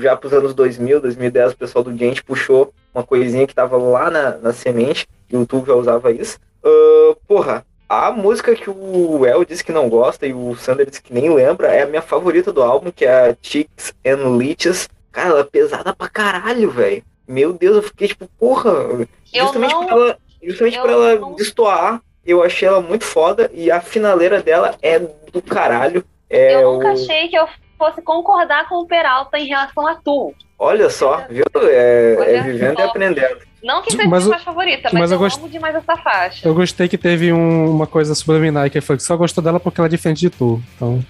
já pros anos 2000, 2010, o pessoal do Gent puxou uma coisinha que tava lá na, na semente, YouTube já usava isso. Ah, porra, a música que o El disse que não gosta e o Sander disse que nem lembra é a minha favorita do álbum, que é a Chicks and Leeches. Cara, ela é pesada pra caralho, velho. Meu Deus, eu fiquei tipo, porra. Eu Justamente não- por ela, justamente eu por ela não- destoar, eu achei ela muito foda e a finaleira dela é do caralho. É eu nunca o- achei que eu fosse concordar com o Peralta em relação a tu. Olha só, viu? É, Olha é vivendo e só. aprendendo. Não que seja Mas minha faixa favorita, mas mas, eu eu, gost- amo demais essa faixa. Eu gostei que teve um- uma coisa subliminar que foi que só gostou dela porque ela é diferente de tu. Então,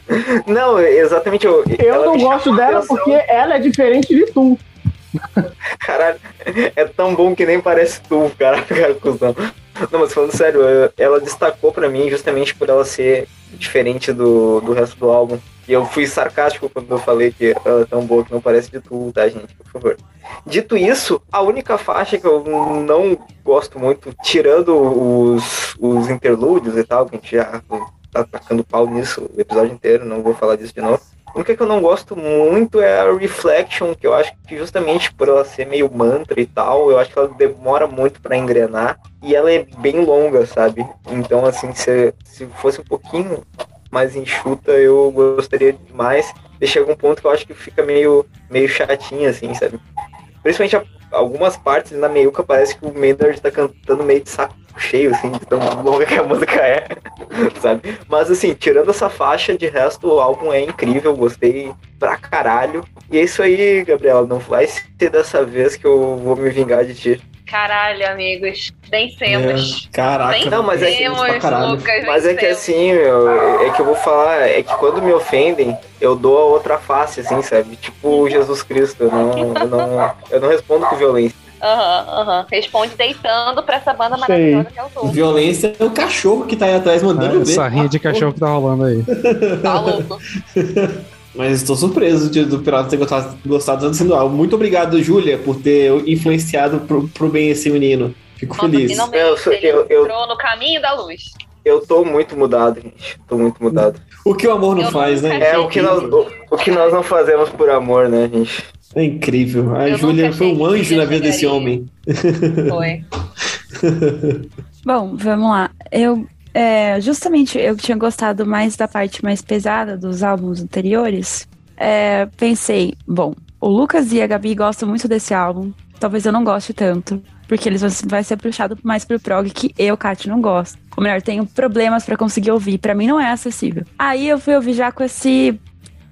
Não, exatamente. Eu, Eu não gosto dela atenção. porque ela é diferente de tu. Caralho, é tão bom que nem parece tu, cara, cara, cuzão. Não, mas falando sério, ela destacou pra mim justamente por ela ser diferente do, do resto do álbum. E eu fui sarcástico quando eu falei que ela é tão boa que não parece de tu, tá, gente? Por favor. Dito isso, a única faixa que eu não gosto muito, tirando os, os interlúdios e tal, que a gente já tá tacando pau nisso o episódio inteiro, não vou falar disso de novo. A única que eu não gosto muito é a Reflection, que eu acho que justamente por ela ser meio mantra e tal, eu acho que ela demora muito pra engrenar e ela é bem longa, sabe? Então, assim, se, se fosse um pouquinho mais enxuta, eu gostaria demais. E chega um ponto que eu acho que fica meio, meio chatinho, assim, sabe? Principalmente a- algumas partes na meiuca parece que o Maynard tá cantando meio de saco cheio, assim, de tão longa que a música é, sabe? Mas assim, tirando essa faixa, de resto o álbum é incrível, gostei pra caralho. E é isso aí, Gabriela, não vai ser dessa vez que eu vou me vingar de ti. Caralho, amigos. Vencemos. É, Caraca, Não, mas é que- Vencemos. Lucas. Mas é que vencemos. assim, meu, é que eu vou falar, é que quando me ofendem, eu dou a outra face, assim, sabe? Tipo Jesus Cristo, eu não, eu não, eu não respondo com violência. Aham, aham. Responde deitando pra essa banda Sei. maravilhosa que é o Tom. Violência é o cachorro que tá aí atrás mandando ver. essa rinha de cachorro que tá rolando aí. Tá louco. Mas estou surpreso de, do Pirata ter gostado, gostado tanto do álbum. Muito obrigado, Júlia, por ter influenciado pro, pro bem esse menino. Fico Nossa, feliz. finalmente Eu eu- eu- entrou no caminho da luz. Eu tô muito mudado, gente. Tô muito mudado. O que o amor não Eu faz, né? nunca É o que nós, o, o que nós não fazemos por amor, né, gente? É incrível. A Eu Júlia foi um anjo na vida desse homem. Foi. Bom, vamos lá. Eu é, justamente eu tinha gostado mais da parte mais pesada dos álbuns anteriores. É, pensei, bom, o Lucas e a Gabi gostam muito desse álbum. Talvez eu não goste tanto, porque eles vão vai ser puxado mais pro prog que eu, Kat, não gosto. Ou melhor, tenho problemas pra conseguir ouvir. Pra mim não é acessível. Aí eu fui ouvir já com esse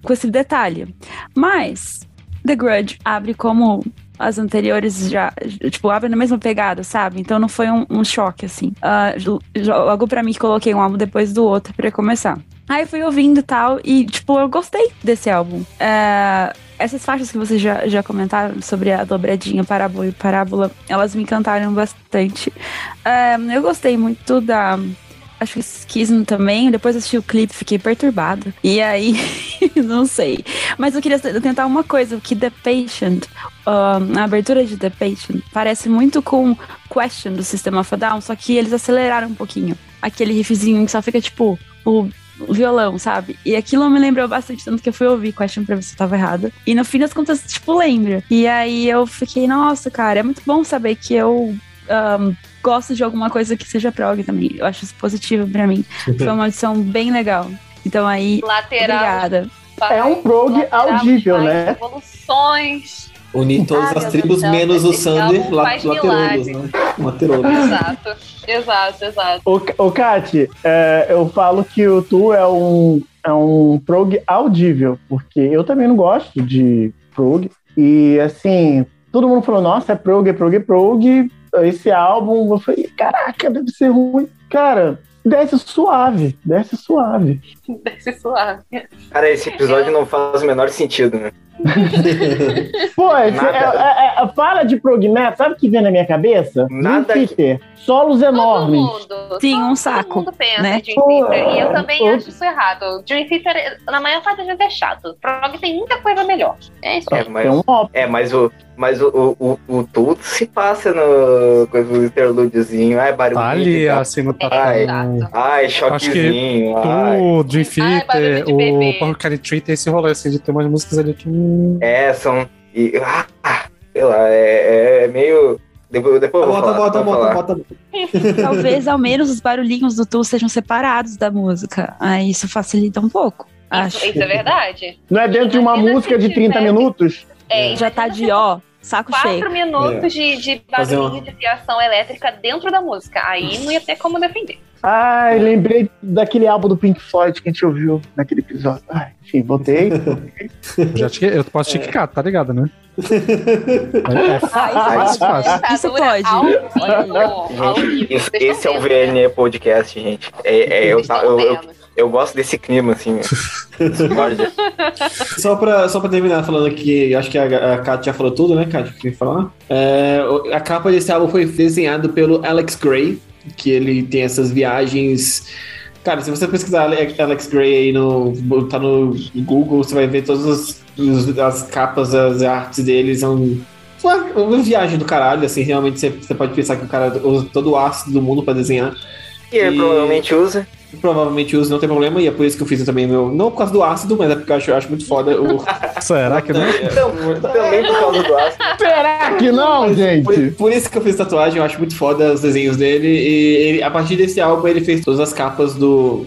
com esse detalhe. Mas The Grudge abre como as anteriores já, tipo, abre na mesma pegada, sabe? Então não foi um, um choque, assim. Jo- logo pra mim que coloquei um álbum depois do outro pra começar. Aí fui ouvindo tal, e, tipo, eu gostei desse álbum. É, essas faixas que vocês já, já comentaram sobre a dobradinha, parábola e parábola, elas me encantaram bastante. É, eu gostei muito da. Acho que Schism também. Depois assisti o clipe, fiquei perturbada. E aí, não sei. Mas eu queria tentar uma coisa, que The Patient, um, a abertura de The Patient, parece muito com Question do System of Down, só que eles aceleraram um pouquinho. Aquele riffzinho que só fica, tipo, o violão, sabe? E aquilo me lembrou bastante, tanto que eu fui ouvir Question pra ver se eu tava errada. E no fim das contas, tipo, lembra. E aí eu fiquei, nossa, cara, é muito bom saber que eu um, gosto de alguma coisa que seja prog também. Eu acho isso positivo pra mim. Foi uma edição bem legal. Então aí, Lateral. obrigada. É um prog lateral, audível, né? Evoluções. Unir todas Ah, as tribos, Deus menos o esse Sander laterolos, né? Laterolos. Exato. Exato, exato. Ô, ô Kati, é, eu falo que o Tu é um, é um prog audível, porque eu também não gosto de prog. E assim, todo mundo falou, nossa, é prog, é prog, é prog. Esse álbum, eu falei, caraca, deve ser ruim. Cara, desce suave, desce suave. Desce suave. Cara, esse episódio não faz o menor sentido, né? Pô, é, Nada. é- é- fala de prog metal, sabe o que vem na minha cabeça? Nada Dream Theater, solos enormes. Todo mundo. Sim, um todo saco, mundo pensa né? em Dream Theater. E eu também Pô. acho isso errado. Dream Theater, na maior parte das vezes, é chato. Prog tem muita coisa melhor. É isso aí. É, mas, É um é, mas o. Mas o, o, o, o tudo se passa no coisa do interlúdiozinho. Ai, barulho. Tá ali, assim, no Ai, tapão. Ai, choquezinho. Ai. O Dream Ai, Theater, de o. Porcari Tree tem esse rolê, assim, de ter umas músicas ali que... hum, É, são. E, ah, sei lá, é, é meio. Depois, depois eu vou Bota, falar. bota, vou bota, falar. bota. Talvez ao menos os barulhinhos do Tu sejam separados da música. Aí isso facilita um pouco. Acho. Isso, isso é verdade. Não é dentro de uma Imagina música de 30 tivesse- minutos? É, Já tá de ó, saco cheio. Quatro minutos de, de Fazer barulhinho de fiação elétrica dentro da música. Aí não ia ter como defender. Ai, lembrei daquele álbum do Pink Floyd que a gente ouviu naquele episódio. Ai, enfim, botei. Eu, já te- eu posso te quicar, tá ligado, né? É, é fácil, fácil. Isso pode. Vivo. Esse, é o? VNE Podcast, gente. É, é, eu, Vocês tá- eu, eu, eu gosto desse clima, assim. Só pra, só pra terminar falando aqui, acho que a, a Kat já falou tudo, né, Kat? Que eu falar. É, a capa desse álbum foi desenhado pelo Alex Gray, que ele tem essas viagens. Cara, se você pesquisar Ale- Alex Gray aí no. tá no Google, você vai ver todas as, as capas, as artes dele, são. Uma, uma viagem do caralho, assim, realmente você, você pode pensar que o cara usa todo o ácido do mundo pra desenhar. E ele E- provavelmente usa. Provavelmente usa, não tem problema, e é por isso que eu fiz também meu. Não por causa do ácido, mas é porque eu acho, eu acho muito foda o, Será que não? Então, também por causa do ácido. Será que não, Por, gente? por isso que eu fiz tatuagem, eu acho muito foda os desenhos dele. E ele- a partir desse álbum ele fez todas as capas do,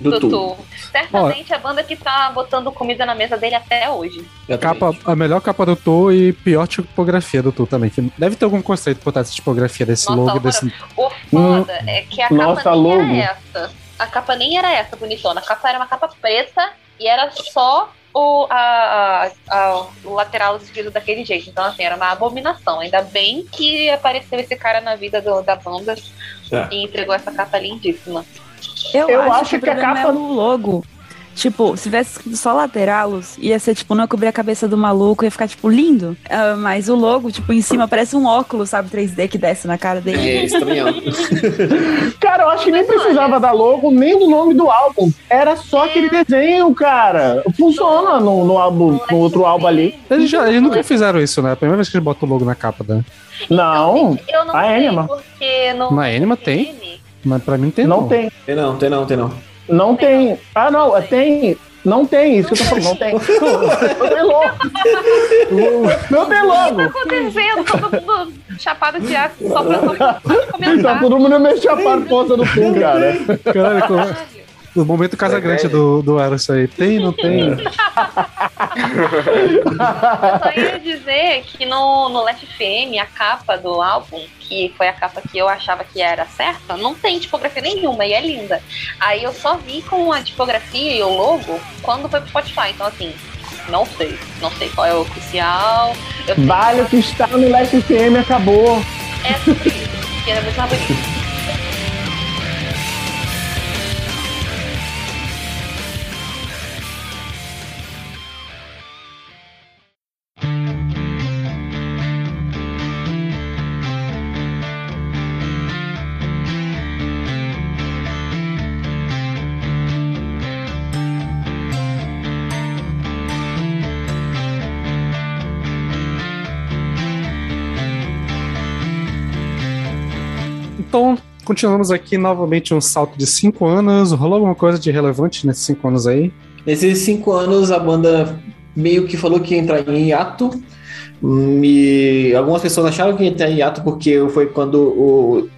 do, Do Tu. Tu. Certamente a banda que tá botando comida na mesa dele até hoje. Capa, a melhor capa do Tu e pior tipografia do Tu também. Que deve ter algum conceito por trás dessa tipografia, desse Nossa, logo, desse. O foda é que a Nossa, capa nem logo. era essa. A capa nem era essa, bonitona. A capa era uma capa preta e era só o, a, a- a- o lateral escrito daquele jeito. Então, assim, era uma abominação. Ainda bem que apareceu esse cara na vida do- da banda É. e entregou essa capa lindíssima. Eu, Eu acho, acho que, que a capa- é o logo. Tipo, se tivesse escrito só lateralos, ia ser, tipo, não cobrir a cabeça do maluco, ia ficar, tipo, lindo. Ah, mas o logo, tipo, em cima parece um óculos, sabe, 3D que desce na cara dele. É estranhão. Cara, eu acho que nem precisava da logo, nem do nome do álbum. Era só aquele desenho, cara. Funciona no, no álbum, no outro álbum ali. Eles, já, eles nunca fizeram isso, né? É a primeira vez que eles botam o logo na capa, né? Não, Eu não A sei, Anima. porque no Na Anima tem? Mas pra mim não tem. não tem. Tem não, tem não, tem não. Não tem. Ah, não, tem. Não tem, isso que eu tô falando, não tem. Não tem logo. Não tem tá logo. acontecendo? Todo mundo chapado de aço só pra não Tá comentar. todo mundo meio chapado ponta do cu, cara. Caralho, como- o momento Casa Grande do, do Eros aí. Tem, não tem? Eu só ia dizer que no, no Last FM, a capa do álbum, que foi a capa que eu achava que era certa, não tem tipografia nenhuma e é linda. Aí eu só vi com a tipografia e o logo quando foi pro Spotify. Então, assim, não sei. Não sei qual é o oficial. Vale o que está no Last FM acabou. é sobre isso, que era muito mais bonito. Continuamos aqui novamente um salto de 5 anos. Rolou alguma coisa de relevante nesses 5 anos aí? Nesses cinco anos, a banda meio que falou que ia entrar em hiato. E algumas pessoas acharam que ia entrar em hiato porque foi quando o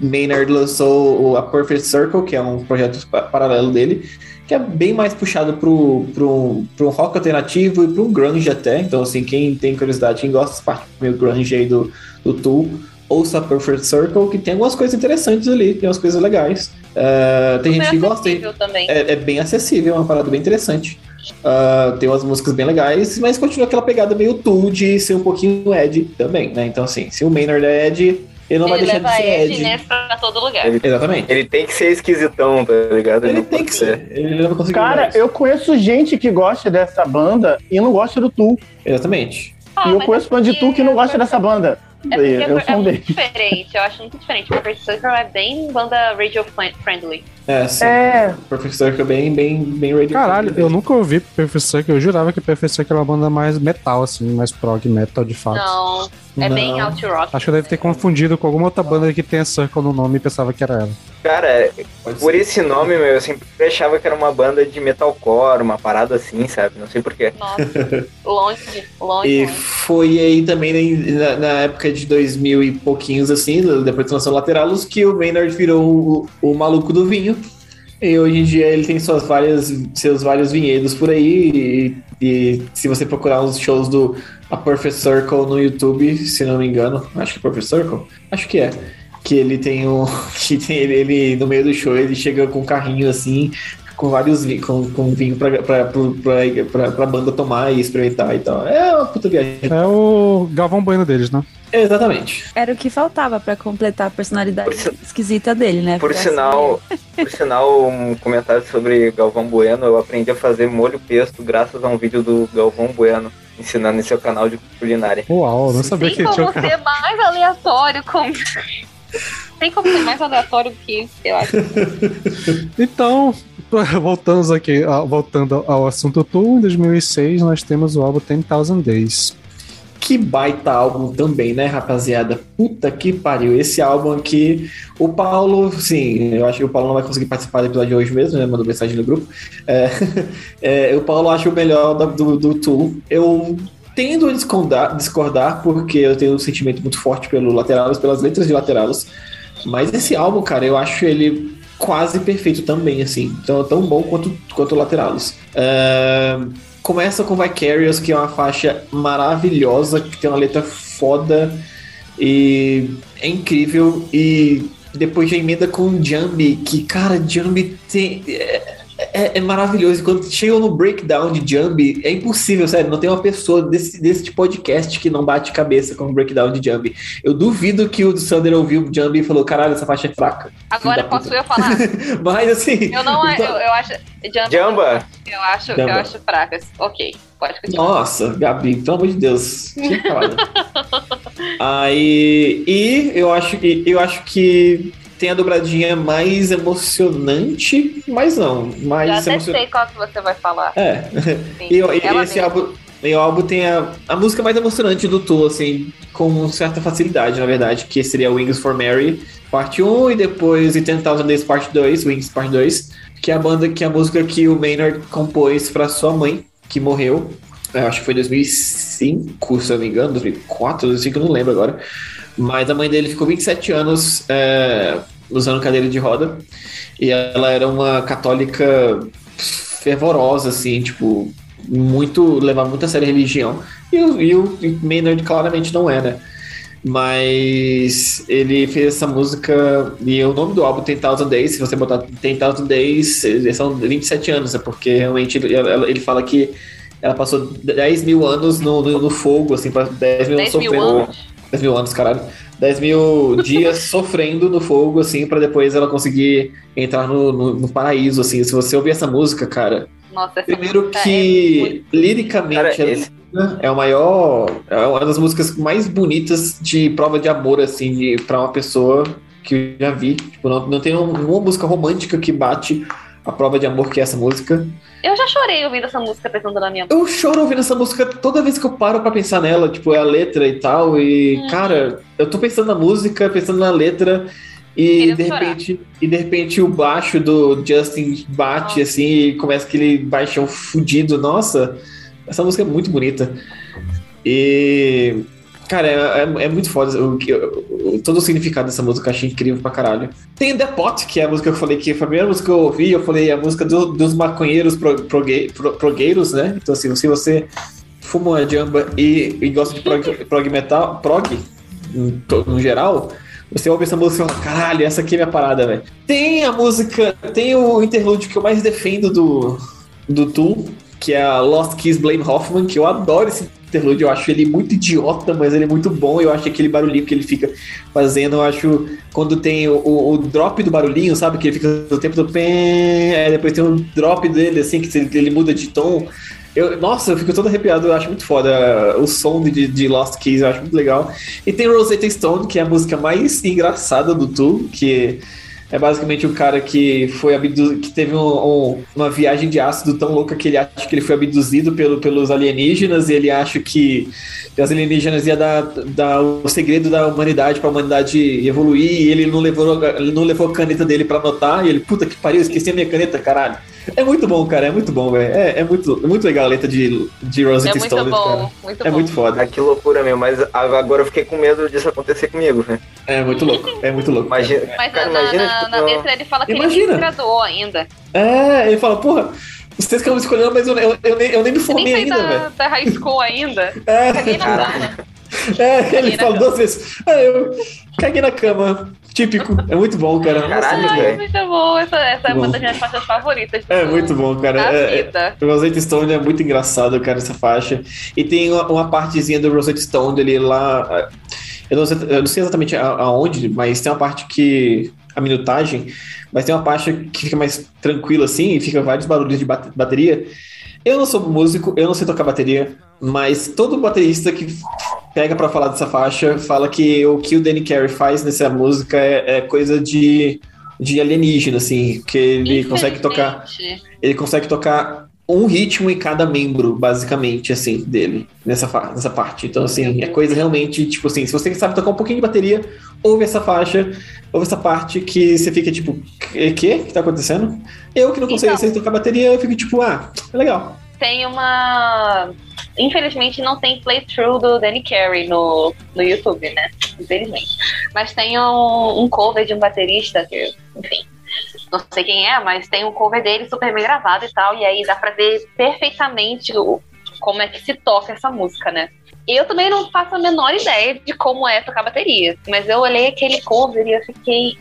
Maynard lançou A Perfect Circle, que é um projeto pa- paralelo dele, que é bem mais puxado pro, pro rock alternativo e pro grunge até. Então, assim, quem tem curiosidade, quem gosta dessa parte meio grunge aí do, do Tool, ouça a Perfect Circle, que tem algumas coisas interessantes ali, tem umas coisas legais. Eh, tem gente que Super gosta, hein? acessível também. é, é bem acessível, é uma parada bem interessante. Ah, tem umas músicas bem legais, mas continua aquela pegada meio Tool de ser um pouquinho Ed também, né? Então, assim, se o Maynard é Ed, ele não vai Ele deixar de ser Ed Ed. né, pra todo lugar. Ele, Exatamente. ele tem que ser esquisitão, tá ligado? Ele não tem que ser. Ele não vai Cara, mais. eu conheço gente que gosta dessa banda e não gosta do Tu. Exatamente. Ah, e eu conheço é fã de Tu que não gosta dessa banda. É porque é, um muito diferente, eu acho muito diferente. O Perfect Circle é bem banda radio fri- friendly. É, sim. É, Professor que é bem, bem, bem radio. Caralho, eu nunca ouvi Professor que eu jurava que Professor que era uma banda mais metal, assim, mais prog metal de fato. Não, é bem Não. alt rock. Acho que eu deve ter confundido com alguma outra banda que tenha Circle no nome e pensava que era ela. Cara, por esse nome, meu, eu sempre achava que era uma banda de metalcore, uma parada assim, sabe? Não sei porquê. Nossa, longe, longe. E foi aí também na, na época de 2000 e pouquinhos, assim, depois da lançou Lateralos, que o Maynard virou o, o maluco do vinho. E hoje em dia ele tem suas várias, seus vários vinhedos por aí. E, e se você procurar os shows do A Perfect Circle no YouTube, se não me engano, acho que é Perfect Circle? Acho que é. Que ele tem um. Que tem ele, ele, no meio do show, ele chega com um carrinho assim, com vários com, com vinho pra, pra, pra, pra, pra banda tomar e experimentar e tal. É uma puta viagem. É o Galvão Bueno deles, né? Exatamente. Era o que faltava pra completar a personalidade Por si- esquisita dele, né? Por Porque assim, sinal, por sinal, um comentário sobre Galvão Bueno, eu aprendi a fazer molho pesto graças a um vídeo do Galvão Bueno ensinando em seu canal de culinária. Uau, não sabia Tem que tinha um como cara. ser mais aleatório com. Tem como ser mais aleatório do que isso, eu acho. Então, voltamos aqui, voltando ao assunto Tu, em 2006 nós temos o álbum 10,000 Days. Que baita álbum também, né, rapaziada? Puta que pariu. Esse álbum aqui, o Paulo, sim, eu acho que o Paulo não vai conseguir participar do episódio de hoje mesmo, né? Mandou mensagem no grupo. É, é, o Paulo acha o melhor do, do Tool. Eu tendo a discordar, discordar, porque eu tenho um sentimento muito forte pelo Lateralos, pelas letras de Lateralos. Mas esse álbum, cara, eu acho ele quase perfeito também, assim. Então, tão bom quanto, quanto o Lateralos. É, começa com Vicarious, que é uma faixa maravilhosa, que tem uma letra foda e é incrível. E depois já emenda com Jambi, que, cara, Jambi tem. É, é- é maravilhoso. Quando chega no breakdown de Jambi, é impossível, sério. Não tem uma pessoa desse, desse podcast que não bate cabeça com o breakdown de Jambi. Eu duvido que o Sander ouviu o Jambi e falou: caralho, essa faixa é fraca. Agora posso eu falar? Mas assim. Eu não então- eu, eu acho. Jamba, Jamba, Eu acho, Jamba. eu acho fracas. Ok, pode continuar. Nossa, Gabi, pelo amor de Deus. Tinha. Aí. E eu acho que eu acho que tem a dobradinha mais emocionante, mas não. Já Mais até emocionante. sei qual que você vai falar. É. Sim, E, e esse álbum. E o álbum tem a, a música mais emocionante do Tool, assim, com certa facilidade, na verdade, que seria Wings for Mary, parte 1, e depois e 10,000 Days, parte 2, Wings, parte 2, que é a banda, que é a música que o Maynard compôs pra sua mãe, que morreu, eu acho que foi em 2005, se eu não me engano, 2004, 2005, eu não lembro agora, mas a mãe dele ficou 27 anos é, usando cadeira de roda, e ela era uma católica fervorosa, assim, tipo, muito levar muito a sério a religião. E o, e o Maynard claramente não é, né? Mas ele fez essa música e o nome do álbum tem Thousand Days. Se você botar tem Thousand Days, são 27 anos, é porque realmente ele, fala que ela passou 10 mil anos no, no, no fogo, assim, pra 10 mil anos 10 mil sofrendo. anos. 10 mil anos, caralho. 10 mil dias sofrendo no fogo, assim, pra depois ela conseguir entrar no, no, no paraíso, assim. Se você ouvir essa música, cara, Nossa, essa Primeiro música é que muito- liricamente Cara, ela esse- é o maior, é uma das músicas mais bonitas de prova de amor assim, de, pra uma pessoa que eu já vi. Tipo, não, não tem um- uma música romântica que bate a prova de amor que é essa música. Eu já chorei ouvindo essa música pensando na minha Eu choro ouvindo essa música toda vez que eu paro pra pensar nela, tipo, é a letra e tal. E, Hum. cara, eu tô pensando na música, pensando na letra. E Querendo de, chorar. repente, e de repente o baixo do Justin bate Nossa. assim e começa aquele baixão fudido. Nossa, essa música é muito bonita. E. Cara, é, é- é muito foda. O, o- todo o significado dessa música eu achei incrível pra caralho. Tem The Pot, que é a música que eu falei que foi a primeira música que eu ouvi. Eu falei a música do- dos maconheiros pro, progue- pro- progueiros, né? Então, assim, se você fuma uma jamba e, e gosta de prog, prog metal, prog, no, geral, você ouve essa música e fala, caralho, essa aqui é minha parada, velho. Tem a música, tem o interlude que eu mais defendo do, do Tool, que é a Lost Keys Blame Hoffman, que eu adoro esse interlude, eu acho ele muito idiota, mas ele é muito bom, eu acho aquele barulhinho que ele fica fazendo, eu acho quando tem o, o- drop do barulhinho, sabe, que ele fica o tempo do pé, depois tem um drop dele, assim, que ele, ele muda de tom, eu, nossa, eu fico todo arrepiado, eu acho muito foda o som de, de Lost Keys, eu acho muito legal. E tem Rosetta Stone, que é a música mais engraçada do Tool, que É basicamente um cara que foi abduzido, que teve um- um- uma viagem de ácido tão louca que ele acha que ele foi abduzido pelo, pelos alienígenas e ele acha que os alienígenas iam dar, dar o segredo da humanidade pra humanidade evoluir e ele não levou, ele não levou a caneta dele pra anotar e ele, puta que pariu, esqueci a minha caneta, caralho. É muito bom, cara, é muito bom, velho. É, é muito, é muito legal a letra de, de É Rosetta muito Stone, cara. bom, muito É bom. muito foda. Ah, que loucura mesmo, mas agora eu fiquei com medo disso acontecer comigo, velho. É muito louco, é muito louco. cara. Imagina, Mas cara, na, imagina, na, tipo, na letra ele fala que ele Imagina. se graduou ainda. É, ele fala, porra, vocês que estão me escolhendo, mas eu, eu, eu nem, eu nem me Você formei nem ainda, da, velho. da high school ainda. É, Caguei na cama. é, ele fala duas vezes. Ah, eu caguei na cama. Típico. É muito bom, cara. Caralho, muito bom. velho. Muito bom. Essa, essa é uma das minhas faixas favoritas. É muito bom, cara. É, é, vida. Rosetta Stone é muito engraçado, cara, essa faixa. E tem uma, uma partezinha do Rosetta Stone dele lá. Eu não sei, eu não sei exatamente a- aonde, mas tem uma parte que. A minutagem, mas tem uma parte que fica mais tranquila assim, e fica vários barulhos de bate- bateria. Eu não sou músico, eu não sei tocar bateria, mas todo baterista que pega pra falar dessa faixa fala que o que o Danny Carey faz nessa música é, é coisa de, de alienígena, assim, que ele consegue tocar ele consegue tocar um ritmo em cada membro, basicamente, assim, dele, nessa, nessa parte. Então, assim, é coisa realmente, tipo assim, se você sabe tocar um pouquinho de bateria, ouve essa faixa, ouve essa parte que você fica tipo, que? que que tá acontecendo? Eu que não consigo Então. tocar bateria, eu fico tipo, ah, é legal. Tem uma. Infelizmente não tem playthrough do Danny Carey no, no YouTube, né? Infelizmente. Mas tem um, um cover de um baterista que, enfim, não sei quem é, mas tem um cover dele super bem gravado e tal. E aí dá pra ver perfeitamente o, como é que se toca essa música, né? Eu também não faço a menor ideia de como é tocar bateria. Mas eu olhei aquele cover e eu fiquei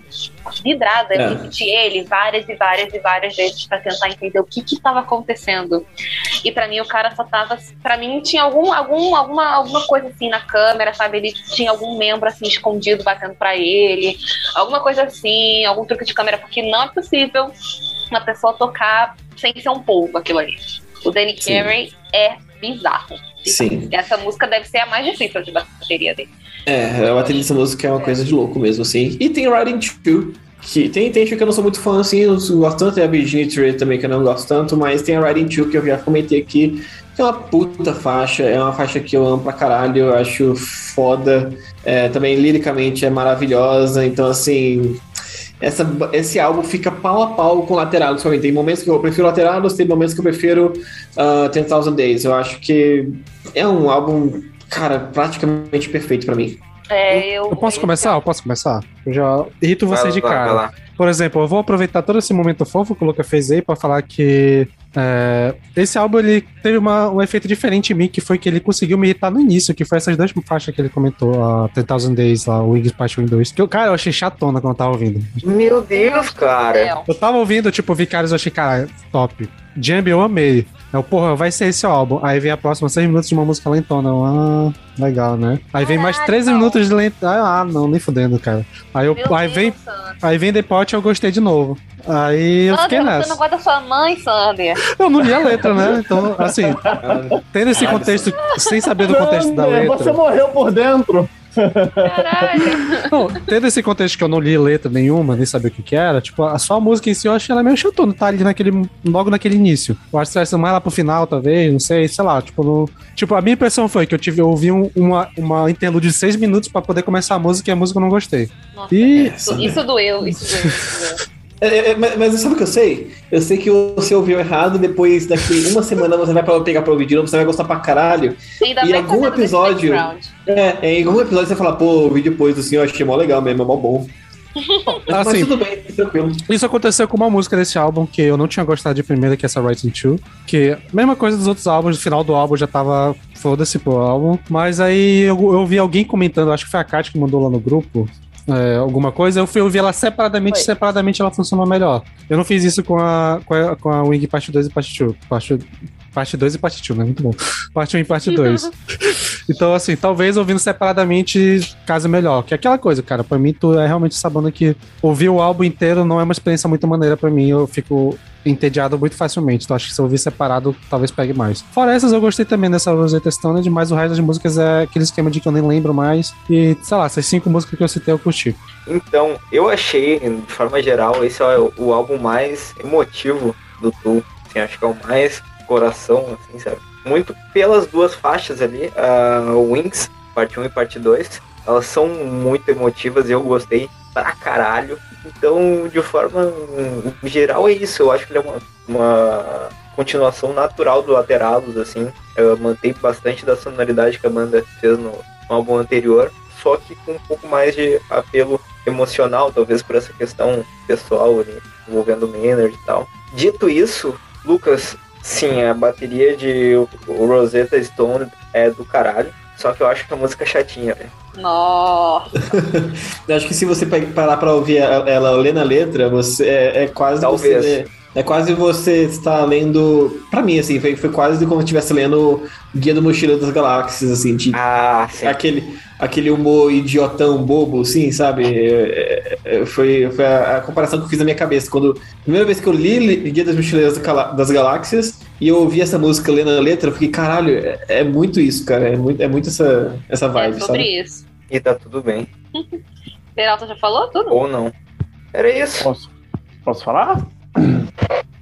vidrada. Eu É. repeti ele várias e várias e várias vezes pra tentar entender o que que tava acontecendo. E pra mim o cara só tava. Pra mim tinha algum, algum, alguma, alguma coisa assim na câmera, sabe? Ele tinha algum membro assim escondido batendo pra ele. Alguma coisa assim, algum truque de câmera, porque não é possível uma pessoa tocar sem ser um polvo aquilo ali. O Danny. Carey é bizarro. Sim. Essa música deve ser a mais difícil de bateria dele. É, a bateria dessa música é uma coisa de louco mesmo, assim. E tem Riding Two, que tem, tem que eu não sou muito fã, assim, eu não gosto tanto, tem a Virginia Tree também que eu não gosto tanto, mas tem a Riding Two que eu já comentei aqui, que é uma puta faixa, é uma faixa que eu amo pra caralho, eu acho foda, é, também liricamente é maravilhosa, então assim... Essa, esse álbum fica pau a pau com o Lateralos pra mim. Tem momentos que eu prefiro Lateralos, tem momentos que eu prefiro uh, 10,000 Days. Eu acho que é um álbum, cara, praticamente perfeito pra mim. É, eu, Eu posso começar? Eu posso começar? Eu já irrito Vai vocês de lá, vai cara. lá. Por exemplo, eu vou aproveitar todo esse momento fofo que o Luca fez aí pra falar que é, esse álbum ele teve uma- um efeito diferente em mim, que foi que ele conseguiu me irritar no início, que foi essas duas faixas que ele comentou, a 10,000 Days, lá, o Wings Part 1 e 2. Que eu, cara, eu achei chatona quando eu tava ouvindo. Meu Deus, cara. Eu tava ouvindo, tipo, Vicários, eu achei, cara, top. Jambi, eu amei. Eu, porra, vai ser esse o álbum. Aí vem a próxima, 6 minutos de uma música lentona. Ah, legal, né? Aí vem mais Caralho, 13 não. minutos de lenta. Ah, não, nem fudendo, cara. Aí, eu, aí, vem, aí vem The Pot eu gostei de novo. Aí eu fiquei Sander, você nessa. não gosta da sua mãe, Sander. Eu não li a letra, né? Então, assim, tendo esse contexto, sem saber do contexto da letra. Você morreu por dentro. Caralho. Não, tendo esse contexto que eu não li letra nenhuma, nem sabia o que que era, tipo, a só a música em si eu achei ela meio chatona, tá ali naquele, logo naquele início. Eu acho que vai ser mais lá pro final, talvez, não sei, sei lá, tipo, no, tipo, a minha impressão foi que eu tive, eu ouvi um- uma, uma interlude de seis minutos pra poder começar a música e a música eu não gostei. Nossa, E, isso, isso doeu, isso doeu, isso doeu. É, é, é, mas, mas sabe o que eu sei? Eu sei que você ouviu errado, depois daqui uma semana você vai pra pegar pra ouvir de novo, você vai gostar pra caralho. Ainda E algum episódio-. É, em algum episódio você fala, pô, ouvi depois assim, eu achei mó legal mesmo, é mó bom. Mas assim, tudo bem, tranquilo. isso aconteceu com uma música desse álbum que eu não tinha gostado de primeira, que é essa Writing 2, que mesma coisa dos outros álbuns, no final do álbum já tava foda-se pro álbum, mas aí eu, eu vi alguém comentando, acho que foi a Kátia que mandou lá no grupo, é, alguma coisa, eu fui ouvir ela separadamente, Foi. separadamente ela funcionou melhor. Eu não fiz isso com a, com a, com a Wing Parte 2 e Parte 2. Parte, parte 2 e Parte 2, né? Muito bom. Parte 1 e Parte 2. Então, assim, talvez ouvindo separadamente case melhor. Que é aquela coisa, cara. Pra mim, tu é realmente essa banda que ouvir o álbum inteiro não é uma experiência muito maneira pra mim. Eu fico entediado muito facilmente. Então acho que se eu ouvir separado, talvez pegue mais. Fora essas, eu gostei também dessa Rosetta Stone, mas o resto das músicas é aquele esquema de que eu nem lembro mais. E, sei lá, essas cinco músicas que eu citei eu curti. Então, eu achei, de forma geral, esse é o, o álbum mais emotivo do Tu. Assim, acho que é o mais coração, assim, sabe? Muito pelas duas faixas ali, a Wings, parte 1 e parte 2. Elas são muito emotivas e eu gostei pra caralho. Então, de forma geral, é isso. Eu acho que ele é uma, uma continuação natural do Lateralos, assim. Eu mantém bastante da sonoridade que a banda fez no, no álbum anterior, só que com um pouco mais de apelo emocional, talvez por essa questão pessoal ali, envolvendo o Maynard e tal. Dito isso, Lucas, sim, a bateria de Rosetta Stone é do caralho. Só que eu acho que a música é chatinha, velho. Nossa. Eu acho que se você parar pra ouvir ela lendo a letra, você é, é quase Talvez. você. É quase você estar lendo. Pra mim, assim, foi, foi quase como se estivesse lendo Guia do Mochileiro das Galáxias, assim, tipo. Ah, sim. Aquele, aquele humor idiotão bobo, assim, sabe? É, é, foi foi a, a comparação que eu fiz na minha cabeça. Quando, primeira vez que eu li Guia das Mochileiras das Galáxias e eu ouvi essa música lendo a letra, eu fiquei, caralho, é, é muito isso, cara. É muito, é muito essa, essa vibe, é sobre sabe? isso. E tá tudo bem. Peralta já falou tudo? Ou não. Era isso. Posso, posso falar?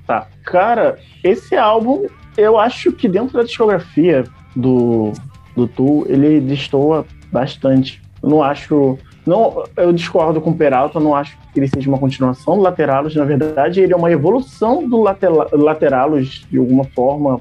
Tá. Cara, esse álbum, eu acho que dentro da discografia do, do Tu, ele destoa bastante. Eu não acho. Não, eu discordo com o Peralta, não acho que ele seja uma continuação do Lateralos. Na verdade, ele é uma evolução do Latela- Lateralos, de alguma forma,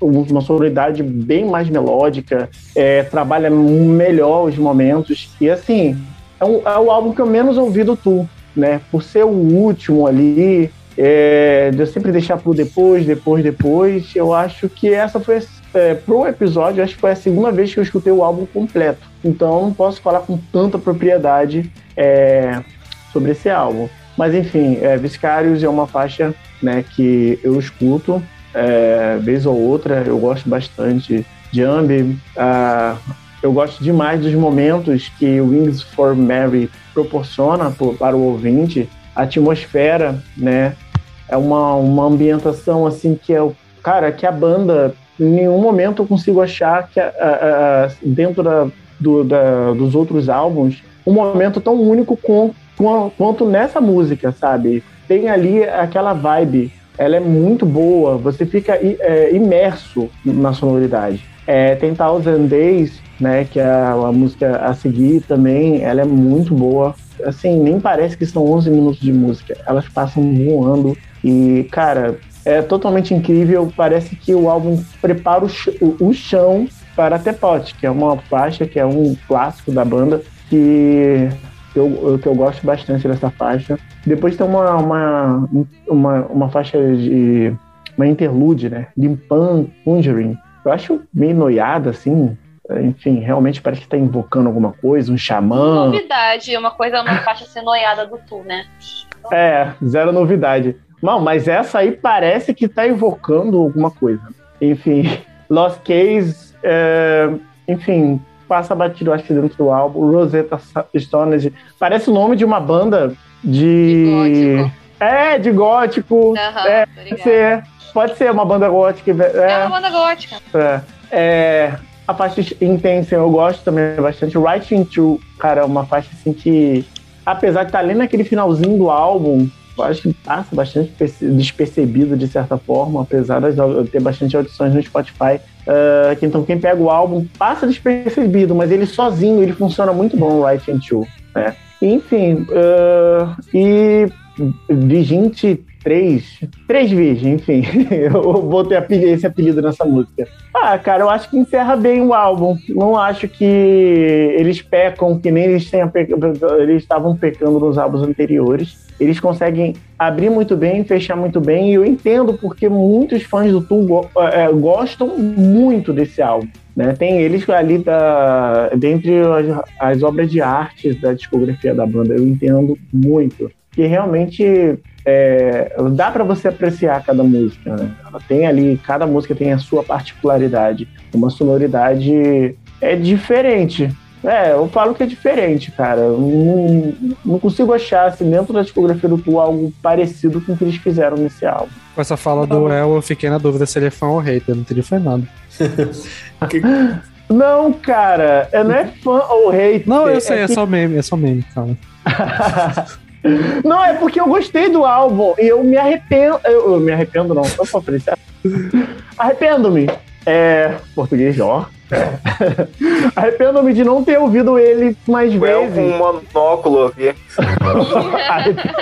uma sonoridade bem mais melódica, é, trabalha melhor os momentos. E assim, é, um- é o álbum que eu menos ouvi do Tu, né? Por ser o último ali, é, de eu sempre deixar pro depois, depois, depois. Eu acho que essa foi, é, pro episódio, acho que foi a segunda vez que eu escutei o álbum completo. Então não posso falar com tanta propriedade é, sobre esse álbum. Mas enfim, é, Viscários é uma faixa né, que eu escuto é, vez ou outra, eu gosto bastante. Jambi, ah, eu gosto demais dos momentos que Wings for Mary proporciona pro- para o ouvinte, a atmosfera, né? É uma, uma ambientação assim que é o cara que a banda em nenhum momento eu consigo achar que a- a- a- dentro da, do- da- dos outros álbuns um momento tão único com, com- quanto nessa música, sabe? Tem ali aquela vibe, ela é muito boa, você fica é, imerso na sonoridade. É, tem Thousand Days, né, que é a música a seguir também, ela é muito boa. Assim, nem parece que são 11 minutos de música, elas passam voando e, cara, é totalmente incrível. Parece que o álbum prepara o chão para Tepote, que é uma faixa, que é um clássico da banda, que eu, que eu gosto bastante dessa faixa. Depois tem uma, uma, uma, uma faixa de. uma interlude, né? Limpan Conjuring. Eu acho meio noiada, assim. Enfim, realmente parece que tá invocando alguma coisa, um xamã. Novidade, uma coisa, uma faixa ser noiada do Tu, né? É, zero novidade. Não, mas essa aí parece que tá invocando alguma coisa. Enfim, Lost Case, é, enfim, passa batido, acho que dentro do álbum. Rosetta Stone, parece o nome de uma banda de. Gótico. É, de gótico. Aham, É, Pode ser, pode ser uma banda gótica. É É, uma banda gótica. é, é, a faixa Intention eu gosto também bastante. Right Into, cara, é uma faixa assim que, apesar de estar ali naquele finalzinho do álbum, eu acho que passa bastante perce- despercebido de certa forma, apesar de ter bastante audições no Spotify. Que então quem pega o álbum passa despercebido, mas ele sozinho ele funciona muito bom, Right Into, né? Enfim, ah, e Vigente 3, 3 Virgem, enfim, eu vou ter esse apelido nessa música. Ah, cara, eu acho que encerra bem o álbum. Não acho que eles pecam que nem eles, tenham eles estavam pecando nos álbuns anteriores. Eles conseguem abrir muito bem, fechar muito bem, e eu entendo porque muitos fãs do Tu go- eh, gostam muito desse álbum. Né? Tem eles ali da, dentre as, as obras de arte da discografia da banda, eu entendo muito. Que realmente é, dá para você apreciar cada música. Né? Ela tem ali, cada música tem a sua particularidade, uma sonoridade é diferente. É, eu falo que é diferente, cara. Eu Não, não consigo achar, assim, dentro da discografia do Tu, algo parecido com o que eles fizeram nesse álbum. Com essa fala do El, eu fiquei na dúvida se ele é fã ou hater. Não entendi foi nada. Não, cara, é, não é fã ou hater. Não, eu sei, é, que- só meme, é só meme, calma. Não, é porque eu gostei do álbum e eu me arrependo. Eu, eu me arrependo, não. Eu sou feliz. Arrependo-me. É. Português, ó. Arrependo-me de não ter ouvido ele mais com vezes. um monóculo aqui,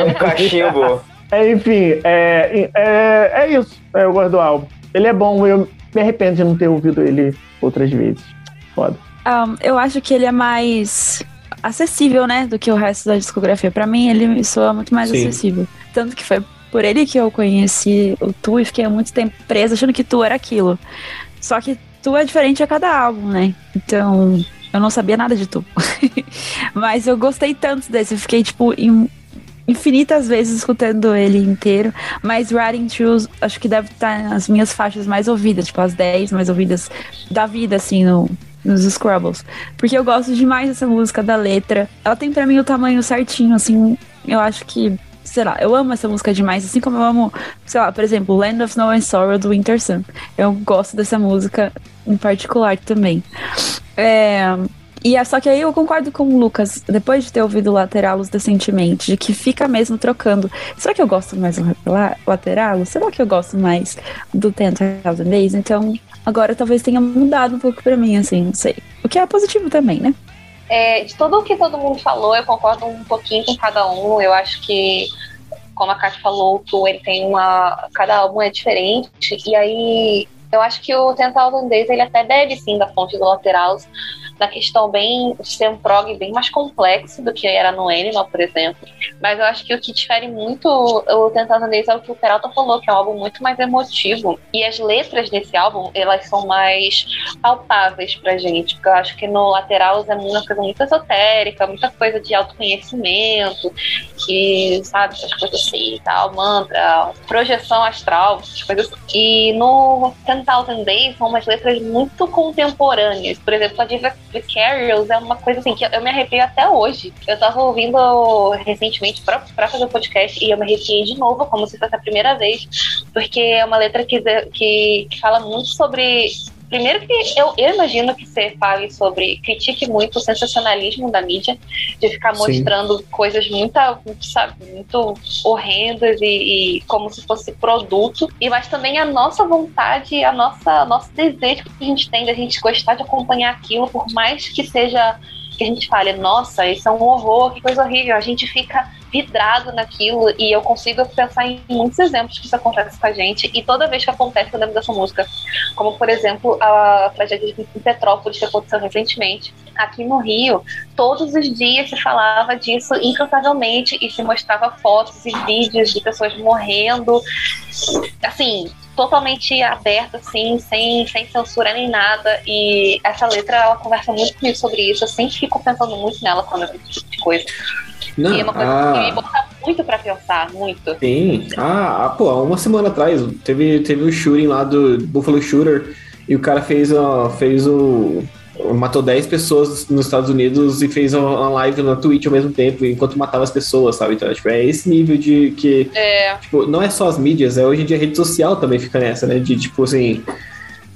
um cachimbo. É, enfim, é, é, é isso. É, eu gosto do álbum. Ele é bom, eu me arrependo de não ter ouvido ele outras vezes. Foda. Um, eu acho que ele é mais acessível, né, do que o resto da discografia. Pra mim, ele me soa muito mais Sim. acessível. Tanto que foi por ele que eu conheci o Tu e fiquei muito tempo presa achando que Tu era aquilo. Só que Tu é diferente a cada álbum, né? Então, eu não sabia nada de Tu. Mas eu gostei tanto desse, eu fiquei, tipo, em infinitas vezes escutando ele inteiro, mas Riding Through acho que deve estar nas minhas faixas mais ouvidas, tipo as 10 mais ouvidas da vida, assim, no, nos Scrubbles. Porque eu gosto demais dessa música, da letra. Ela tem pra mim o tamanho certinho, assim, eu acho que, sei lá, eu amo essa música demais, assim como eu amo, sei lá, por exemplo, Land of Snow and Sorrow do Winter Sun. Eu gosto dessa música em particular também. É, e é só que aí eu concordo com o Lucas, depois de ter ouvido Lateralos recentemente, de que fica mesmo trocando. Será que eu gosto mais do La- Lateralos? Será que eu gosto mais do 10,000 Days? Então, agora talvez tenha mudado um pouco pra mim, assim, não sei. O que é positivo também, né? É, de tudo o que todo mundo falou, eu concordo um pouquinho com cada um. Eu acho que, como a Kátia falou, Tu, ele tem uma. Cada álbum é diferente. E aí, eu acho que o 10,000 Days, ele até bebe, sim, da fonte do Laterals, na questão bem de ser um prog bem mais complexo do que era no Animal, por exemplo. Mas eu acho que o que difere muito o 10,000 Days é o que o Peralta falou, que é um álbum muito mais emotivo. E as letras desse álbum, elas são mais palpáveis pra gente, porque eu acho que no Laterals é uma coisa muito esotérica, muita coisa de autoconhecimento, que, sabe, essas coisas assim e tal, mantra, projeção astral, essas coisas. E no 10,000 Days são umas letras muito contemporâneas. Por exemplo, a Diva Vicarious é uma coisa assim que eu me arrepio até hoje. Eu tava ouvindo recentemente pra, pra fazer o podcast e eu me arrepiei de novo, como se fosse a primeira vez, porque é uma letra que, que, que fala muito sobre Primeiro que eu, eu imagino que você fale sobre, critique muito o sensacionalismo da mídia, de ficar Sim. mostrando coisas muito, muito, sabe, muito horrendas e, e como se fosse produto, e mas também a nossa vontade, a nossa nosso desejo que a gente tem da gente gostar de acompanhar aquilo, por mais que seja que a gente fale, nossa, isso é um horror, que coisa horrível, a gente fica vidrado naquilo e eu consigo pensar em muitos exemplos que isso acontece com a gente. E toda vez que acontece eu lembro dessa música. Como por exemplo a tragédia de Petrópolis que aconteceu recentemente. Aqui no Rio todos os dias se falava disso incansavelmente e se mostrava fotos e vídeos de pessoas morrendo. Assim totalmente aberto assim sem, sem censura nem nada e essa letra ela conversa muito comigo sobre isso eu sempre fico pensando muito nela quando eu vejo esse tipo de coisa Não, e é uma coisa ah, que me bota muito pra pensar, muito. Sim. Ah, ah, pô, uma semana atrás teve, teve um shooting lá do Buffalo Shooter e o cara fez, ó, fez o. Matou 10 pessoas nos Estados Unidos e fez uma live na Twitch ao mesmo tempo, enquanto matava as pessoas, sabe? Então, tipo, é esse nível de que. É, Tipo, não é só as mídias, é hoje em dia a rede social também fica nessa, né? De tipo assim.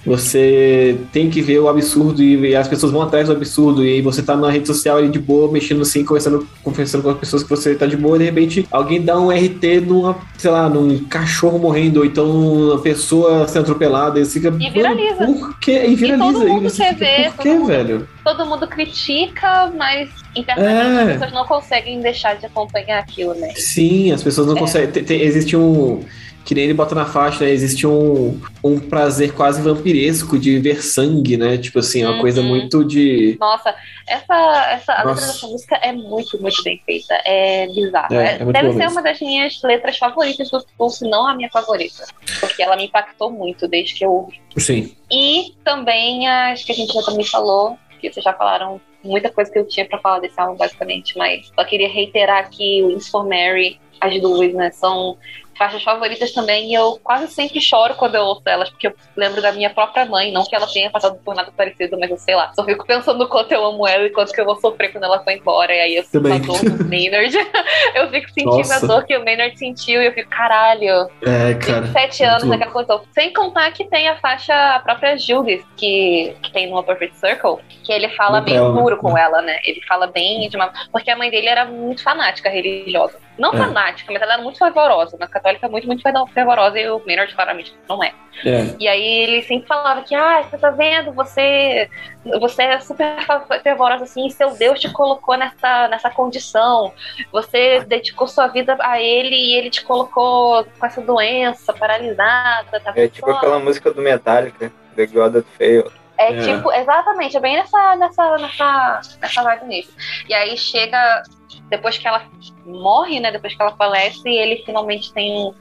Você tem que ver o absurdo e, e as pessoas vão atrás do absurdo. E você tá na rede social ali de boa, mexendo assim, conversando, conversando com as pessoas que você tá de boa, e de repente alguém dá um RT numa, sei lá, num cachorro morrendo, ou então uma pessoa sendo atropelada, e você fica. E viraliza. "Mano, Por quê? E viraliza. todo mundo você quer fica, Por quê, todo mundo- velho? todo mundo critica, mas internamente É. as pessoas não conseguem deixar de acompanhar aquilo, né? Sim, as pessoas não É. conseguem. te- te- existe um. Que nem ele bota na faixa, né? Existe um, um prazer quase vampiresco de ver sangue, né? Tipo assim, é uma Uhum. coisa muito de. Nossa, essa, essa a letra dessa música é muito, muito bem feita. É bizarro. É, É- deve ser mesmo. uma das minhas letras favoritas do Tool, se não a minha favorita. Porque ela me impactou muito desde que eu ouvi. Sim. E também as que a gente já também falou, que vocês já falaram muita coisa que eu tinha pra falar desse álbum, basicamente, mas só queria reiterar aqui o Wings for Mary, as duas, né? São faixas favoritas também e eu quase sempre choro quando eu ouço elas, porque eu lembro da minha própria mãe, não que ela tenha passado por nada parecido, mas eu sei lá, só fico pensando no quanto eu amo ela e quanto que eu vou sofrer quando ela for embora, e aí eu sinto Também. a dor do Maynard, eu fico sentindo Nossa. a dor que o Maynard sentiu e eu fico, caralho, É, cara. 27 muito anos naquela coisa. Sem contar que tem a faixa a própria Judith, que, que tem no A Perfect Circle, que ele fala bem ela, né? duro com ela, né? Ele fala bem de uma. Porque a mãe dele era muito fanática religiosa. Não É. fanática, mas ela era muito fervorosa. Mas católica muito, muito fervorosa e o Maynard claramente não é. É. E aí ele sempre falava que, ah, você tá vendo, você, você é super fervorosa assim, seu Deus te colocou nessa, nessa condição. Você dedicou sua vida a ele e ele te colocou com essa doença, paralisada, tá É tipo aquela música do Metallica, The God That Failed. É É. tipo, exatamente, é bem nessa, nessa, nessa, nessa vibe mesmo. E aí chega, depois que ela morre, né? Depois que ela falece, ele finalmente tem um.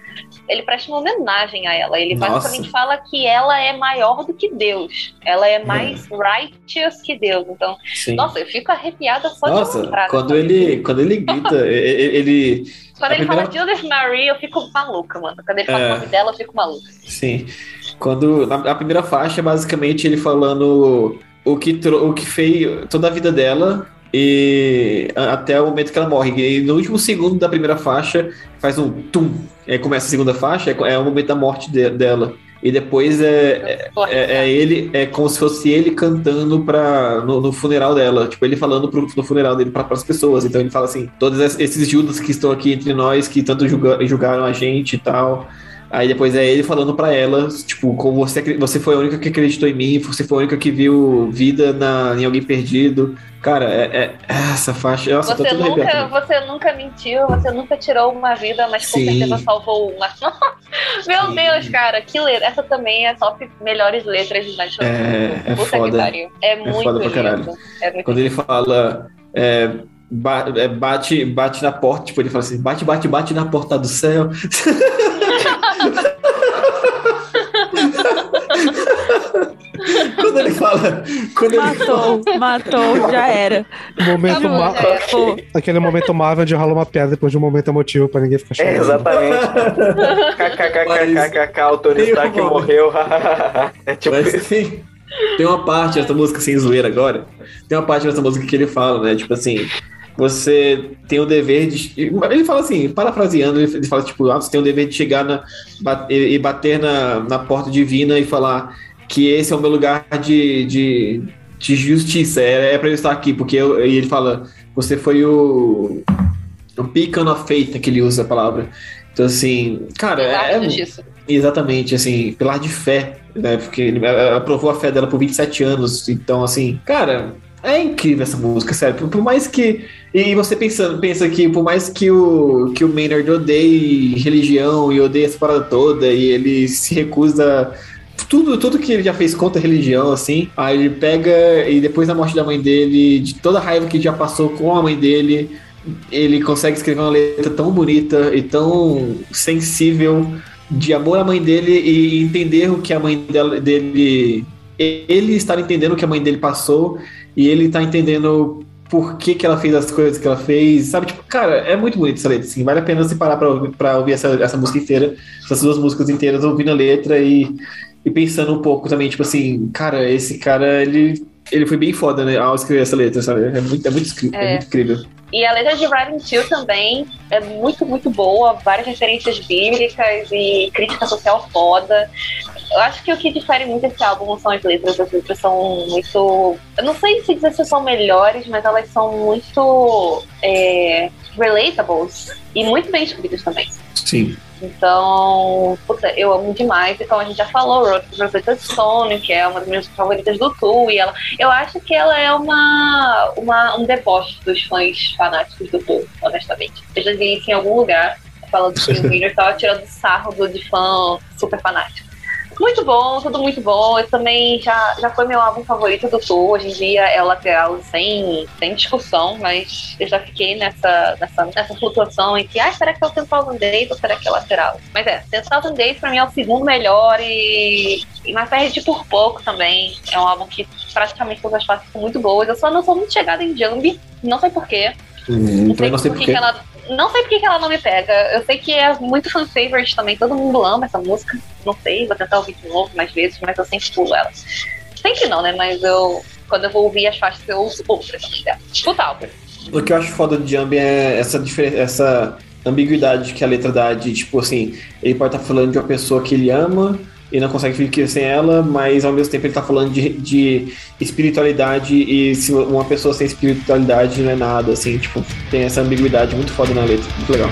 Ele presta uma homenagem a ela. Ele Nossa. basicamente fala que ela é maior do que Deus. Ela é mais righteous que Deus. Então, Sim. nossa, eu fico arrepiada só de Nossa, lembrar. quando ele, quando ele grita, ele, Quando ele primeira- fala Judith Marie, eu fico maluca, mano. Quando ele fala É. o nome dela, eu fico maluca. Sim. Quando na, a primeira faixa é basicamente ele falando o que, o que fez toda a vida dela e até o momento que ela morre. E no último segundo da primeira faixa faz um tum. Começa a segunda faixa, é, é o momento da morte de- dela. E depois é, Porra, é, é ele, é como se fosse ele cantando pra, no, no funeral dela. Tipo, ele falando pro, no funeral dele para as pessoas. Então ele fala assim: todos es- esses Judas que estão aqui entre nós, que tanto julga- julgaram a gente e tal. Aí depois é ele falando pra ela, tipo, como você, você foi a única que acreditou em mim, você foi a única que viu vida na, em alguém perdido. Cara, é, é- essa faixa. Nossa, Você tudo nunca, arrepiado. você nunca mentiu, você nunca tirou uma vida, mas com Sim. certeza salvou uma. Meu Sim. Deus, cara, que letra. Essa também é top melhores letras de National É, é Puta foda. que pariu. É muito foda pra lindo. caralho. É muito Quando ele fala. é, é, bate, bate na porta, tipo, ele fala assim: bate, bate, bate na porta do céu. quando ele fala. Quando ele Matou, matou, já era. Momento ma- já era. Aquele momento Marvel onde rola uma piada depois de um momento emotivo pra ninguém ficar É, chorando. exatamente. KKKKKK, o Tony Stark morreu. é tipo Mas isso. tem, uma parte dessa música, sem zoeira agora, tem uma parte dessa música que ele fala, né? Tipo assim, você tem o dever de. Ele fala assim, parafraseando, ele fala, tipo, ah, você tem o dever de chegar na, e e bater na, na porta divina e falar que esse é o meu lugar de, de, de justiça, é, é pra eu estar aqui, porque eu, e ele fala, você foi o. O beacon of faith, que ele usa a palavra. Então, assim, cara, Pilar é, justiça. Exatamente, assim, pilar de fé, né? Porque ele ela provou a fé dela por 27 anos. Então, assim, cara, é incrível essa música, sério. Por, por mais que. E você pensando, pensa que por mais que o, que o Maynard odeie religião e odeie essa parada toda, e ele se recusa. Tudo, tudo que ele já fez contra a religião, assim, aí ele pega e depois da morte da mãe dele, de toda a raiva que já passou com a mãe dele, ele consegue escrever uma letra tão bonita e tão sensível de amor à mãe dele e entender o que a mãe dela, dele. Ele estar entendendo o que a mãe dele passou e ele tá entendendo por que, que ela fez as coisas que ela fez, sabe? Tipo, cara, é muito bonito essa letra, assim. Vale a pena você parar pra ouvir, pra ouvir essa, essa música inteira, essas duas músicas inteiras, ouvindo a letra e, e pensando um pouco também, tipo assim, cara, esse cara, ele. Ele foi bem foda, né, ao escrever essa letra, sabe? É muito, é muito, é É. muito incrível. E a letra de Riding Two também é muito, muito boa. Várias referências bíblicas e crítica social foda. Eu acho que o que difere muito esse álbum são as letras. As letras são muito. Eu não sei se dizer se são melhores, mas elas são muito é, relatables e muito bem escritas também. Sim. Então, puta, eu amo demais. Então a gente já falou, Road to Rosetta Stone, que é uma das minhas favoritas do Tu, e ela, eu acho que ela é uma, uma um deboche dos fãs fanáticos do Tu, honestamente. Eu já vi isso em algum lugar, falando que o Miller tava tirando sarro do de fã super fanático. Muito bom, tudo muito bom. Eu também já, já foi meu álbum favorito do Tu. Hoje em dia é o lateral sem, sem discussão, mas eu já fiquei nessa, nessa, nessa flutuação em que, ah, será que é o 10,000 Days ou será que é o lateral? Mas é, 10,000 Days pra mim é o segundo melhor e, e mais perde por pouco também. É um álbum que praticamente todas as partes são muito boas. Eu só não sou muito chegada em Jambi, não sei porquê. Hum, Não sei, por que porquê. que ela. Não sei por que ela não me pega. Eu sei que é muito fan favorite também. Todo mundo ama essa música. Não sei, vou tentar ouvir de novo mais vezes, mas eu sempre pulo ela. Sempre não, né? Mas eu. Quando eu vou ouvir as faixas, eu ouço outras dela. O que eu acho foda de Jambi é essa diferença, essa ambiguidade que a letra dá de, tipo assim, ele pode estar falando de uma pessoa que ele ama e não consegue ficar sem ela, mas ao mesmo tempo ele tá falando de, de espiritualidade e se uma pessoa sem espiritualidade não é nada, assim, tipo, tem essa ambiguidade muito foda na letra, muito legal.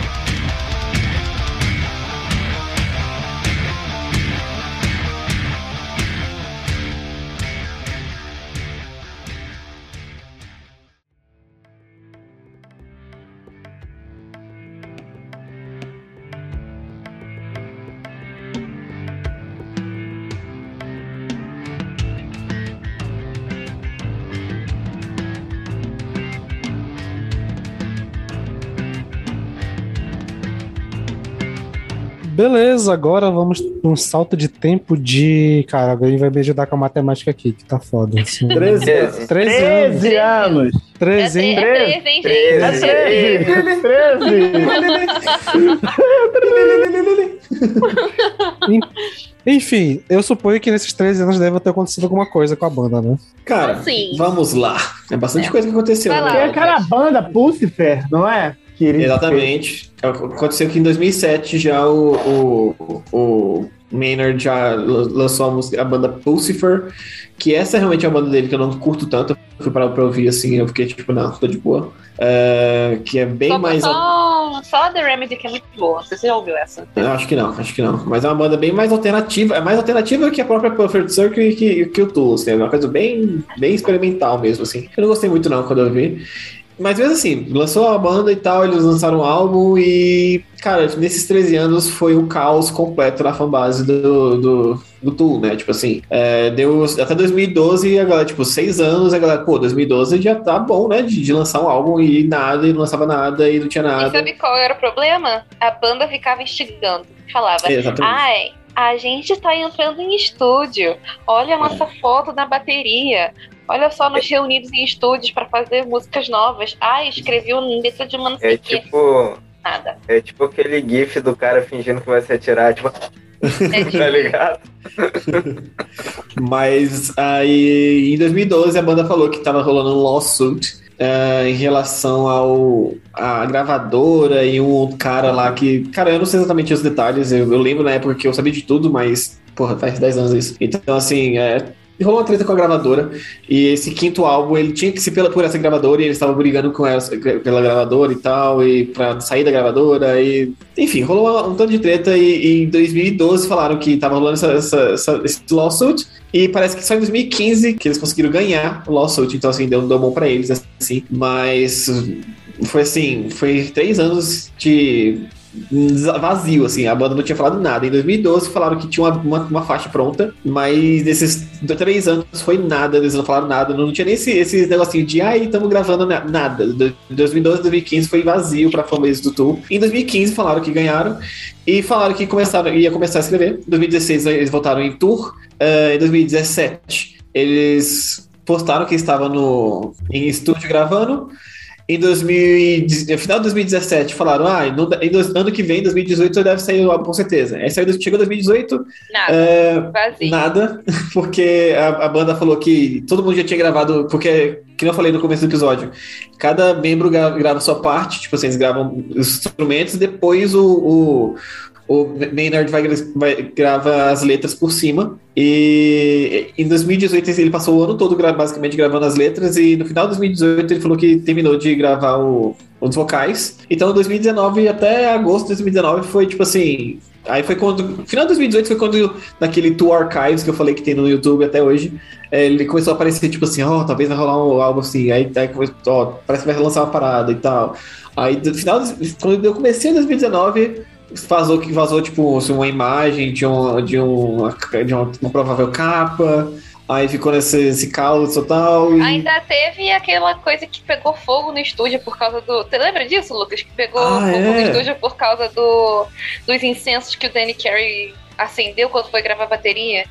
Beleza, agora vamos pra um salto de tempo de. Cara, alguém vai me ajudar com a matemática aqui, que tá foda. Assim. 13, 13. 13 anos. 13 anos. 13, hein? É 13, hein, gente? É 13. 13. Enfim, eu suponho que nesses 13 anos deve ter acontecido alguma coisa com a banda, né? Cara, Assim. vamos lá. É bastante coisa que aconteceu. Vai lá. né? Tem aquela banda Pucifer, não é? Que ele Exatamente. Aconteceu que em 2007 já o, o, o Maynard já lan- lançou a, música, a banda Pulsifer, que essa é realmente a banda dele que eu não curto tanto. Eu fui parar pra ouvir assim, eu fiquei tipo, não, tô de boa. É, que é bem Só, mais. só, só a The Remedy que é muito boa. Não sei se você já ouviu essa. Eu acho que não, acho que não. Mas é uma banda bem mais alternativa. É mais alternativa que a própria Perfect Circle e que, que o Tool, assim. É uma coisa bem, bem experimental mesmo, assim. Eu não gostei muito não quando eu vi. Mas mesmo assim, lançou a banda e tal, eles lançaram um álbum e, cara, nesses 13 anos foi o caos completo na fanbase do, do, do Tool, né? Tipo assim, é, deu até 2012 a galera, tipo, seis anos, a galera, pô, 2012 já tá bom, né? De, de lançar um álbum e nada, e não lançava nada, e não tinha E nada. sabe qual era o problema? A banda ficava instigando. Falava, Exatamente. ai, a gente tá entrando em estúdio. Olha a nossa foto na bateria. Olha só, nós reunidos em estúdios pra fazer músicas novas. Ai, escrevi um letra de uma não sei É tipo. Nada. É tipo aquele gif do cara fingindo que vai se atirar, tipo, É tipo, tá ligado? Mas aí em 2012 a banda falou que tava rolando um lawsuit eh, em relação ao a gravadora e um cara lá que. Cara, eu não sei exatamente os detalhes, eu, eu lembro na época que eu sabia de tudo, mas, porra, faz 10 anos isso. Então, assim, é. Rolou uma treta com a gravadora e esse quinto álbum ele tinha que ser pela, por essa gravadora e eles estavam brigando com ela pela gravadora e tal, e pra sair da gravadora e enfim, rolou um tanto de treta e, e em 2012 falaram que tava rolando essa, essa, essa- esse lawsuit e parece que só em 2015 que eles conseguiram ganhar o lawsuit, então assim, deu, deu bom pra eles, assim, mas foi assim, foi três anos de vazio, assim, a banda não tinha falado nada. Em 2012 falaram que tinha uma, uma, uma faixa pronta, mas nesses três anos foi nada, eles não falaram nada, não tinha nem esse, esse negocinho de, ai, estamos gravando na- nada. De 2012 2015 foi vazio pra fanbase do Tool. Em 2015 falaram que ganharam e falaram que começaram, ia começar a escrever. Em 2016 eles voltaram em tour. Eh, em 2017 eles postaram que estavam no, em estúdio gravando. Em 2000, no final de 2017 falaram, ah, no, ano que vem, 2018, deve sair o álbum com certeza. Aí saiu, chegou 2018, nada. é. Nada, porque a, a banda falou que todo mundo já tinha gravado, porque, que eu falei no começo do episódio, cada membro gra- grava a sua parte, tipo assim, eles gravam os instrumentos, depois o, o, o Maynard vai, vai grava as letras por cima. E em 2018 ele passou o ano todo basicamente gravando as letras, e no final de 2018 ele falou que terminou de gravar o, os vocais. Então 2019 até agosto de 2019 foi tipo assim. Aí foi quando. Final de 2018 foi quando, naquele Tour Archives que eu falei que tem no YouTube até hoje, é, ele começou a aparecer, tipo assim, ó, talvez vai rolar um álbum assim, aí, aí começou, parece que vai lançar uma parada e tal. Aí, no final, quando eu comecei em 2019, vazou, que vazou, tipo, assim, uma imagem de, um, de, um, de uma, uma provável capa, aí ficou nesse esse caos total. E... Ainda teve aquela coisa que pegou fogo no estúdio por causa do. Você lembra disso, Lucas? Que pegou Ah, fogo no é? estúdio por causa do, dos incensos que o Danny Carey acendeu quando foi gravar a bateria?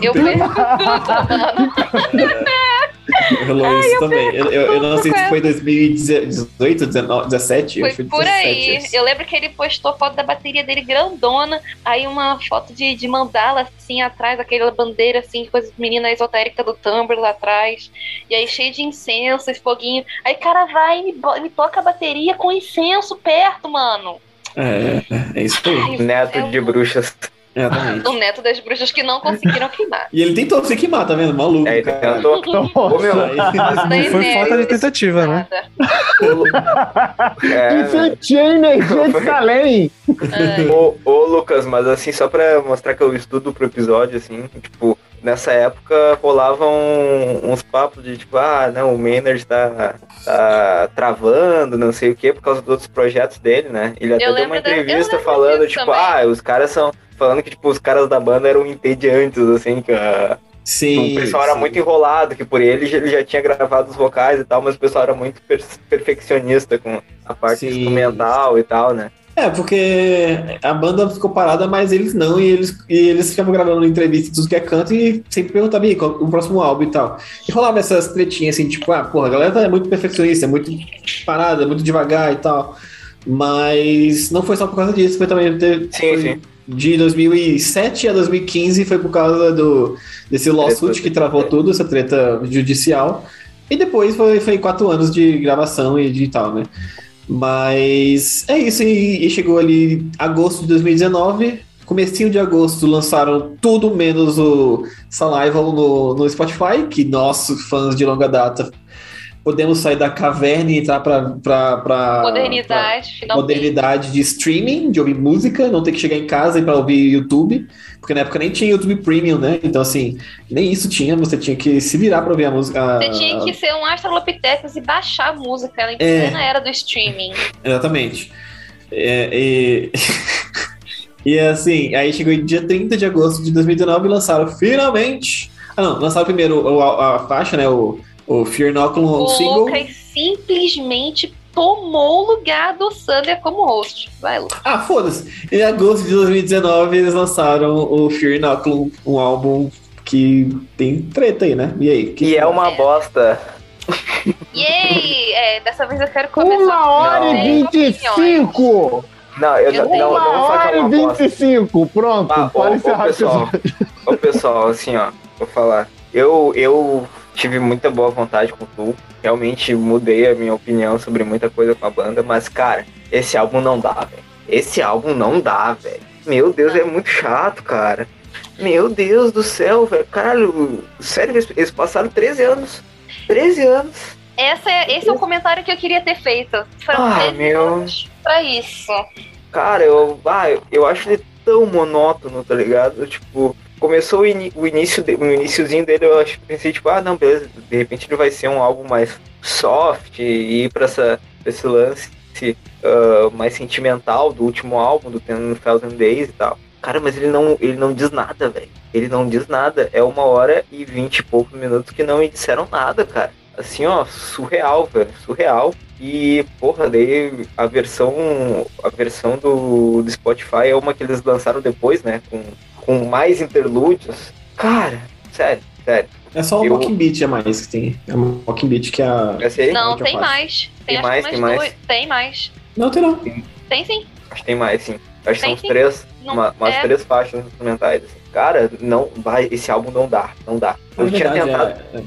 Eu. Rolou isso também. Eu, eu, eu não sei se foi 2018, 19, 17. Foi por 17, aí. esse. Eu lembro que ele postou foto da bateria dele grandona, aí uma foto de, de mandala assim atrás, aquela bandeira assim, coisa de menina esotérica do Tumblr lá atrás. E aí cheio de incenso e foguinho. Aí cara vai e me, me toca a bateria com incenso perto, mano. É, é isso aí. Neto Eu- de bruxas. Exatamente. O neto das bruxas que não conseguiram queimar. E ele tentou se queimar, tá vendo? Maluco. Aí cara. tentou. Ô, meu, Aí- Não Daí foi falta de tentativa, né? é, Incenti a energia de Salem. Ai. Ô, ô, Lucas, mas assim, só pra mostrar que eu estudo pro episódio, assim, tipo, nessa época rolavam uns papos de tipo, ah, não, o Maynard tá, tá travando, não sei o que, por causa dos outros projetos dele, né? Ele até Eu deu uma da- entrevista lembro falando, tipo, também. ah, os caras são. Falando que, tipo, os caras da banda eram entediantes, assim, que a- Sim. o pessoal era sim. muito enrolado, que por ele ele já tinha gravado os vocais e tal, mas o pessoal era muito per- perfeccionista com a parte Sim. instrumental e tal, né? É, porque a banda ficou parada, mas eles não, e eles, e eles ficavam gravando entrevistas tudo que é canto e sempre perguntavam "E aí, qual o próximo álbum e tal. E rolava essas tretinhas assim, tipo, ah, porra, a galera tá muito perfeccionista, é muito parada, muito devagar e tal. Mas não foi só por causa disso, foi também de, Sim, foi sim. de 2007 a 2015 foi por causa do desse lawsuit que travou tudo, essa treta judicial. E depois foi, foi quatro anos de gravação e de tal, né? Mas é isso, e, e chegou ali agosto de 2019, comecinho de agosto, lançaram tudo menos o Salival no, no Spotify, que nós, fãs de longa data, podemos sair da caverna e entrar pra Modernidade, pra modernidade de streaming, de ouvir música, não ter que chegar em casa e para ouvir YouTube, porque na época nem tinha YouTube Premium, né? Então, assim, nem isso tinha, você tinha que se virar para ouvir a música. Você tinha que ser um Astrolopithecus e baixar a música em É. plena era do streaming. Exatamente. É, e... e assim, aí chegou dia 30 de agosto de 2019 e lançaram finalmente. Ah, não, lançaram primeiro o- a, a faixa, né? O, o Fear Inoculum O single. Lucas simplesmente tomou o lugar do Sander como host. Vai, Lucas. Ah, foda-se. Em agosto de 2019 eles lançaram o Fear Inoculum, um álbum que tem treta aí, né? E aí? que- E é uma É. bosta. Yay! É, dessa vez eu quero começar Uma hora com e. 25! Não, eu não, Eu tenho não, não vou falar que é Uma uma hora bosta. e 25! Pronto, Ah, pode ô, encerrar o pessoal, ô, pessoal, assim, ó, vou falar. Eu, eu tive muita boa vontade com o Tu. Realmente mudei a minha opinião sobre muita coisa com a banda, mas, cara, esse álbum não dá, velho. Esse álbum não dá, velho. Meu Deus, é muito chato, cara. Meu Deus do céu, velho. Caralho, sério, eles, passaram 13 anos. 13 anos. Essa é, esse é o comentário que eu queria ter feito. Foram Ah, 13 meu. anos pra isso. Cara, eu, ah, eu acho ele tão monótono, tá ligado? Tipo, começou o, ini- o início de- o iniciozinho dele, eu acho, pensei, tipo, ah, não, beleza, de repente ele vai ser um álbum mais soft e ir pra, essa, pra esse lance ah, mais sentimental do último álbum, do Ten Thousand Days e tal. Cara, mas ele não, ele não diz nada, velho. Ele não diz nada. É uma hora e vinte e poucos minutos que não me disseram nada, cara. Assim, ó, surreal, velho. Surreal. E, porra, daí a versão. A versão do, do Spotify é uma que eles lançaram depois, né? Com, com mais interlúdios. Cara, sério, sério. É só o Eu- Walking Beat a mais que tem. É o Walking Beat que é a. Essa aí? Não, tem mais. Tem que mais, tem mais? Tem mais. Não, tem não. Tem sim. Acho que tem mais, sim. Acho que são Tem sim. três. Não, uma- umas é. três faixas instrumentais. Cara, não, vai, esse álbum não dá, não dá. Eu tinha verdade, tentado, é- é-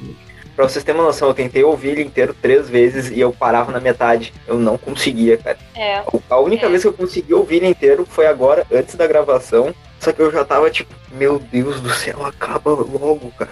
pra vocês terem uma noção, eu tentei ouvir ele inteiro três vezes e eu parava na metade. Eu não conseguia, cara. É. A única É. vez que eu consegui ouvir ele inteiro foi agora, antes da gravação. Só que eu já tava tipo, meu Deus do céu, acaba logo, cara.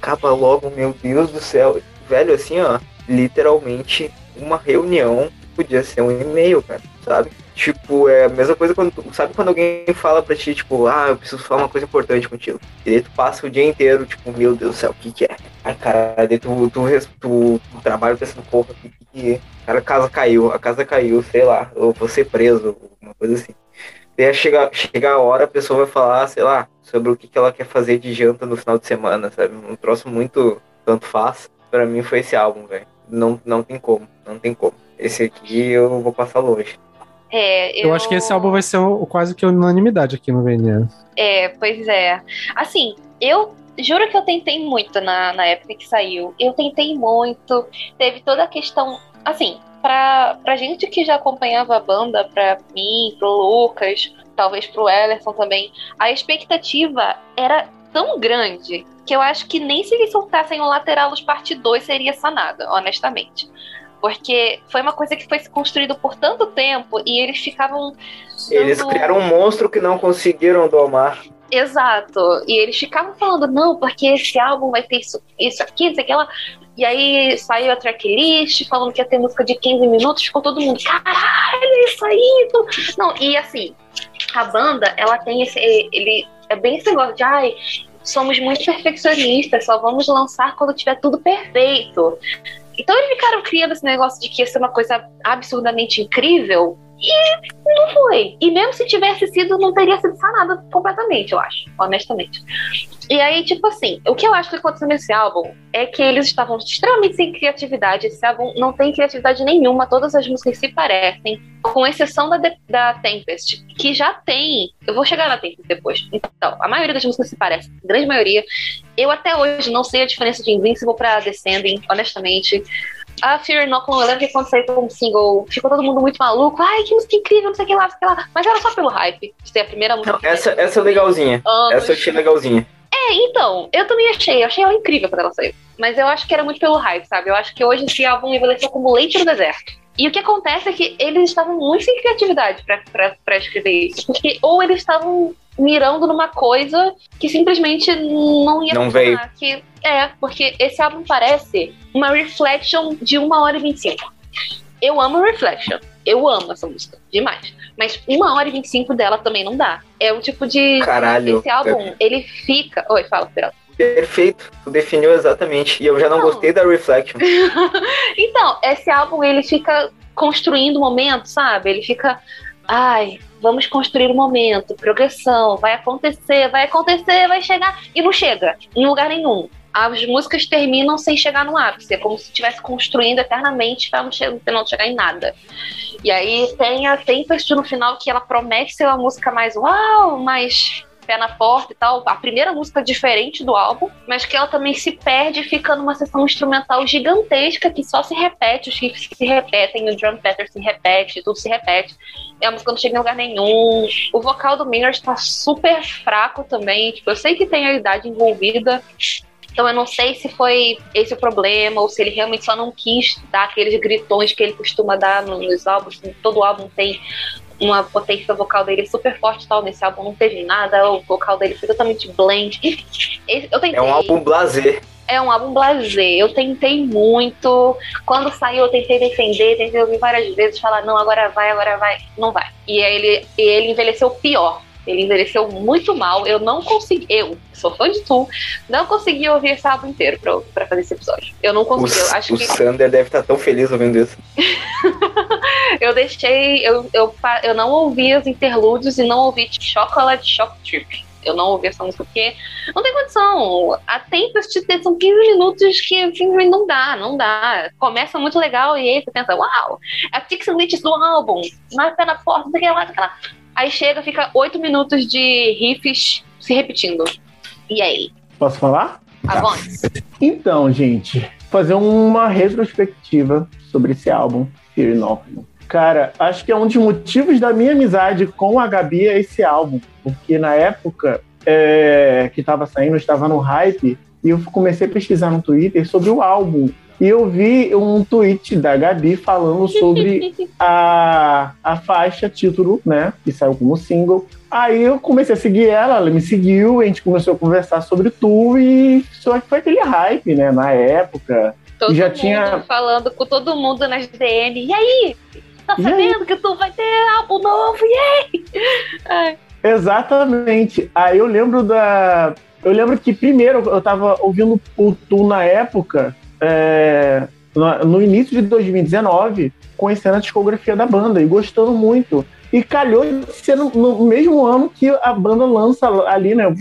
Acaba logo, meu Deus do céu. Velho, assim, ó, literalmente uma reunião podia ser um e-mail, cara, sabe? Tipo, é a mesma coisa quando. Sabe quando alguém fala pra ti, tipo, ah, eu preciso falar uma coisa importante contigo. E daí tu passa o dia inteiro, tipo, meu Deus do céu, o que que é? Ai, cara, daí tu, tu, tu, tu trabalha pensando, porra, o que que é? Cara, a casa caiu, a casa caiu, sei lá, eu vou ser preso, uma coisa assim. Daí chega, chega a hora, a pessoa vai falar, sei lá, sobre o que, que ela quer fazer de janta no final de semana, sabe? Um troço muito tanto faz. Pra mim foi esse álbum, velho. Não, não tem como, não tem como. Esse aqui eu vou passar longe. É, Eu acho que esse álbum vai ser o, quase que unanimidade aqui no VNA. É, pois é. Assim, eu juro que eu tentei muito na, na época que saiu. Eu tentei muito. Teve toda a questão. Assim, pra, pra gente que já acompanhava a banda, pra mim, pro Lucas, talvez pro Ellerson também, a expectativa era tão grande que eu acho que nem se eles soltassem o Lateralos parte 2 seria sanada, honestamente. Porque foi uma coisa que foi construída por tanto tempo e eles ficavam. Eles dando- criaram um monstro que não conseguiram domar. Exato. E eles ficavam falando, não, porque esse álbum vai ter isso, isso aqui, isso aqui. E aí saiu a tracklist falando que ia ter música de 15 minutos, ficou todo mundo, caralho, é isso aí. tu-" Não, e assim, a banda, ela tem esse. Ele é bem esse negócio de, ai, somos muito perfeccionistas, só vamos lançar quando tiver tudo perfeito. Então eles ficaram criando esse negócio de que ia ser uma coisa absurdamente incrível. E não foi. E mesmo se tivesse sido, não teria sido sanada completamente, eu acho, honestamente. E aí, tipo assim, o que eu acho que aconteceu nesse álbum é que eles estavam extremamente sem criatividade. Esse álbum não tem criatividade nenhuma, todas as músicas se parecem, com exceção da, da Tempest, que já tem. Eu vou chegar na Tempest depois. Então, a maioria das músicas se parecem, a grande maioria. Eu até hoje não sei a diferença de Invincible pra Descending, honestamente. A Fear Inoculum, eu lembro que quando saiu como single, ficou todo mundo muito maluco. Ai, que música incrível, não sei o que lá, não sei o que lá. Mas era só pelo hype de ser a primeira música. Não, essa, essa é legalzinha. anos. Essa eu achei legalzinha. É, então, eu também achei, eu achei ela incrível quando ela saiu. Mas eu acho que era muito pelo hype, sabe? Eu acho que hoje esse álbum envelheceu como leite no deserto. E o que acontece é que eles estavam muito sem criatividade pra escrever isso. Porque ou eles estavam mirando numa coisa que simplesmente não ia Não funcionar. Que, é, porque esse álbum parece uma reflection de 1 hora e 25. Eu amo Reflection. Eu amo essa música. Demais. Mas 1 hora e 25 dela também não dá. É o tipo de. Caralho. Esse álbum, ele fica. Oi, fala, Pirata. Perfeito, tu definiu exatamente. E eu já não Não. gostei da Reflection. Então, esse álbum ele fica construindo o momento, sabe? Ele fica, ai, vamos construir o momento, progressão, vai acontecer, vai acontecer, vai chegar e não chega em lugar nenhum. As músicas terminam sem chegar no ápice, é como se estivesse construindo eternamente para não, che- pra não chegar em nada. E aí tem a Tempest no final que ela promete ser uma música mais uau, mais pé na porta e tal. A primeira música diferente do álbum, mas que ela também se perde e fica numa sessão instrumental gigantesca que só se repete, os riffs se repetem, o drum pattern se repete, tudo se repete. E a música não chega em lugar nenhum. O vocal do Maynard tá super fraco também. Tipo, eu sei que tem a idade envolvida. Então eu não sei se foi esse o problema ou se ele realmente só não quis dar aqueles gritões que ele costuma dar no- nos álbuns. Todo álbum tem uma potência vocal dele super forte tal. Nesse álbum não teve nada, o vocal dele foi totalmente blend. Esse- eu tentei. É um álbum blazer. É um álbum blasé. Eu tentei muito. Quando saiu, eu tentei defender, tentei ouvir várias vezes, falar, não, agora vai, agora vai. Não vai. E aí ele, ele envelheceu pior. Ele envelheceu muito mal. Eu não consegui. Eu, sou fã de Tu, não consegui ouvir esse álbum inteiro pra, pra fazer esse episódio. Eu não O, consegui. Eu acho o que Sander deve estar tão feliz ouvindo isso. eu deixei. Eu, eu, eu não ouvi os interlúdios e não ouvi Chocolate Shock Trip. Eu não ouvi essa música porque não tem condição. A Tempest são 15 minutos que simplesmente não dá, não dá. Começa muito legal e aí você pensa, uau, é a and Leech do álbum, mais pé na porta, não sei Aí chega, fica 8 minutos de riffs se repetindo. E aí? Posso falar? Avance. Então, gente, fazer uma retrospectiva sobre esse álbum, Fear Inoculum. Cara, acho que é um dos motivos da minha amizade com a Gabi é esse álbum. Porque na época é, que tava saindo, eu estava no hype, e eu comecei a pesquisar no Twitter sobre o álbum. E eu vi um tweet da Gabi falando sobre a, a faixa título, né? Que saiu como single. Aí eu comecei a seguir ela, ela me seguiu, a gente começou a conversar sobre tu e só que foi aquele hype, né? Na época. Todo Já mundo tinha- falando com todo mundo nas DM. E aí? Tá E sabendo que tu vai ter álbum novo? E aí? Exatamente. Aí eu lembro da. Eu lembro que primeiro eu tava ouvindo o Tu na época, é, no, início de 2019, conhecendo a discografia da banda e gostando muito. E calhou de ser no, no mesmo ano que a banda lança ali, né, o,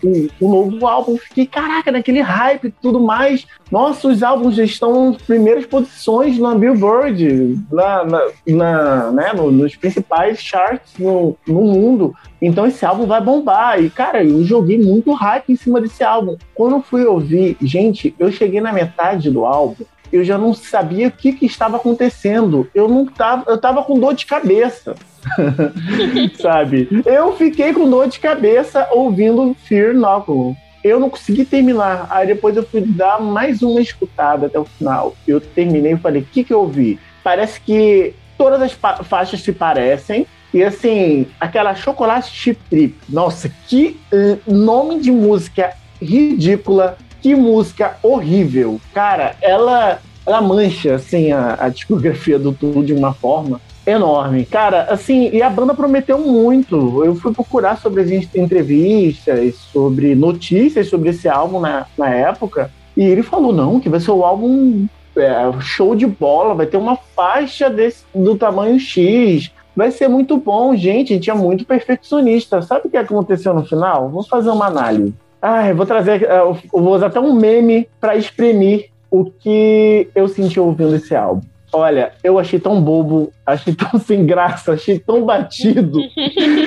o novo álbum. Fiquei, caraca, naquele hype e tudo mais. Nossa, os álbuns já estão nas primeiras posições na Billboard, na, na, na né, no, nos principais charts no, no mundo. Então esse álbum vai bombar. E, cara, eu joguei muito hype em cima desse álbum. Quando fui ouvir, gente, eu cheguei na metade do álbum eu já não sabia o que, que estava acontecendo. Eu não tava, eu tava com dor de cabeça. Sabe? Eu fiquei com dor de cabeça ouvindo Fear Inoculum. Eu não consegui terminar. Aí depois eu fui dar mais uma escutada até o final. Eu terminei e falei: o que, que eu ouvi? Parece que todas as faixas se parecem. E assim, aquela Chocolate Chip Trip. Nossa, que uh, nome de música ridícula que música horrível. Cara, ela, ela mancha, assim, a, a discografia do tudo de uma forma enorme. Cara, assim, e a banda prometeu muito. Eu fui procurar sobre as entrevistas, sobre notícias sobre esse álbum na, na época, e ele falou, não, que vai ser o álbum é, show de bola, vai ter uma faixa desse, do tamanho X, vai ser muito bom. Gente, a gente é muito perfeccionista. Sabe o que aconteceu no final? Vamos fazer uma análise. Ah, eu vou trazer, é, eu vou usar até um meme para exprimir o que eu senti ouvindo esse álbum. Olha, eu achei tão bobo, achei tão sem graça, achei tão batido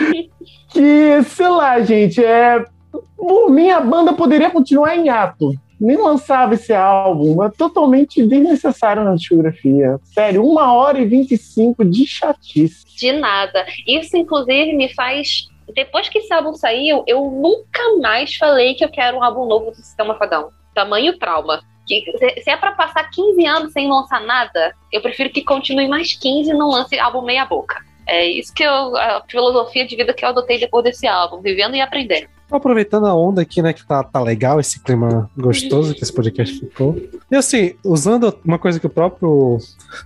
que, sei lá, gente, é por mim a banda poderia continuar em ato. Nem lançava esse álbum, é totalmente desnecessário na discografia. Sério, uma hora e vinte e cinco de chatice. De nada. Isso, inclusive, me faz depois que esse álbum saiu, eu nunca mais falei que eu quero um álbum novo do Sistema Fadão. Tamanho trauma. Que, se é para passar 15 anos sem lançar nada, eu prefiro que continue mais 15 e não lance álbum meia boca. É isso que eu. a filosofia de vida que eu adotei depois desse álbum, vivendo e aprendendo. Aproveitando a onda aqui, né, que tá, tá legal, esse clima gostoso que esse podcast ficou. E assim, usando uma coisa que o próprio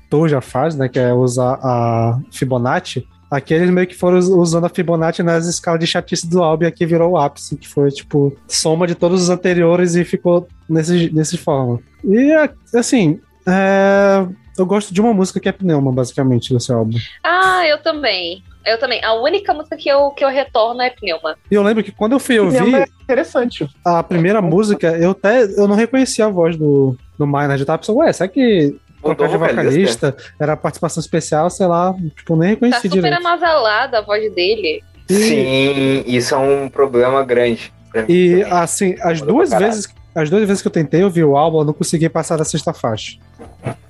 Thor já faz, né, que é usar a Fibonacci, Aqui eles meio que foram usando a Fibonacci nas escalas de chatice do álbum e aqui virou o ápice, que foi, tipo, soma de todos os anteriores e ficou nesse, nesse forma. E, assim, é... eu gosto de uma música que é Pneuma, basicamente, desse álbum. Ah, eu também. Eu também. A única música que eu, que eu retorno é Pneuma. E eu lembro que quando eu fui ouvir. É interessante. A primeira música, eu até eu não reconhecia a voz do, do Maynard. Eu tava pensando, ué, será que trocar de vocalista, era participação especial, sei lá, tipo, nem reconheci tá super direito. anasalada a voz dele. Sim, isso é um problema grande. E assim, as duas vezes, as duas vezes que eu tentei ouvir o álbum, eu não consegui passar da sexta faixa.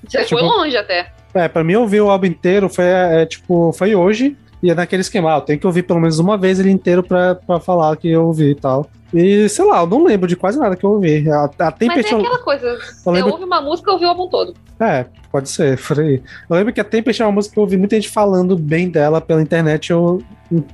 Você tipo, foi longe até. É, pra mim ouvir o álbum inteiro foi, é, tipo, foi hoje. E é naquele esquema, ah, eu tenho que ouvir pelo menos uma vez ele inteiro pra, pra falar que eu ouvi e tal. E sei lá, eu não lembro de quase nada que eu ouvi. A, a Tempest, Mas é aquela coisa, você lembro... ouve uma música, ouve o álbum todo. É, pode ser, por aí. Eu lembro que a Tempest é uma música que eu ouvi muita gente falando bem dela pela internet, eu,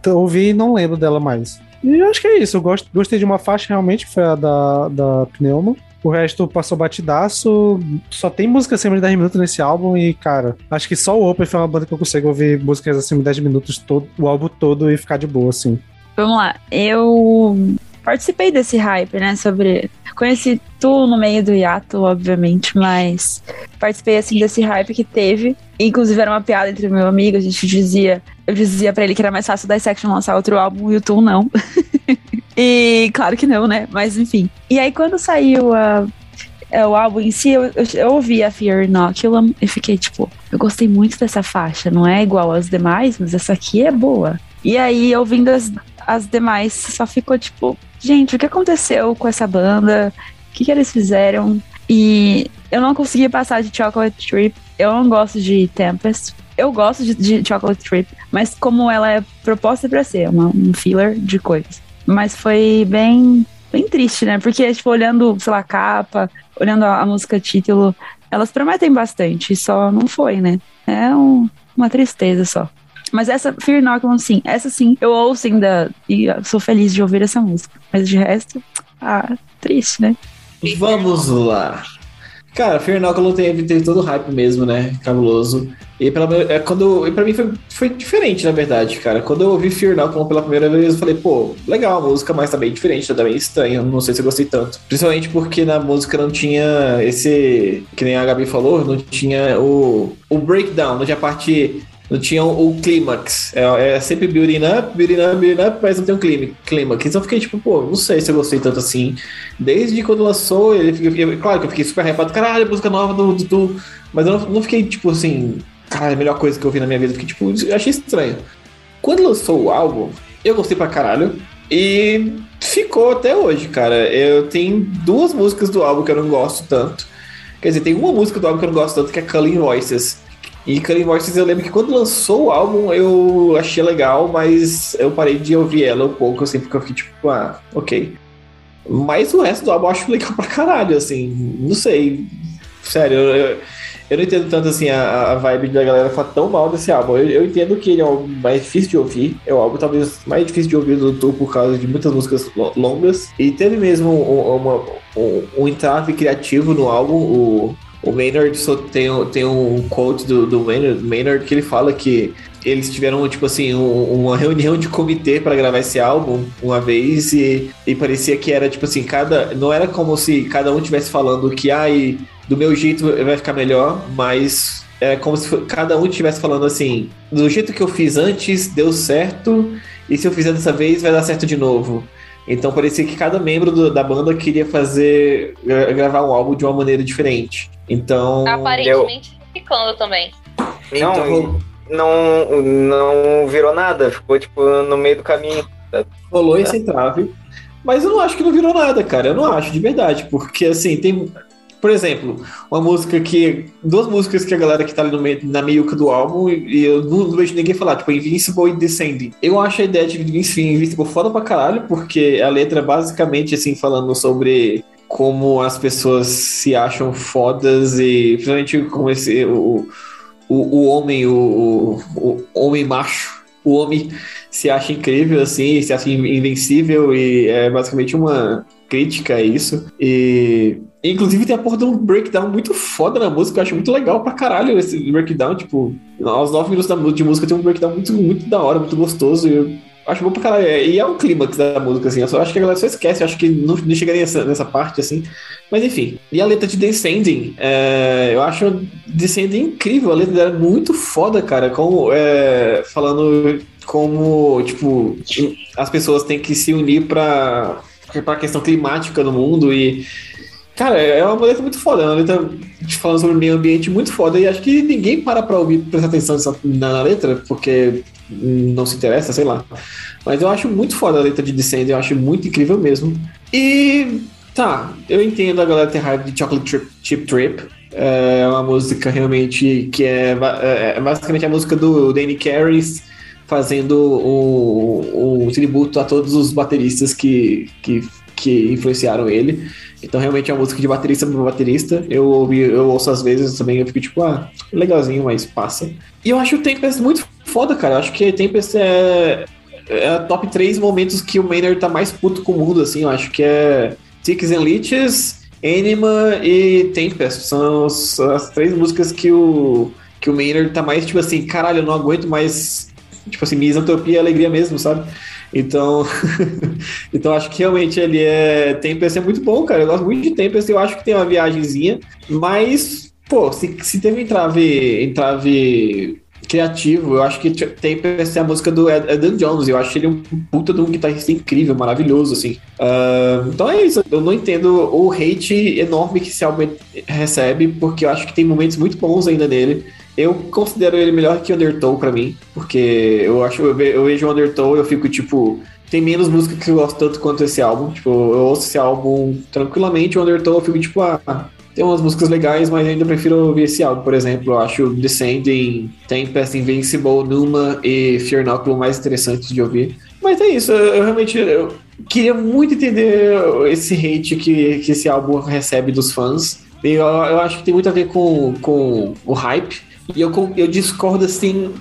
eu ouvi e não lembro dela mais. E eu acho que é isso, eu gosto, gostei de uma faixa realmente, que foi a da, da Pneuma. O resto passou batidaço. Só tem música acima de 10 minutos nesse álbum. E, cara, acho que só o Open foi uma banda que eu consigo ouvir músicas acima de 10 minutos todo, o álbum todo e ficar de boa, assim. Vamos lá. Eu participei desse hype, né? Sobre. Conheci tu no meio do hiato, obviamente, mas participei assim desse hype que teve. Inclusive era uma piada entre meu amigo, a gente dizia. Eu dizia para ele que era mais fácil da Section lançar outro álbum e o Tu não. e claro que não, né? Mas enfim. E aí quando saiu a, é, o álbum em si, eu, eu, eu, ouvi a Fear Inoculum e fiquei tipo, eu gostei muito dessa faixa, não é igual às demais, mas essa aqui é boa. E aí, ouvindo as, as demais, só ficou tipo, gente, o que aconteceu com essa banda? O que, que eles fizeram? E eu não consegui passar de Chocolate Trip. Eu não gosto de Tempest. Eu gosto de, de Chocolate Trip, mas como ela é proposta para ser uma, um filler de coisas. Mas foi bem, bem triste, né? Porque, tipo, olhando, sei lá, a capa, olhando a, a música título, elas prometem bastante, só não foi, né? É um, uma tristeza só. Mas essa, Fear Inoculum, sim, essa sim, eu ouço ainda e sou feliz de ouvir essa música. Mas de resto, ah, triste, né? Vamos lá. Cara, Fear Inoculum teve, teve todo o hype mesmo, né? Cabuloso. E pela, é, quando, e pra mim foi, foi diferente, na verdade, cara. Quando eu ouvi Fear Inoculum pela primeira vez, eu falei, pô, legal a música, mas tá bem diferente, tá bem estranho. Não sei se eu gostei tanto. Principalmente porque na música não tinha esse. Que nem a Gabi falou, não tinha o, o breakdown, não tinha a parte Não tinha o, o clímax. É, é sempre building up, building up, building up, mas não tem um clí- clímax. Então eu fiquei tipo, pô, não sei se eu gostei tanto assim. Desde quando lançou, ele fica, eu- claro que eu fiquei super hypado, caralho, música nova do Dudu. Mas eu não, não fiquei tipo assim, caralho, a melhor coisa que eu vi na minha vida. Fiquei tipo, eu achei estranho. Quando lançou o álbum, eu gostei pra caralho. E ficou até hoje, cara. Eu tenho duas músicas do álbum que eu não gosto tanto. Quer dizer, tem uma música do álbum que eu não gosto tanto, que é Culling Voices. E Culling Voices eu lembro que quando lançou o álbum eu achei legal, mas eu parei de ouvir ela um pouco, assim, porque eu fiquei tipo, ah, ok. Mas o resto do álbum eu acho legal pra caralho, assim, não sei. Sério, eu, eu, eu não entendo tanto assim a, a vibe da galera falar tão mal desse álbum. Eu, eu entendo que ele é o mais difícil de ouvir. É o álbum talvez mais difícil de ouvir do Tour por causa de muitas músicas lo- longas. E teve mesmo um, uma- um, um entrave criativo no álbum. O, o Maynard só tem, tem um quote do, do Maynard, Maynard que ele fala que eles tiveram, tipo assim, um- uma reunião de comitê para gravar esse álbum uma vez e, e parecia que era, tipo assim, cada. Não era como se cada um estivesse falando que, ai, do meu jeito vai ficar melhor, mas é como se cada um estivesse falando assim, do jeito que eu fiz antes, deu certo, e se eu fizer dessa vez, vai dar certo de novo. Então parecia que cada membro do- da banda queria fazer, gra- gravar um álbum de uma maneira diferente. Então. Aparentemente ficando também. então Não, não, não virou nada, ficou tipo no meio do caminho. rolou esse entrave. Mas eu não acho que não virou nada, cara. Eu não acho, de verdade. Porque, assim, tem. Por exemplo, uma música que. Duas músicas que a galera que tá ali no meio, na meiuca do álbum, e eu não, não vejo ninguém falar, tipo, Invincible e Descending. Eu acho a ideia de Invincible, foda pra caralho, porque a letra é basicamente, assim, falando sobre como as pessoas se acham fodas e principalmente como esse. O, o, o homem, o, o homem macho, o homem se acha incrível, assim, se acha invencível e é basicamente uma crítica a isso. E inclusive tem a porra de um breakdown muito foda na música, eu acho muito legal pra caralho esse breakdown, tipo, aos nove minutos da mu- de música tem um breakdown muito, muito da hora, muito gostoso, e eu acho bom pra caralho. E é um clímax da música, assim, eu só acho que a galera só esquece, eu acho que não, não chegaria nessa, nessa parte, assim. Mas enfim. E a letra de Descending, é, eu acho Descending incrível, a letra dela é muito foda, cara, como, é, falando como, tipo, as pessoas têm que se unir pra, pra questão climática no mundo e. Cara, é uma letra muito foda, é uma letra falando sobre o meio ambiente muito foda e acho que ninguém para pra ouvir, prestar atenção na, letra, porque não se interessa, sei lá. Mas eu acho muito foda a letra de Descending, eu acho muito incrível mesmo. E tá, eu entendo a galera ter raiva de Chocolate Trip, Chip Trip. É uma música realmente que é, é é basicamente a música do Danny Carey fazendo um, um tributo a todos os bateristas que, que, que influenciaram ele. Então realmente é uma música de baterista para baterista. Eu eu ouço às vezes também, eu fico tipo, ah, legalzinho, mas passa. E eu acho o Tempest muito foda, cara. Eu acho que Tempest é, é a top 3 momentos que o Maynard tá mais puto com o mundo, assim. Eu acho que é Ticks and Leeches, Anima e Tempest. São as, as três músicas que o, que o Maynard tá mais, tipo assim, caralho, eu não aguento mais. Tipo assim, misantropia e alegria mesmo, sabe? Então, então acho que realmente ele é. Tempest é muito bom, cara. Eu gosto muito de Tempest. Eu acho que tem uma viagemzinha, mas, pô, se, se teve entrave, entrave criativo, eu acho que Tempest é a música do Adam Jones. Eu acho ele um puta de um guitarrista incrível, maravilhoso, assim. Ah, então é isso. Eu não entendo o hate enorme que esse álbum recebe, porque eu acho que tem momentos muito bons ainda nele. Eu considero ele melhor que Undertow pra mim, porque eu acho eu ve- eu vejo Undertow e eu fico tipo tem menos música que eu gosto tanto quanto esse álbum. Tipo, eu ouço esse álbum tranquilamente, o Undertow eu fico tipo, ah, tem umas músicas legais, mas ainda prefiro ouvir esse álbum, por exemplo. Eu acho Descending, Tempest, Invincible, Numa e Fear mais interessantes de ouvir. Mas é isso, eu, eu realmente eu queria muito entender esse hate que, que esse álbum recebe dos fãs. E eu, eu acho que tem muito a ver com, com o hype. E eu, eu discordo assim.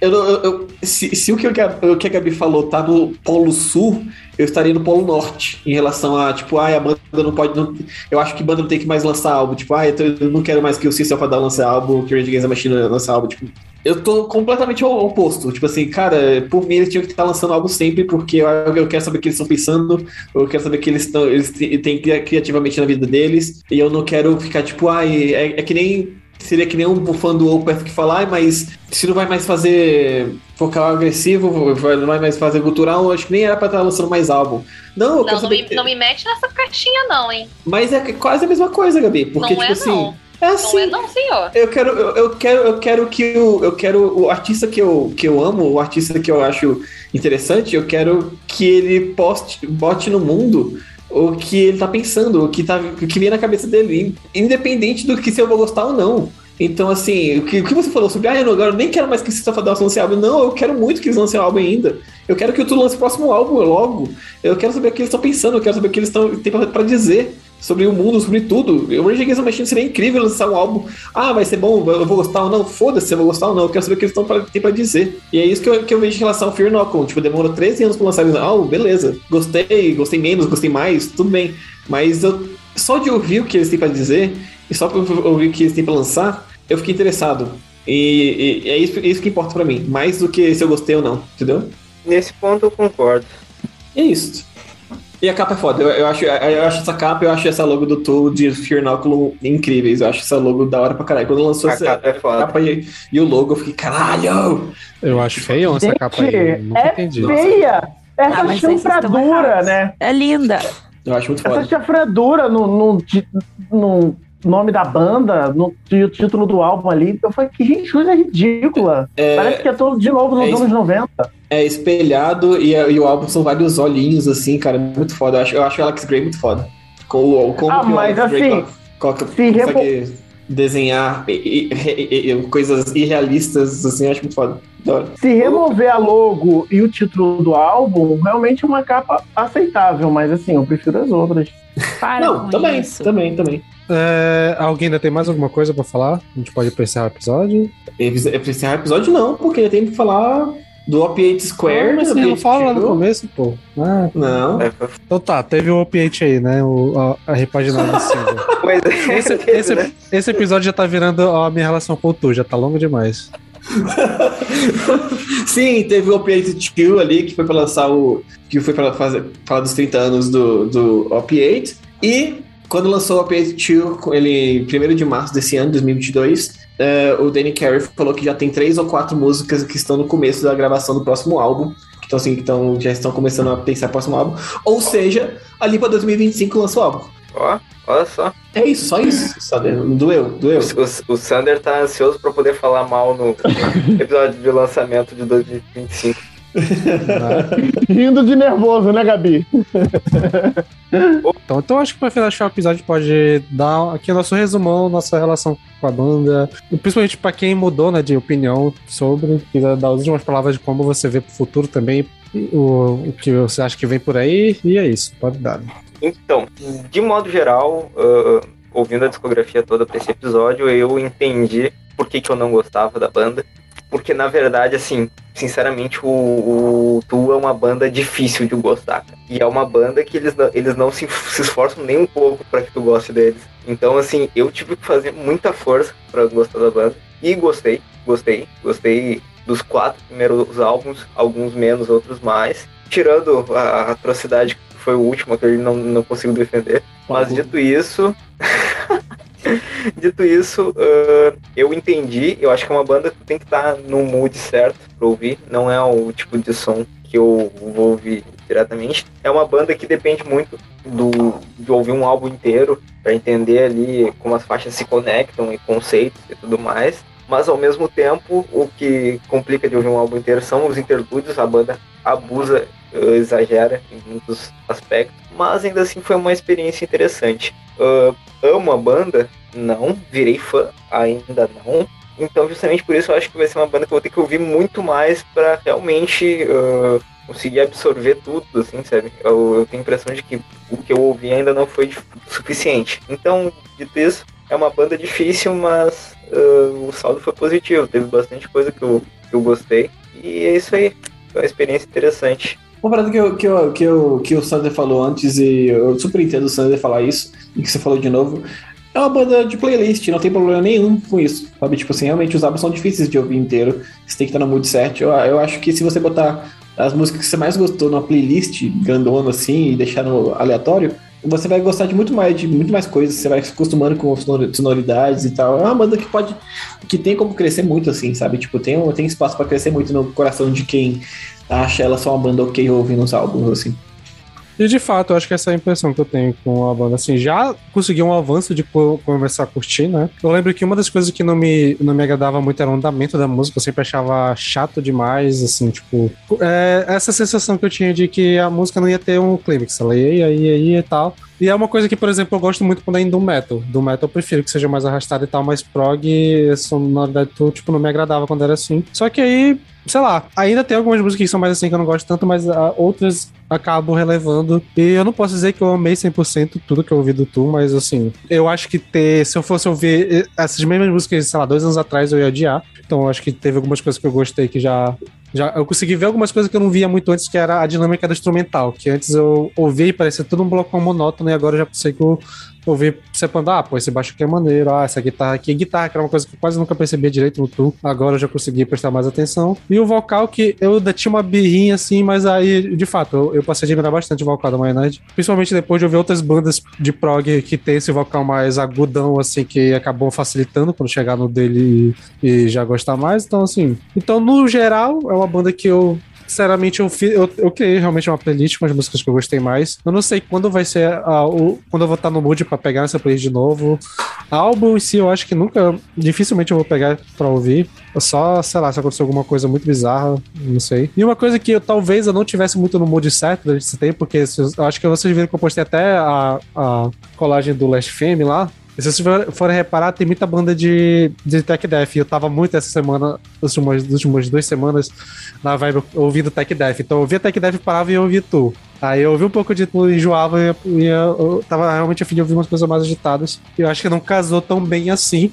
Eu, eu- eu- se, se o, que Gabi- o que a Gabi falou tá no Polo Sul, eu estaria no Polo Norte, em relação a, tipo, ah, a banda não pode. Não, eu acho que banda não tem que mais lançar álbum. Tipo, ah, eu não quero mais que o System of lance álbum, que o Rage Against the Machine lance álbum. Tipo, eu tô completamente ao oposto. Tipo assim, cara, por mim eles tinham que estar lançando álbum sempre, porque eu, eu quero saber o que eles estão pensando, eu quero saber o que eles estão. Eles têm cri- criativamente na vida deles, e eu não quero ficar, tipo, ai, é, é que nem seria que nem um fã do Opeth que falar, mas se não vai mais fazer vocal agressivo, vai- não vai mais fazer gutural, eu acho que nem era pra estar lançando mais álbum. Não, Não, não me, não me mete nessa caixinha, não, hein? Mas é quase a mesma coisa, Gabi. Porque, não tipo é, assim. não. É Não assim. é, não, senhor. Eu quero, eu, eu quero, eu quero que o, eu quero o artista que eu, que eu amo, o artista que eu acho interessante, eu quero que ele poste, bote no mundo o que ele tá pensando, o que tá, o que vem na cabeça dele, independente do que se eu vou gostar ou não. Então, assim, o que, o que você falou sobre, ah, eu não- agora eu nem quero mais que System of lance álbum. Não, eu quero muito que eles lancem um álbum ainda. Eu quero que o Tu lance o próximo álbum logo. Eu quero saber o que eles estão pensando, eu quero saber o que eles tão, têm pra dizer sobre o mundo, sobre tudo. O Rage Against the Machine seria incrível lançar um álbum. Ah, vai ser bom, eu vou gostar ou não. Foda-se se eu vou gostar ou não. Eu quero saber o que eles estão têm pra dizer. E é isso que eu, que eu vejo em relação ao Fear Knockout. Tipo, demorou 13 anos pra lançar eles. Ah, beleza. Gostei, gostei menos, gostei mais, tudo bem. Mas eu, só de ouvir o que eles têm pra dizer, e só pra ouvir o que eles têm pra lançar, eu fiquei interessado. E, e é isso, isso que importa pra mim. Mais do que se eu gostei ou não, entendeu? Nesse ponto eu concordo. E é isso. E a capa é foda. Eu, eu acho, eu acho essa capa, eu acho essa logo do Tool de Fearnoculo incríveis. Eu acho essa logo da hora pra caralho. Quando lançou A essa capa é foda. capa e, e o logo, eu fiquei, caralho! Eu acho feião essa Gente, capa aí. eu Nunca é entendi. feia! Essa Ah, chanfradura, né? É linda. Eu acho muito Essa foda. chanfradura no, no, ti- no nome da banda, no ti- título do álbum ali. Eu falei, que gente, coisa ridícula. Parece que é todo de novo nos é anos 90. É espelhado e, e o álbum são vários olhinhos, assim, cara. Muito foda. Eu acho, eu acho o Alex Gray muito foda. Com o, como Ah, o mas Gray assim, co- coloca- se consegue desenhar e- e- e- coisas irrealistas, assim, eu acho muito foda. Se remover a logo e o título do álbum, realmente é uma capa aceitável, mas assim, eu prefiro as outras. Para Não, também, isso. também, também. É, alguém ainda tem mais alguma coisa pra falar? A gente pode encerrar o episódio? Pra encerrar o episódio, não, porque tem que falar do Opiate Square. Ah, mas do você não fala lá no começo, pô. Ah, Não. É, então tá, teve o opiate aí, né? O, a, a repaginada. Pois é, Esse, teve, esse- né? esse episódio já tá virando a minha relação com o Tu, já tá longo demais. Sim, teve o Opiate 2 ali, que foi pra lançar o. que foi pra fazer, falar dos 30 anos do, do Opiate. E quando lançou o Opiate 2, com ele, 1 de março desse ano, 2022, eh, o Danny Carey falou que já tem três ou quatro músicas que estão no começo da gravação do próximo álbum. Então, assim, que tão, já estão começando a pensar no próximo álbum. Ou seja, ali pra 2025 lança o álbum. Ó, olha só. É isso, só isso. Só de- doeu, doeu. O, o, o Sander tá ansioso pra poder falar mal no episódio de lançamento de 2025. Rindo de nervoso, né, Gabi? Então, então acho que pra finalizar o episódio pode dar aqui o nosso resumão, nossa relação com a banda, principalmente pra quem mudou né, de opinião sobre, quiser dar as últimas palavras de como você vê pro futuro também, o, o que você acha que vem por aí, e é isso, pode dar. Então, de modo geral, ah, ouvindo a discografia toda pra esse episódio, eu entendi por que, que eu não gostava da banda. Porque, na verdade, assim, sinceramente, o, o Tu é uma banda difícil de gostar. cara. E é uma banda que eles não, eles não se, se esforçam nem um pouco pra que tu goste deles. Então, assim, eu tive que fazer muita força pra gostar da banda. E gostei, gostei, gostei dos quatro primeiros álbuns, alguns menos, outros mais. Tirando a atrocidade que foi o último, que ele não, não consigo defender. Mas dito isso. dito isso, ah, eu entendi. Eu acho que é uma banda que tem que estar no mood certo pra ouvir. Não é o tipo de som que eu vou ouvir diretamente. É uma banda que depende muito do, de ouvir um álbum inteiro para entender ali como as faixas se conectam e conceitos e tudo mais. Mas ao mesmo tempo, o que complica de ouvir um álbum inteiro são os interlúdios. A banda abusa, exagera em muitos aspectos. Mas ainda assim foi uma experiência interessante. Ah, amo a banda? Não. Virei fã? Ainda não. Então, justamente por isso, eu acho que vai ser uma banda que eu vou ter que ouvir muito mais para realmente ah, conseguir absorver tudo, assim, sabe? Eu, eu tenho a impressão de que o que eu ouvi ainda não foi suficiente. Então, dito isso, é uma banda difícil, mas ah, o saldo foi positivo. Teve bastante coisa que eu, que eu gostei. E é isso aí. Foi uma experiência interessante. Uma parada que, eu, que, eu, que, eu, que o Sander falou antes, e eu super entendo o Sander falar isso, e que você falou de novo, é uma banda de playlist, não tem problema nenhum com isso, sabe? Tipo assim, realmente os álbuns são difíceis de ouvir inteiro, você tem que estar no mood certo. Eu, eu acho que se você botar as músicas que você mais gostou numa playlist grandona assim e deixar no aleatório, você vai gostar de muito mais, de muito mais coisas, você vai se acostumando com sonor- sonoridades e tal. É uma banda que pode, que tem como crescer muito, assim, sabe? Tipo, tem, tem espaço pra crescer muito no coração de quem acha ela só uma banda ok ouvindo os álbuns, assim. E de fato, eu acho que essa é a impressão que eu tenho com a banda. Assim, já consegui um avanço de co- começar a curtir, né? Eu lembro que uma das coisas que não me, não me agradava muito era o andamento da música. Eu sempre achava chato demais, assim, tipo. é, essa sensação que eu tinha de que a música não ia ter um clímax. Ela ia, ia, ia, ia e tal. E é uma coisa que, por exemplo, eu gosto muito quando é do metal. Do metal eu prefiro que seja mais arrastado e tal, mas prog, sonoridade, tudo, tipo, não me agradava quando era assim. Só que aí, sei lá, ainda tem algumas músicas que são mais assim que eu não gosto tanto, mas ah, outras acabo relevando. E eu não posso dizer que eu amei 100% tudo que eu ouvi do Tu, mas assim, eu acho que ter, se eu fosse ouvir eh, essas mesmas músicas, sei lá, dois anos atrás eu ia odiar. Então eu acho que teve algumas coisas que eu gostei que já. Já, eu consegui ver algumas coisas que eu não via muito antes, que era a dinâmica do instrumental, que antes eu ouvia e parecia tudo um bloco monótono, e agora eu já consigo ouvir separando, ah, pô, esse baixo aqui é maneiro, ah, essa guitarra aqui é guitarra, que era uma coisa que eu quase nunca percebia direito no Tu, agora eu já consegui prestar mais atenção. E o vocal, que eu ainda tinha uma birrinha assim, mas aí, de fato, eu, eu passei a admirar bastante o vocal da Maionese, principalmente depois de ouvir outras bandas de prog que tem esse vocal mais agudão, assim, que acabou facilitando quando chegar no dele e, e já gostar mais, então assim. Então, no geral, é uma banda que eu Sinceramente, eu, fi- eu, eu criei realmente uma playlist com as músicas que eu gostei mais. Eu não sei quando vai ser a- o, quando eu vou estar no mood pra pegar essa playlist de novo. Álbum em si, eu acho que nunca, dificilmente eu vou pegar pra ouvir. Só, sei lá, se acontecer alguma coisa muito bizarra, não sei. E uma coisa que eu, talvez eu não tivesse muito no mood certo durante esse tempo, porque eu acho que vocês viram que eu postei até a, a colagem do Last Fame lá. Se vocês for- forem reparar, tem muita banda de, de Tech Death. Eu tava muito essa semana, nas últimas, nas últimas duas semanas, na vibe ouvindo Tech Death. Então eu ouvia Tech Death, parava e eu ouvia tu. Aí eu ouvi um pouco de tu, enjoava e eu, eu tava realmente afim de ouvir umas coisas mais agitadas. E eu acho que não casou tão bem assim.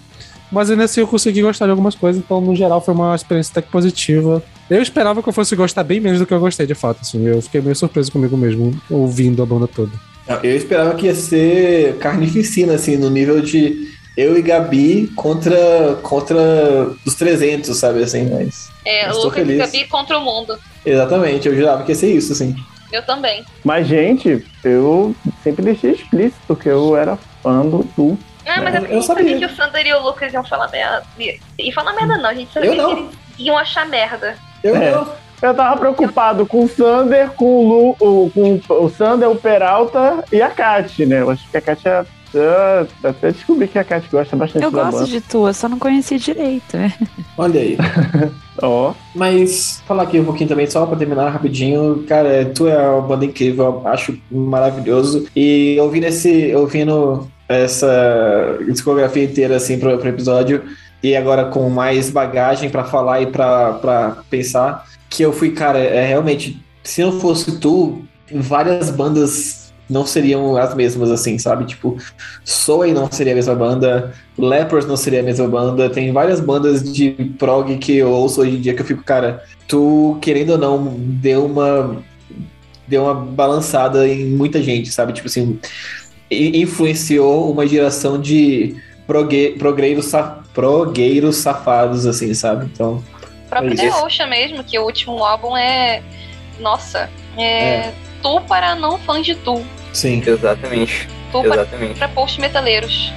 Mas ainda assim eu consegui gostar de algumas coisas, então no geral foi uma experiência até que positiva. Eu esperava que eu fosse gostar bem menos do que eu gostei, de fato. Assim, eu fiquei meio surpreso comigo mesmo, ouvindo a banda toda. Eu esperava que ia ser carnificina, assim, no nível de eu e Gabi contra, contra os 300, sabe, assim, mas... É, Mas o Lucas e feliz. Gabi contra o mundo. Exatamente, eu jurava que ia ser isso, assim. Eu também. Mas, gente, eu sempre deixei explícito que eu era fã do Tu. Ah, mas Eu- é porque eu sabia sabia. que o Sander e o Lucas iam falar merda. E falar merda não, a gente sabia Eu não. que eles iam achar merda. Eu É. não. Eu tava preocupado com o Sander, com o Lu, o, com o Sander, o Peralta e a Kat, né? Eu acho que a Kat é. eu até descobri que a Kat gosta bastante Eu gosto banda. de tu, eu só não conheci direito. é. Olha aí. Ó, Mas falar aqui um pouquinho também, só pra terminar rapidinho, cara, tu é uma banda incrível, eu acho maravilhoso. E ouvindo esse, ouvindo essa discografia inteira assim pro, pro episódio, e agora com mais bagagem pra falar e pra pensar, que eu fui, cara, é realmente, se não fosse tu, várias bandas não seriam as mesmas, assim, sabe? Tipo, Soy não seria a mesma banda, Lepers não seria a mesma banda, tem várias bandas de prog que eu ouço hoje em dia que eu fico, cara, tu, querendo ou não, deu uma deu uma balançada em muita gente, sabe? Tipo assim, influenciou uma geração de progue, progueiros safados, assim, sabe? Então, O próprio É The. Ocean mesmo, que o último álbum é. Nossa, é. Tu para não fãs de tu. sim. Exatamente. Tu para, Exatamente. para post metaleiros.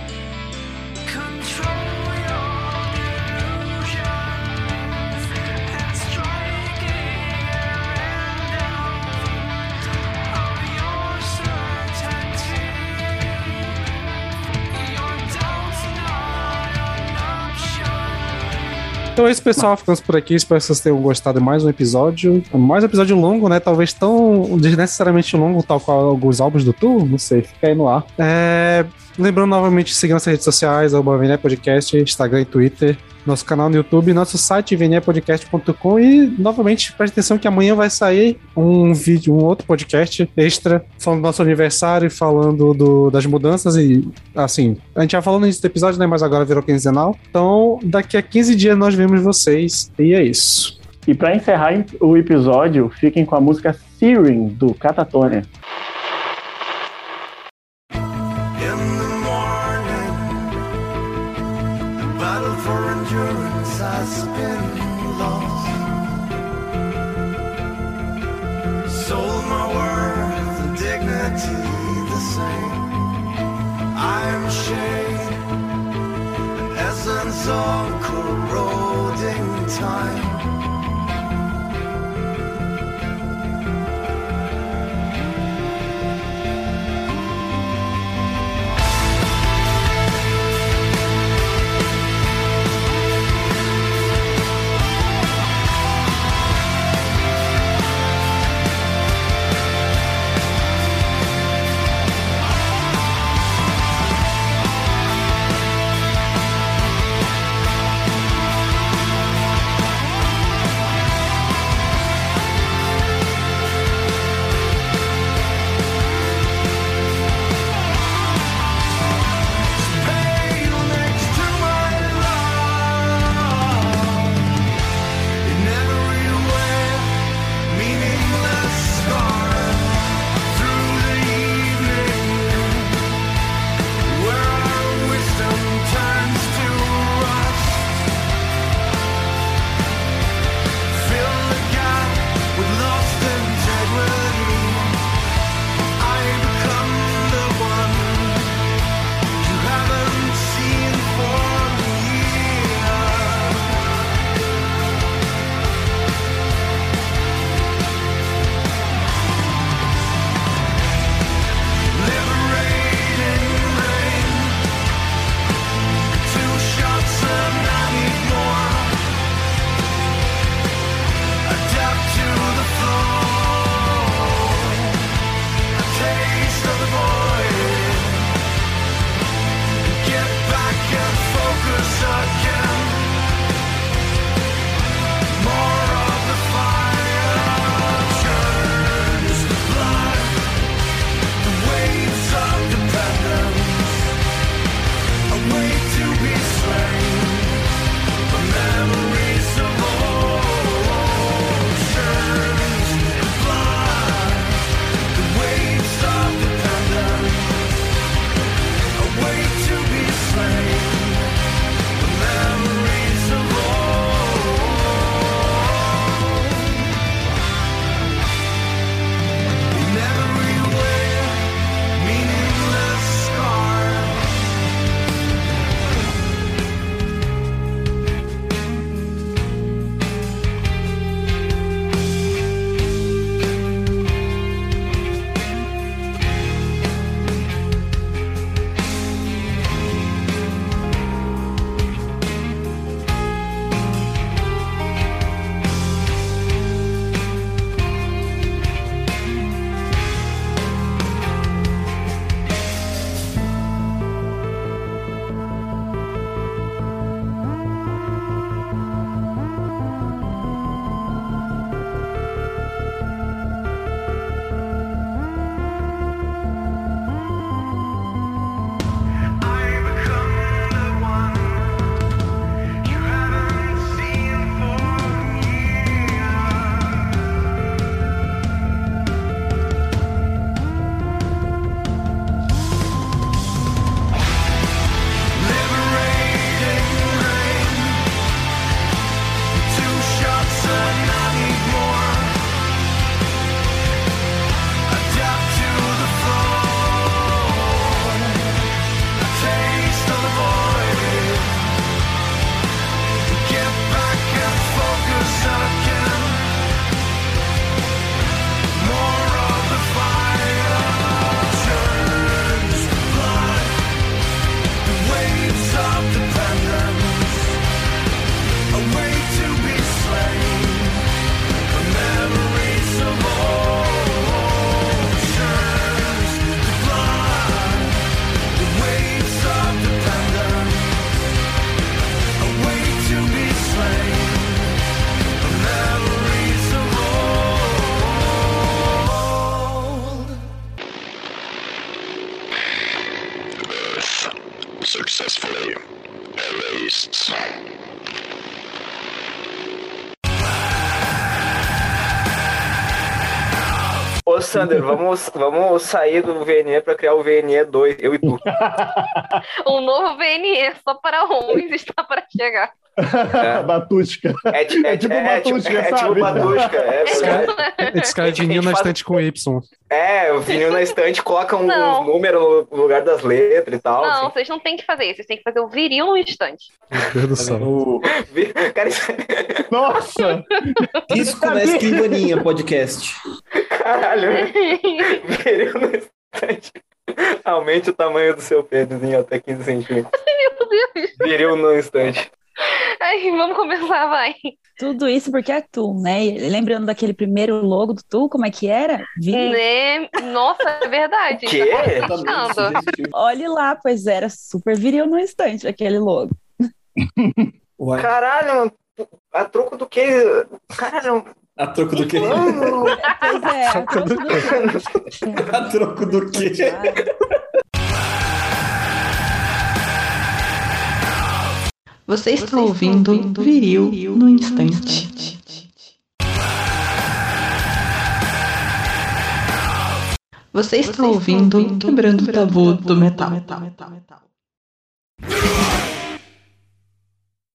Então é isso, pessoal. Ficamos por aqui. Espero que vocês tenham gostado de mais um episódio. Mais um episódio longo, né? Talvez tão desnecessariamente longo, tal qual alguns álbuns do Tu. Não sei, fica aí no ar. É, Lembrando novamente seguir nossas redes sociais, arroba Podcast, Instagram e Twitter. Nosso canal no YouTube, nosso site vnepodcast.com e novamente preste atenção que amanhã vai sair um vídeo, um outro podcast extra falando do nosso aniversário, falando do- das mudanças e assim, a gente já falou no início do episódio, né, mas agora virou quinzenal. Então, daqui a 15 dias nós vemos vocês e é isso. e pra encerrar o episódio, fiquem com a música Searing, do Catatonia. Sander, vamos, vamos sair do VNE pra criar o VNE 2, eu e tu. Um novo VNE só para homens está para chegar. Batushka. É, ti- É tipo é, Batushka, é tipo sabe? Batushka. É, A gente escreve vinil na estante com Y. é, o vinil na estante coloca um, Não. números no lugar das letras e tal. Não, assim. vocês não têm que fazer isso. Vocês têm que fazer o viril no instante. Meu Deus do céu. Cara, isso Nossa! Risco na escrivaninha podcast. Caralho. Viril na estante. Aumente o tamanho do seu pênis em até 15 centímetros. Meu Deus. Viril no instante. Ai, vamos começar, vai. Tudo isso porque é tu, né? E Lembrando daquele primeiro logo do tu, como é que era? Né? Nossa, é verdade. Quê? Tá. Olhe lá, pois era super viril no instante aquele logo. Caralho, mano. A troco do que? Caralho. A troco do quê? Pois é, a troco do- A troco do quê? Você está ouvindo Viril no Instante. Você está ouvindo Quebrando o Tabu do Metal.